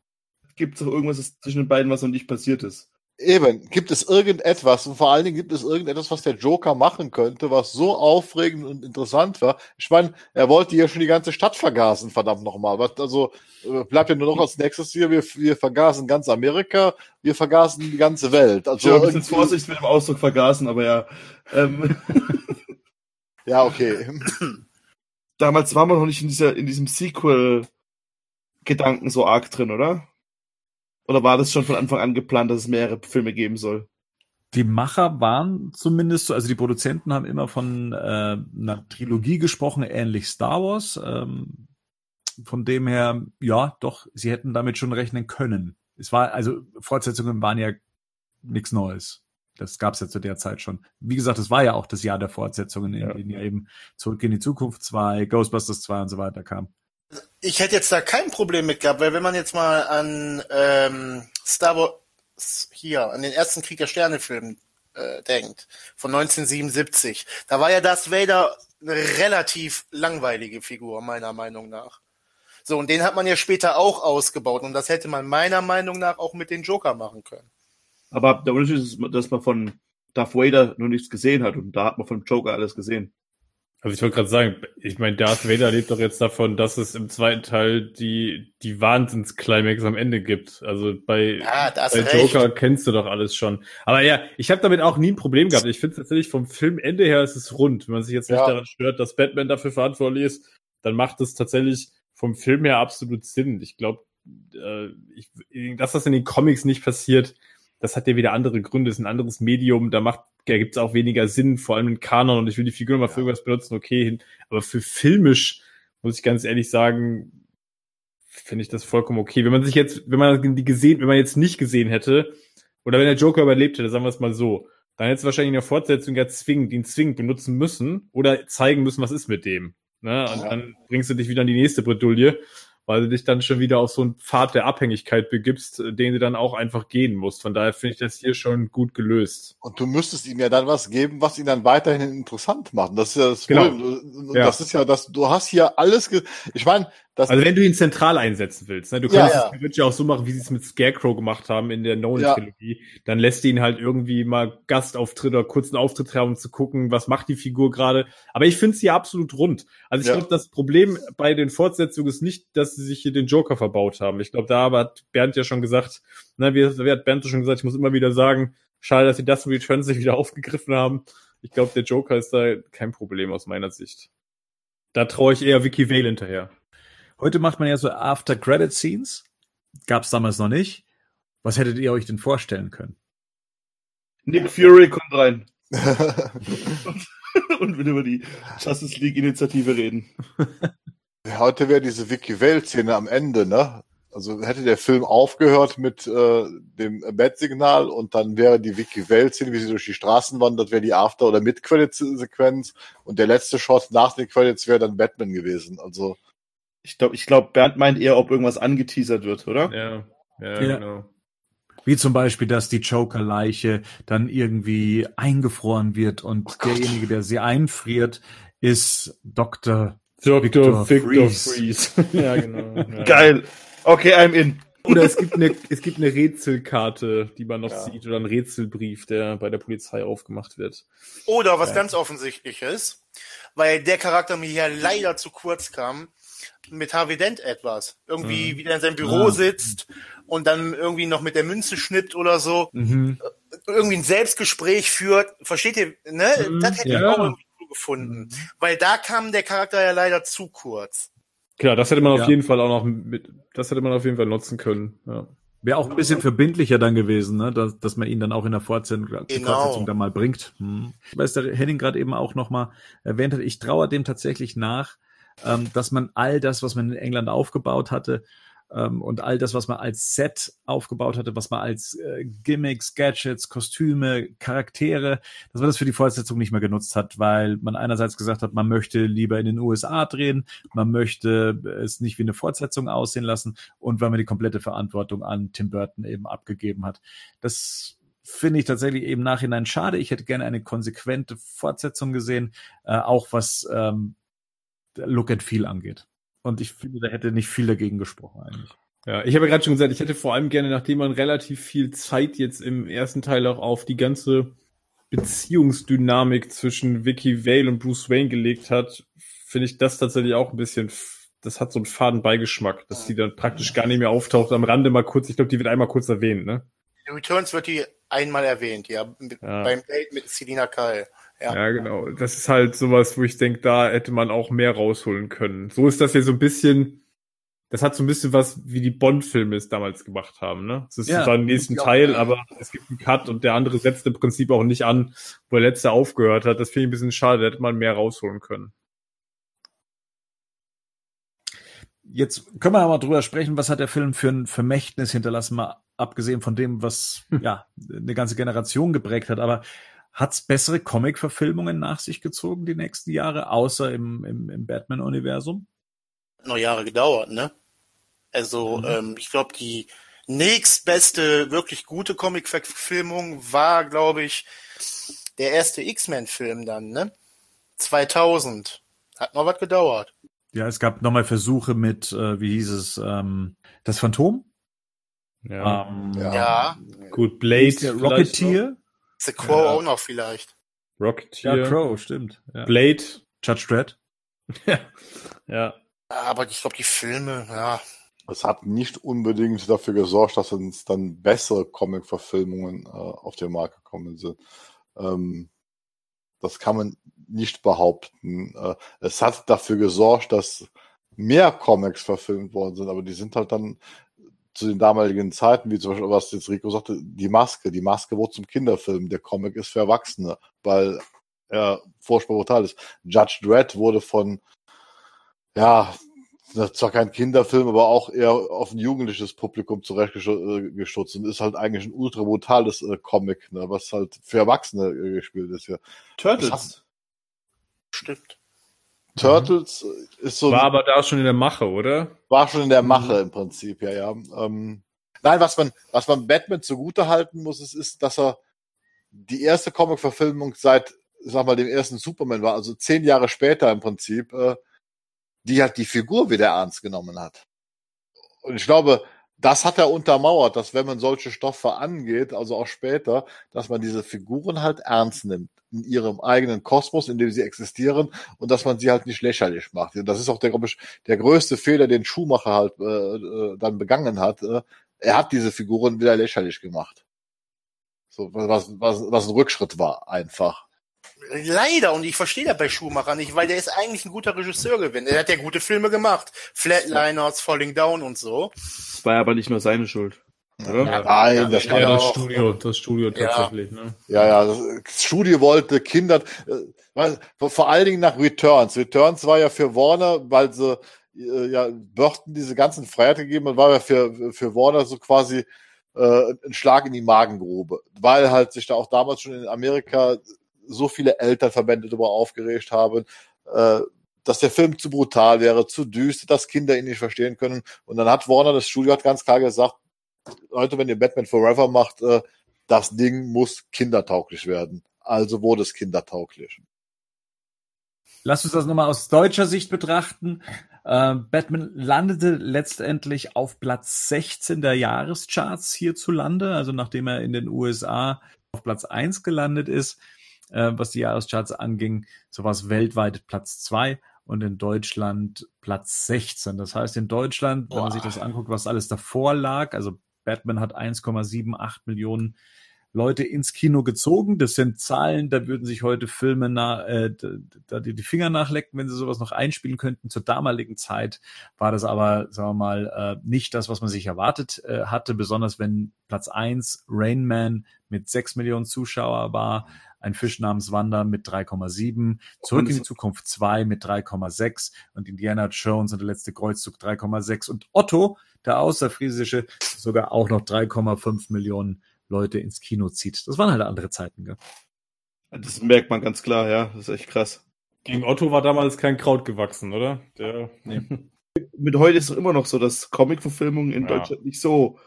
Gibt es auch irgendwas zwischen den beiden, was noch nicht passiert ist? Eben, gibt es irgendetwas und vor allen Dingen gibt es irgendetwas, was der Joker machen könnte, was so aufregend und interessant war. Ich meine, er wollte ja schon die ganze Stadt vergasen, verdammt nochmal. Also äh, bleibt ja nur noch als nächstes hier, wir, wir vergasen ganz Amerika, wir vergasen die ganze Welt. Also Ich habe ein bisschen irgendwie- Vorsicht mit dem Ausdruck vergaßen, aber ja. Ähm, Ja, okay. damals waren wir noch nicht in, dieser, in diesem Sequel-Gedanken so arg drin, oder? Oder war das schon von Anfang an geplant, dass es mehrere Filme geben soll? Die Macher waren zumindest so, also die Produzenten haben immer von äh, einer Trilogie gesprochen, ähnlich Star Wars. Ähm, von dem her, ja, doch, sie hätten damit schon rechnen können. Es war, also Fortsetzungen waren ja nichts Neues. Das gab es ja zu der Zeit schon. Wie gesagt, es war ja auch das Jahr der Fortsetzungen, in Ja. denen ja eben Zurück in die Zukunft 2, Ghostbusters 2 und so weiter kam. Ich hätte jetzt da kein Problem mit gehabt, weil wenn man jetzt mal an ähm, Star Wars hier, an den ersten Krieg der Sterne-Film äh, denkt, von 1977, da war ja Darth Vader eine relativ langweilige Figur, meiner Meinung nach. So, und den hat man ja später auch ausgebaut und das hätte man meiner Meinung nach auch mit den Joker machen können. Aber der Unterschied ist, dass man von Darth Vader noch nichts gesehen hat und da hat man vom Joker alles gesehen. Also ich wollte gerade sagen, ich meine, Darth Vader lebt doch jetzt davon, dass es im zweiten Teil die, die Wahnsinns-Climax am Ende gibt. Also bei, Ja, hast bei recht. Joker kennst du doch alles schon. Aber ja, ich habe damit auch nie ein Problem gehabt. Ich finde tatsächlich vom Filmende her ist es rund. Wenn man sich jetzt nicht Ja. daran stört, dass Batman dafür verantwortlich ist, dann macht es tatsächlich vom Film her absolut Sinn. Ich glaube, äh, dass das in den Comics nicht passiert, das hat ja wieder andere Gründe, ist ein anderes Medium, da macht, da gibt es auch weniger Sinn, vor allem in Kanon und ich will die Figur mal für irgendwas benutzen, okay, hin. aber für filmisch, muss ich ganz ehrlich sagen, finde ich das vollkommen okay. Wenn man sich jetzt, wenn man die gesehen, wenn man jetzt nicht gesehen hätte, oder wenn der Joker überlebt hätte, sagen wir es mal so, dann hätte es wahrscheinlich in der Fortsetzung ja zwingend, ihn zwingend benutzen müssen oder zeigen müssen, was ist mit dem. Ne? Und Ja. dann bringst du dich wieder in die nächste Bredouille, weil du dich dann schon wieder auf so einen Pfad der Abhängigkeit begibst, äh, den du dann auch einfach gehen musst. Von daher finde ich das hier schon gut gelöst. Und du müsstest ihm ja dann was geben, was ihn dann weiterhin interessant macht. Das ist ja das Genau. Problem. Ja. Das ist ja das, du hast hier alles, ge ich meine, das, Also wenn du ihn zentral einsetzen willst, ne, du Ja, kannst ja. es theoretisch auch so machen, wie sie es mit Scarecrow gemacht haben in der Nolan-Trilogie. Dann lässt du ihn halt irgendwie mal Gastauftritt oder kurzen Auftritt haben, um zu gucken, was macht die Figur gerade. Aber ich finde sie absolut rund. Also ich Ja. glaube, das Problem bei den Fortsetzungen ist nicht, dass sie sich hier den Joker verbaut haben. Ich glaube, da hat Bernd ja schon gesagt, ne, wie, wie hat Bernd schon gesagt, ich muss immer wieder sagen, schade, dass sie das in Returns nicht wieder aufgegriffen haben. Ich glaube, der Joker ist da kein Problem aus meiner Sicht. Da traue ich eher Vicky Vale hinterher. Heute macht man ja so After-Credit-Scenes. Gab's damals noch nicht. Was hättet ihr euch denn vorstellen können? Nick Fury kommt rein und will über die Justice League Initiative reden. Heute wäre diese Vicky Vale-Szene am Ende, ne? Also hätte der Film aufgehört mit äh, dem Bat-Signal und dann wäre die Vicky Vale-Szene, wie sie durch die Straßen wandert, wäre die After- oder Mid-Credits-Sequenz und der letzte Shot nach den Credits wäre dann Batman gewesen. Also Ich glaube, ich glaub, Bernd meint eher, ob irgendwas angeteasert wird, oder? Ja, ja, Ja. genau. Wie zum Beispiel, dass die Joker-Leiche dann irgendwie eingefroren wird und Oh derjenige, der sie einfriert, ist Dr. Dr. Victor Victor, Freeze. Freeze. ja, genau. Ja. Geil. Okay, I'm in. Oder es gibt eine, es gibt eine Rätselkarte, die man noch Ja. sieht, oder ein Rätselbrief, der bei der Polizei aufgemacht wird. Oder was Ja. ganz offensichtliches, weil der Charakter mir hier leider zu kurz kam, mit Harvey Dent etwas. Irgendwie Mhm. wieder in seinem Büro Ah. sitzt und dann irgendwie noch mit der Münze schnippt oder so. Mhm. Irgendwie ein Selbstgespräch führt. Versteht ihr? Ne? Mhm, Das hätte ich ja. auch gefunden. Weil da kam der Charakter ja leider zu kurz. Klar, das hätte man Ja. auf jeden Fall auch noch mit, das hätte man auf jeden Fall nutzen können. Ja. Wäre auch ein bisschen verbindlicher dann gewesen, ne? dass, dass man ihn dann auch in der Fortsetzung, Genau. Fortsetzung dann mal bringt. Hm. Weil es der Henning gerade eben auch noch mal erwähnt hat, ich traue dem tatsächlich nach, ähm, dass man all das, was man in England aufgebaut hatte, ähm, und all das, was man als Set aufgebaut hatte, was man als äh, Gimmicks, Gadgets, Kostüme, Charaktere, dass man das für die Fortsetzung nicht mehr genutzt hat, weil man einerseits gesagt hat, man möchte lieber in den USA drehen, man möchte es nicht wie eine Fortsetzung aussehen lassen und weil man die komplette Verantwortung an Tim Burton eben abgegeben hat. Das finde ich tatsächlich eben Nachhinein schade. Ich hätte gerne eine konsequente Fortsetzung gesehen, äh, auch was ähm, Look and Feel angeht. Und ich finde, da hätte nicht viel dagegen gesprochen eigentlich. Ja, ich habe ja gerade schon gesagt, ich hätte vor allem gerne, nachdem man relativ viel Zeit jetzt im ersten Teil auch auf die ganze Beziehungsdynamik zwischen Vicky Vale und Bruce Wayne gelegt hat, finde ich das tatsächlich auch ein bisschen, das hat so einen faden Beigeschmack, dass die dann praktisch gar nicht mehr auftaucht, am Rande mal kurz, ich glaube, die wird einmal kurz erwähnt, ne? In Returns wird die einmal erwähnt, ja. Mit, Ja. Beim Date mit Selina Kyle. Ja. Ja, genau. Das ist halt sowas, wo ich denke, da hätte man auch mehr rausholen können. So ist das ja so ein bisschen, das hat so ein bisschen was, wie die Bond-Filme es damals gemacht haben, ne? Es ist Ja, zwar im nächsten ja. Teil, aber es gibt einen Cut und der andere setzt im Prinzip auch nicht an, wo der letzte aufgehört hat. Das finde ich ein bisschen schade, da hätte man mehr rausholen können. Jetzt können wir aber drüber sprechen, was hat der Film für ein Vermächtnis hinterlassen, mal abgesehen von dem, was ja eine ganze Generation geprägt hat. Aber hat's bessere Comic-Verfilmungen nach sich gezogen die nächsten Jahre, außer im, im, im Batman-Universum? noch Jahre gedauert, ne? Also, Mhm. ähm, ich glaube, die nächstbeste wirklich gute Comic-Verfilmung war, glaube ich, der erste X-Men-Film dann, ne? 2000. Hat noch was gedauert. Ja, es gab nochmal Versuche mit, äh, wie hieß es, ähm, das Phantom? Ja. Ähm, Ja. Ja, Gut, Blade. Rocketeer? The Crow Ja. auch noch vielleicht. Rocketeer, Ja, Crow, stimmt. Ja. Blade, Judge Dredd. ja. ja. Aber ich glaube, die Filme, ja. Es hat nicht unbedingt dafür gesorgt, dass uns dann bessere Comic-Verfilmungen äh, auf den Markt gekommen sind. Ähm, das kann man nicht behaupten. Äh, es hat dafür gesorgt, dass mehr Comics verfilmt worden sind, aber die sind halt dann zu den damaligen Zeiten, wie zum Beispiel, was jetzt Rico sagte, die Maske. Die Maske wurde zum Kinderfilm. Der Comic ist für Erwachsene, weil er furchtbar brutal ist. Judge Dredd wurde von, ja, zwar kein Kinderfilm, aber auch eher auf ein jugendliches Publikum zurechtgestutzt und ist halt eigentlich ein ultra brutales äh, Comic, ne, was halt für Erwachsene äh, gespielt ist hier. Turtles. Stimmt. Turtles mhm. ist so. War aber da schon in der Mache, oder? War schon in der Mache im Prinzip, ja, ja. Ähm, nein, was man, was man Batman zugute halten muss, ist, ist, dass er die erste Comic-Verfilmung seit, sag mal, dem ersten Superman war, also zehn Jahre später im Prinzip, äh, die halt die Figur wieder ernst genommen hat. Und ich glaube, das hat er untermauert, dass wenn man solche Stoffe angeht, also auch später, dass man diese Figuren halt ernst nimmt in ihrem eigenen Kosmos, in dem sie existieren und dass man sie halt nicht lächerlich macht. Das ist auch der, glaube ich, der größte Fehler, den Schumacher halt äh, äh, dann begangen hat. Äh, er hat diese Figuren wieder lächerlich gemacht. So, was, was, was ein Rückschritt war, einfach. Leider, und ich verstehe das bei Schumacher nicht, weil der ist eigentlich ein guter Regisseur gewesen. Er hat ja gute Filme gemacht. Flatliners, Falling Down und so. Das war aber nicht nur seine Schuld. Oder? Ja, Nein, das, ja, das Studio, das Studio tatsächlich. Ja, ne? ja, ja, das Studio wollte Kinder, äh, vor allen Dingen nach Returns. Returns war ja für Warner, weil sie äh, ja Burton diese ganzen Freiheit gegeben hat, war ja für, für Warner so quasi äh, ein Schlag in die Magengrube, weil halt sich da auch damals schon in Amerika so viele Elternverbände darüber aufgeregt haben, äh, dass der Film zu brutal wäre, zu düster, dass Kinder ihn nicht verstehen können. Und dann hat Warner, das Studio hat ganz klar gesagt, Leute, wenn ihr Batman Forever macht, äh, das Ding muss kindertauglich werden. Also wurde es kindertauglich. Lass uns das nochmal aus deutscher Sicht betrachten. Äh, Batman landete letztendlich auf Platz 16 der Jahrescharts hierzulande, also nachdem er in den USA auf Platz 1 gelandet ist, äh, was die Jahrescharts anging, so war es weltweit Platz 2 und in Deutschland Platz 16. Das heißt, in Deutschland, Boah. wenn man sich das anguckt, was alles davor lag, also Batman hat 1,78 Millionen Leute ins Kino gezogen. Das sind Zahlen, da würden sich heute Filme na, äh, da die, die Finger nachlecken, wenn sie sowas noch einspielen könnten. Zur damaligen Zeit war das aber, sagen wir mal, äh, nicht das, was man sich erwartet äh, hatte, besonders wenn Platz eins Rain Man mit sechs Millionen Zuschauer war, ein Fisch namens Wanda mit 3,7, Zurück in die Zukunft 2 mit 3,6 und Indiana Jones und der letzte Kreuzzug 3,6 und Otto, der Außerfriesische, sogar auch noch 3,5 Millionen Leute ins Kino zieht. Das waren halt andere Zeiten, gell? Das merkt man ganz klar, ja. Das ist echt krass. Gegen Otto war damals kein Kraut gewachsen, oder? Der, nee. Mit heute ist es immer noch so, dass Comic-Verfilmungen in ja. Deutschland nicht so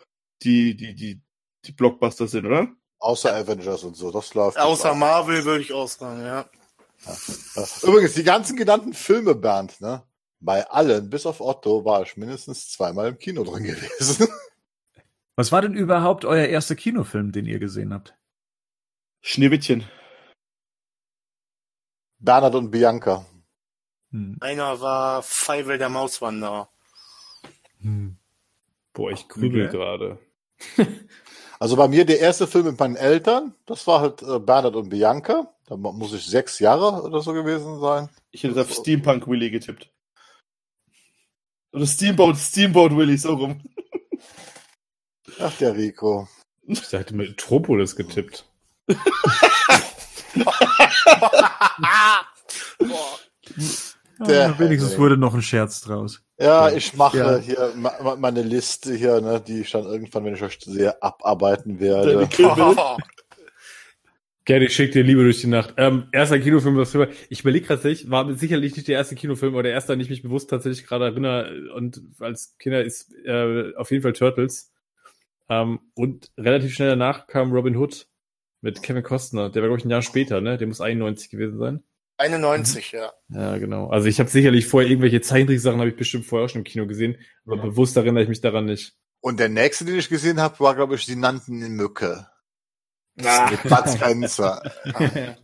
die, die, die, die Blockbuster sind, oder? Außer Avengers und so, das läuft. Außer Marvel würde ich auch sagen, ja. ja. Übrigens, die ganzen genannten Filme, Bernd, ne? Bei allen, bis auf Otto, war ich mindestens zweimal im Kino drin gewesen. Was war denn überhaupt euer erster Kinofilm, den ihr gesehen habt? Schneewittchen. Bernhard und Bianca. Hm. Einer war Feivel der Mauswanderer. Hm. Boah, ich grübel okay. gerade. Also bei mir der erste Film mit meinen Eltern, das war halt äh, Bernhard und Bianca. Da muss ich sechs Jahre oder so gewesen sein. Ich hätte auf Steampunk Willy getippt. Oder Steamboat, Steamboat Willy, so rum. Ach, der Rico. Ich hätte mit Metropolis getippt. der, ja, wenigstens wurde noch ein Scherz draus. Ja, ich mache ja. hier meine Liste hier, ne, die ich dann irgendwann, wenn ich euch sehe, abarbeiten werde. Gerne, ich schicke dir Liebe durch die Nacht. Ähm, erster Kinofilm, was für, ich überlege tatsächlich, war sicherlich nicht der erste Kinofilm, aber der erste, an den ich mich bewusst tatsächlich gerade erinnere und als Kinder ist äh, auf jeden Fall Turtles. Ähm, und relativ schnell danach kam Robin Hood mit Kevin Costner. Der war, glaube ich, ein Jahr später, ne? Der muss 91 gewesen sein. 91, mhm. ja. Ja, genau. Also ich habe sicherlich vorher irgendwelche Zeichentricksachen habe ich bestimmt vorher auch schon im Kino gesehen, aber ja. bewusst erinnere ich mich daran nicht. Und der nächste, den ich gesehen habe, war, glaube ich, die nannten in Mücke. Ah. Mit Bud Spencer.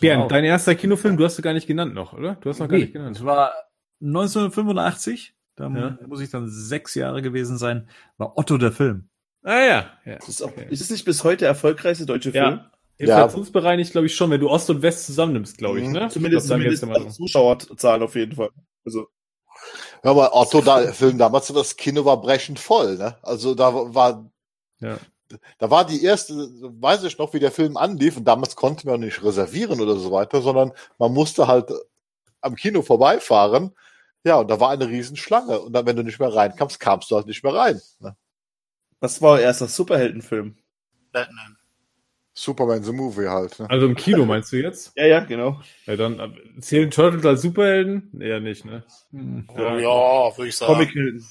Bernd, dein erster Kinofilm, du hast du gar nicht genannt noch, oder? Du hast noch gar Nee, nicht genannt. das war 1985. Da Ja. muss ich dann sechs Jahre gewesen sein. War Otto der Film. Ah ja. ja. Das ist, auch, Okay. ist es nicht bis heute der erfolgreichste deutsche Film? Ja. Inflationsbereinigt, glaube ich, schon, wenn du Ost und West zusammennimmst, glaube ich, Mhm. ne? Zumindest, ich glaub, zumindest immer so. Zuschauerzahlen auf jeden Fall. Also, Ja, aber Otto, da, Film damals, das Kino war brechend voll, ne? Also da war, Ja. da war die erste, weiß ich noch, wie der Film anlief und damals konnte man nicht reservieren oder so weiter, sondern man musste halt am Kino vorbeifahren. Ja, und da war eine Riesenschlange. Und dann, wenn du nicht mehr reinkamst, kamst du halt nicht mehr rein. Ne? was war euer erster Superheldenfilm? Batman. Superman the Movie halt. Ne? Also im Kino meinst du jetzt? Ja, ja, genau. Ja, dann äh, zählen Turtles als Superhelden? Eher nicht, ne? Ja, ja würde ich sagen. Comichelden.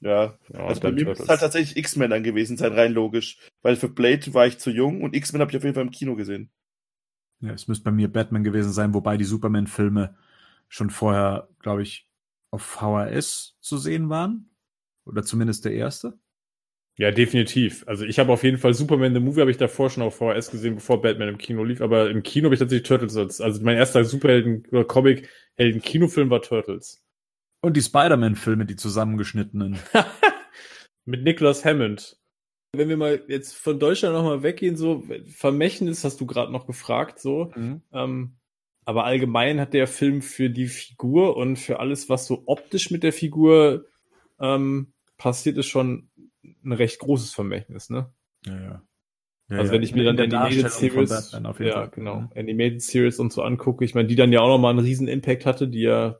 Ja. Ja, Also bei mir muss es halt tatsächlich X-Men dann gewesen sein, rein logisch. Weil für Blade war ich zu jung und X-Men habe ich auf jeden Fall im Kino gesehen. Ja, es müsste bei mir Batman gewesen sein, wobei die Superman-Filme schon vorher, glaube ich, auf VHS zu sehen waren. Oder zumindest der erste. Ja, definitiv. Also ich habe auf jeden Fall Superman the Movie habe ich davor schon auf VHS gesehen, bevor Batman im Kino lief, aber im Kino habe ich tatsächlich Turtles als, also mein erster Superhelden oder Comic Helden Kinofilm war Turtles. Und die Spider-Man-Filme, die zusammengeschnittenen. Mit Nicholas Hammond. Wenn wir mal jetzt von Deutschland nochmal weggehen, so Vermächtnis hast du gerade noch gefragt, so. Ähm, aber allgemein hat der Film für die Figur und für alles, was so optisch mit der Figur ähm, passiert, ist schon ein recht großes Vermächtnis, ne? Ja, ja. Ja, also ja. wenn ich mir dann der Animated Series, Batman auf jeden ja Fall. genau, Mhm. Animated Series und so angucke, ich meine, die dann ja auch nochmal einen riesen Impact hatte, die ja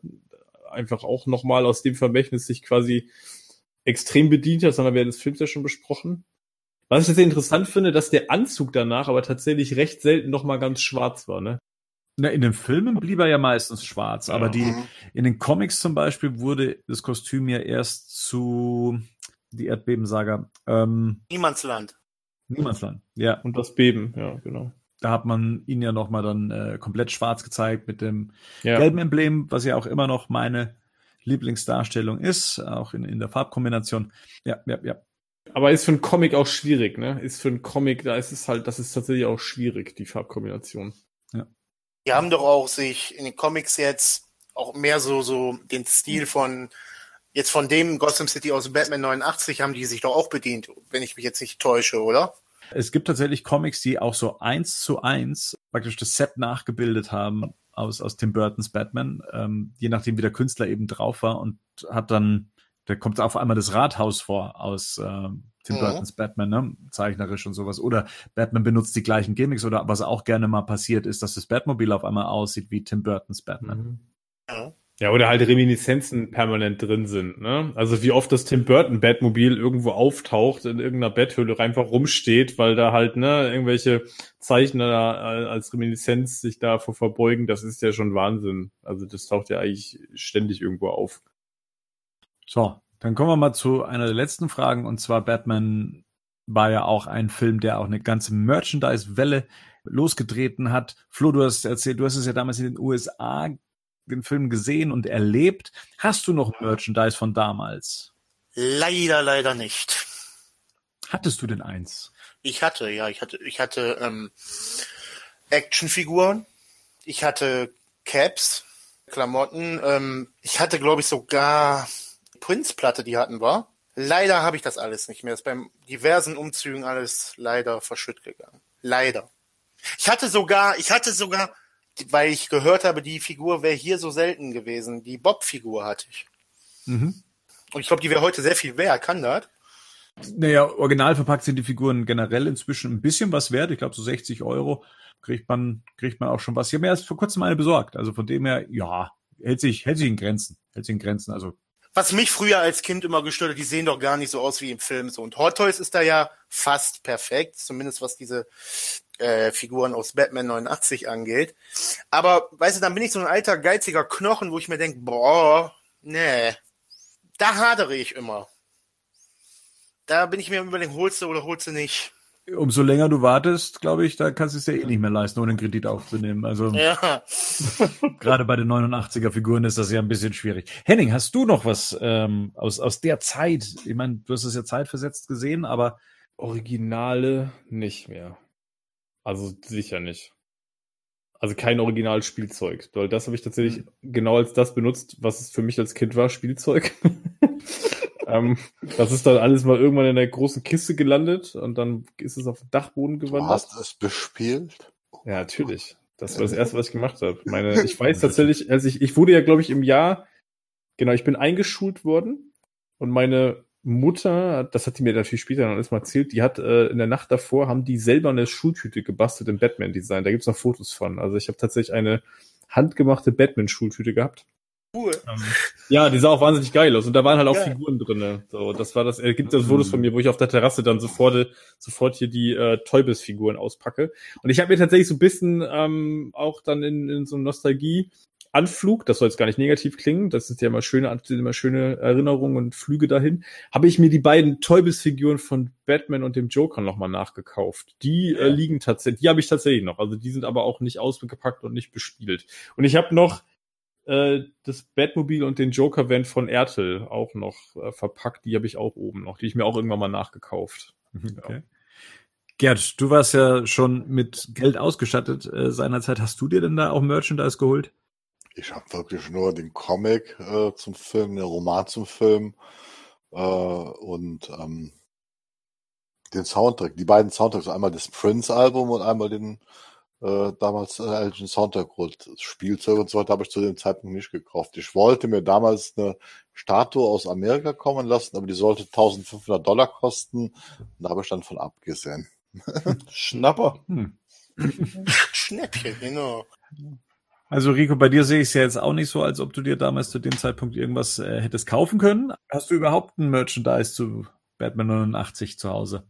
einfach auch nochmal aus dem Vermächtnis sich quasi extrem bedient hat, das haben wir während des Films ja schon besprochen. Was ich sehr interessant finde, dass der Anzug danach aber tatsächlich recht selten nochmal ganz schwarz war, ne? Na, in den Filmen blieb er ja meistens schwarz, aber Ja. die, Mhm. in den Comics zum Beispiel wurde das Kostüm ja erst zu die Erdbebensaga ähm, Niemandsland. Niemandsland. Ja, Und das Beben, ja, genau. da hat man ihn ja nochmal dann äh, komplett schwarz gezeigt mit dem Ja. gelben Emblem, was ja auch immer noch meine Lieblingsdarstellung ist, auch in, in der Farbkombination. Ja, ja, ja. Aber ist für einen Comic auch schwierig, ne? Ist für einen Comic, da ist es halt, das ist tatsächlich auch schwierig, die Farbkombination. Die haben doch auch sich in den Comics jetzt auch mehr so, so den Stil von, jetzt von dem Gotham City aus Batman 89 haben die sich doch auch bedient, wenn ich mich jetzt nicht täusche, oder? Es gibt tatsächlich Comics, die auch so eins zu eins praktisch das Set nachgebildet haben aus, aus Tim Burtons Batman, ähm, je nachdem wie der Künstler eben drauf war und hat dann, da kommt auf einmal das Rathaus vor aus ähm, Tim Mhm. Burtons Batman, ne? zeichnerisch und sowas. Oder Batman benutzt die gleichen Gimmicks oder was auch gerne mal passiert ist, dass das Batmobil auf einmal aussieht wie Tim Burtons Batman. Ja. Ja, oder halt Reminiszenzen permanent drin sind, ne? Also wie oft das Tim Burton Batmobil irgendwo auftaucht, in irgendeiner Betthöhle einfach rumsteht, weil da halt, ne, irgendwelche Zeichner da als Reminiszenz sich davor verbeugen, das ist ja schon Wahnsinn. Also das taucht ja eigentlich ständig irgendwo auf. So, dann kommen wir mal zu einer der letzten Fragen und zwar Batman war ja auch ein Film, der auch eine ganze Merchandise-Welle losgetreten hat. Flo, du hast erzählt, du hast es ja damals in den USA den Film gesehen und erlebt. Hast du noch Merchandise von damals? Leider, leider nicht. Hattest du denn eins? Ich hatte, ja, ich hatte, ich hatte ähm, Actionfiguren, ich hatte Caps, Klamotten, ähm, ich hatte, glaube ich, sogar Prince-Platte, die hatten wir. Leider habe ich das alles nicht mehr. Ist beim diversen Umzügen alles leider verschütt gegangen. Leider. Ich hatte sogar, ich hatte sogar, weil ich gehört habe, die Figur wäre hier so selten gewesen. Die Bob-Figur hatte ich. Mhm. Und ich glaube, die wäre heute sehr viel wert. Kann das? Naja, original verpackt sind die Figuren generell inzwischen ein bisschen was wert. Ich glaube, so 60 Euro kriegt man, kriegt man auch schon was. Ich habe mir erst vor kurzem eine besorgt. Also von dem her, ja, hält sich, hält sich in Grenzen. Hält sich in Grenzen. Also Was mich früher als Kind immer gestört hat, die sehen doch gar nicht so aus wie im Film. So. Und Hot Toys ist da ja fast perfekt, zumindest was diese äh, Figuren aus Batman 89 angeht. Aber, weißt du, dann bin ich so ein alter, geiziger Knochen, wo ich mir denke, boah, nee, da hadere ich immer. Da bin ich mir überlegen, holst du oder holst du nicht. umso länger du wartest, glaube ich, da kannst du es dir eh nicht mehr leisten, ohne einen Kredit aufzunehmen. Also Ja. gerade bei den 89er Figuren ist das ja ein bisschen schwierig. Henning, hast du noch was ähm, aus, aus der Zeit? Ich meine, du hast es ja zeitversetzt gesehen, aber Originale nicht mehr. Also sicher nicht. Also kein Originalspielzeug. Weil das habe ich tatsächlich mhm. genau als das benutzt, was es für mich als Kind war, Spielzeug. ähm, das ist dann alles mal irgendwann in der großen Kiste gelandet und dann ist es auf den Dachboden gewandert. Du hast es bespielt? Ja, natürlich. Das war das erste, was ich gemacht habe. Meine, ich weiß tatsächlich, als ich, ich wurde ja, glaube ich, im Jahr, genau, ich bin eingeschult worden und meine Mutter, das hat die mir natürlich später dann alles mal erzählt, die hat äh, in der Nacht davor, haben die selber eine Schultüte gebastelt im Batman-Design. Da gibt's noch Fotos von. Also ich habe tatsächlich eine handgemachte Batman-Schultüte gehabt. Cool. Ähm, ja, die sah auch wahnsinnig geil aus und da waren halt auch geil. Figuren drinne. So, das war das. Er gibt das Fotos von mir, wo ich auf der Terrasse dann sofort sofort hier die äh, Teubis-Figuren auspacke. Und ich habe mir tatsächlich so ein bisschen ähm, auch dann in, in so Nostalgie Anflug, das soll jetzt gar nicht negativ klingen, das ist ja immer schöne, immer schöne Erinnerungen und Flüge dahin, habe ich mir die beiden Teubis-Figuren von Batman und dem Joker nochmal nachgekauft. Die äh, ja. äh, liegen tatsächlich, die habe ich tatsächlich noch, also die sind aber auch nicht ausgepackt und nicht bespielt. Und ich habe noch äh, das Batmobil und den Joker-Van von Ertel auch noch äh, verpackt. Die habe ich auch oben noch, die ich mir auch irgendwann mal nachgekauft. Okay. Ja. Gerd, du warst ja schon mit Geld ausgestattet äh, seinerzeit. Hast du dir denn da auch Merchandise geholt? Ich habe wirklich nur den Comic äh, zum Film, den Roman zum Film äh, und ähm, den Soundtrack. Die beiden Soundtracks, einmal das Prince-Album und einmal den äh, damals äh, Elgin Soundtrack Spielzeug und so weiter habe ich zu dem Zeitpunkt nicht gekauft. Ich wollte mir damals eine Statue aus Amerika kommen lassen, aber die sollte 1500 Dollar kosten. Und da habe ich dann von abgesehen. Schnapper. Hm. Schnäppchen, genau. Also Rico, bei dir sehe ich es ja jetzt auch nicht so, als ob du dir damals zu dem Zeitpunkt irgendwas äh, hättest kaufen können. Hast du überhaupt ein Merchandise zu Batman 89 zu Hause?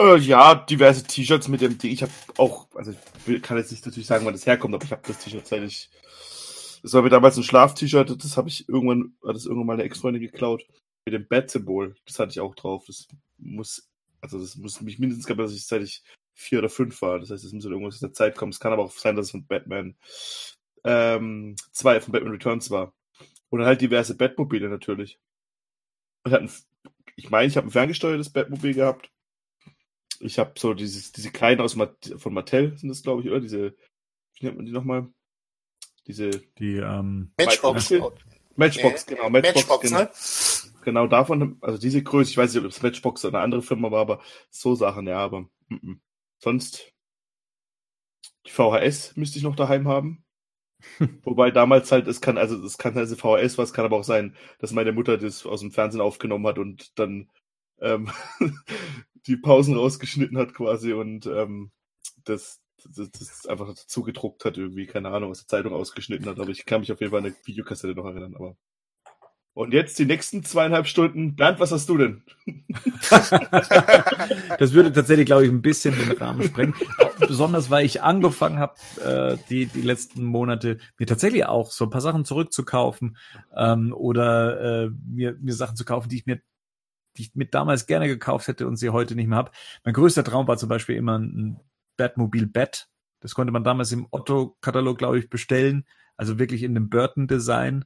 Äh, ja, diverse T-Shirts mit dem Ding. Ich habe auch, also ich kann jetzt nicht natürlich sagen, wann das herkommt, aber ich habe das T-Shirt tatsächlich. Das war mir damals ein Schlaf-T-Shirt, das habe ich irgendwann, hat das irgendwann mal eine Ex-Freundin geklaut. Mit dem Bat-Symbol. Das hatte ich auch drauf. Das muss, also das muss mich mindestens gab, dass ich seit ich vier oder fünf war. Das heißt, es muss in irgendwas aus der Zeit kommen. Es kann aber auch sein, dass es von Batman ähm, zwei von Batman Returns war. Und dann halt diverse Batmobile natürlich. Ich, ein, ich meine, ich habe ein ferngesteuertes Batmobil gehabt. Ich habe so dieses, diese kleinen aus von Mattel sind das, glaube ich, oder? Diese, wie nennt man die nochmal? Diese. Die, ähm. Matchbox. Matchbox, nee, genau. Matchbox, Matchbox genau. Ne? genau davon, also diese Größe, ich weiß nicht, ob es Matchbox oder eine andere Firma war, aber so Sachen, ja, aber m -m. sonst die VHS müsste ich noch daheim haben. Wobei damals halt, es kann, also es kann also VHS was, kann aber auch sein, dass meine Mutter das aus dem Fernsehen aufgenommen hat und dann ähm, die Pausen rausgeschnitten hat quasi und ähm, das, das, das einfach dazu gedruckt hat, irgendwie, keine Ahnung, aus der Zeitung ausgeschnitten hat. Aber ich kann mich auf jeden Fall an eine Videokassette noch erinnern. Aber und jetzt die nächsten zweieinhalb Stunden. Bernd, was hast du denn? das würde tatsächlich, glaube ich, ein bisschen den Rahmen sprengen. Besonders, weil ich angefangen habe, äh, die, die letzten Monate mir tatsächlich auch so ein paar Sachen zurückzukaufen ähm, oder äh, mir, mir Sachen zu kaufen, die ich mir die ich mit damals gerne gekauft hätte und sie heute nicht mehr habe. Mein größter Traum war zum Beispiel immer ein Batmobil Bett. Das konnte man damals im Otto-Katalog, glaube ich, bestellen. Also wirklich in dem Burton-Design.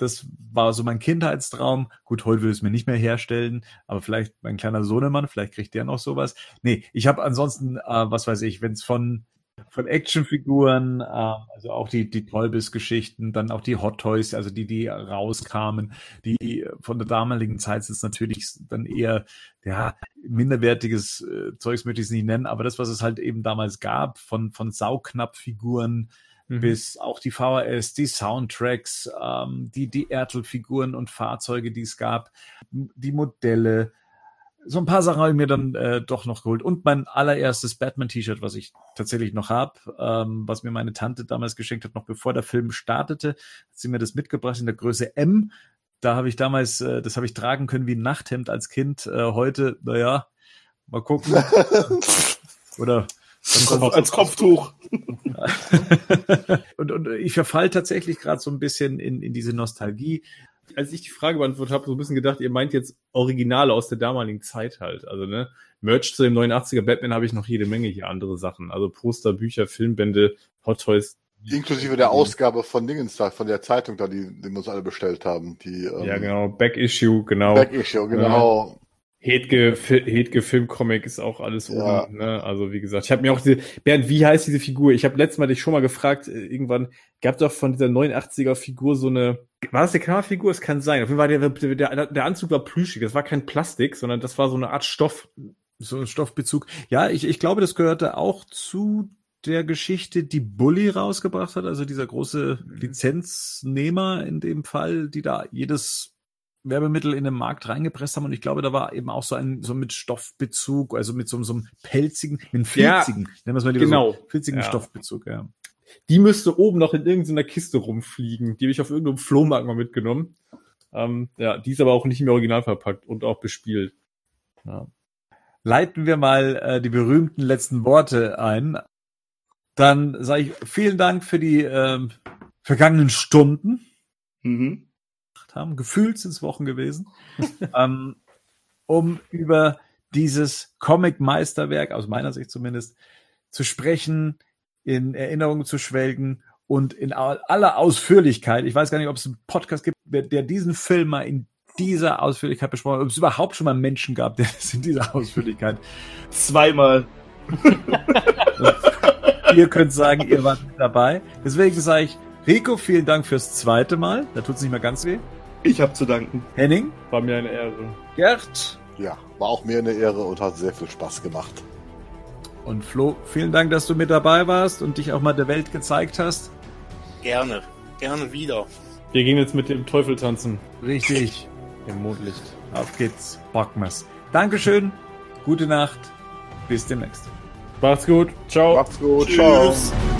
Das war so mein Kindheitstraum. Gut, heute würde es mir nicht mehr herstellen, aber vielleicht mein kleiner Sohnemann, vielleicht kriegt der noch sowas. Nee, ich habe ansonsten, äh, was weiß ich, wenn es von von Actionfiguren, äh, also auch die, die Tollbiss-Geschichten, dann auch die Hot Toys, also die, die rauskamen, die von der damaligen Zeit sind natürlich dann eher, ja, minderwertiges äh, Zeugs möchte ich es nicht nennen, aber das, was es halt eben damals gab, von, von Sauknapp-Figuren, mhm. bis auch die VHS, die Soundtracks, ähm, die, die Ertel-Figuren und Fahrzeuge, die es gab, die Modelle. So ein paar Sachen habe ich mir dann äh, doch noch geholt. Und mein allererstes Batman-T-Shirt, was ich tatsächlich noch habe, ähm, was mir meine Tante damals geschenkt hat, noch bevor der Film startete, hat sie mir das mitgebracht in der Größe M. Da habe ich damals, äh, das habe ich tragen können wie ein Nachthemd als Kind. Äh, heute, naja, mal gucken. Oder Kopf, als Kopftuch. und, und ich verfall tatsächlich gerade so ein bisschen in, in diese Nostalgie. Als ich die Frage beantwortet habe, so ein bisschen gedacht, ihr meint jetzt Originale aus der damaligen Zeit halt. Also, ne, Merch zu dem 89er Batman habe ich noch jede Menge hier andere Sachen. Also Poster, Bücher, Filmbände, Hot Toys. Inklusive der Ausgabe von Dingens da, von der Zeitung da, die, die wir uns alle bestellt haben. Die, ähm, ja, genau, Back Issue, genau. Back Issue, genau. Hedge, Hedge Filmcomic ist auch alles ja. oben. Ne? Also wie gesagt, ich habe mir auch diese, Bernd, wie heißt diese Figur? Ich habe letztes Mal dich schon mal gefragt, äh, irgendwann gab doch von dieser 89er Figur so eine, war das eine Knarrfigur? Es kann sein. Auf jeden Fall der, der, der Anzug war plüschig. Das war kein Plastik, sondern das war so eine Art Stoff. So ein Stoffbezug. Ja, ich, ich glaube, das gehörte auch zu der Geschichte, die Bully rausgebracht hat, also dieser große. Lizenznehmer in dem Fall, die da jedes Werbemittel in den Markt reingepresst haben und ich glaube, da war eben auch so ein so mit Stoffbezug, also mit so, so einem pelzigen, mit einem filzigen, ja, nennen wir es mal lieber genau. so, filzigen ja. Stoffbezug, ja. Die müsste oben noch in irgendeiner Kiste rumfliegen. Die habe ich auf irgendeinem Flohmarkt mal mitgenommen. Ähm, ja, die ist aber auch nicht mehr original verpackt und auch bespielt. Ja. Leiten wir mal äh, die berühmten letzten Worte ein. Dann sage ich vielen Dank für die ähm, vergangenen Stunden. Mhm haben. Gefühlt sind es Wochen gewesen, ähm, um über dieses Comic-Meisterwerk, aus meiner Sicht zumindest, zu sprechen, in Erinnerungen zu schwelgen und in aller Ausführlichkeit. Ich weiß gar nicht, ob es einen Podcast gibt, der, diesen Film mal in dieser Ausführlichkeit besprochen hat, ob es überhaupt schon mal Menschen gab, der es in dieser Ausführlichkeit. Zweimal. ihr könnt sagen, ihr wart mit dabei. Deswegen sage ich, Rico, vielen Dank fürs zweite Mal. Da tut es nicht mehr ganz weh. Ich habe zu danken. Henning? War mir eine Ehre. Gerd? Ja, war auch mir eine Ehre und hat sehr viel Spaß gemacht. Und Flo, vielen Dank, dass du mit dabei warst und dich auch mal der Welt gezeigt hast. Gerne, gerne wieder. Wir gehen jetzt mit dem Teufel tanzen. Richtig. Im Mondlicht. Auf geht's. Bockmas. Dankeschön. Gute Nacht. Bis demnächst. Macht's gut. Ciao. Macht's gut. Tschüss. Ciao.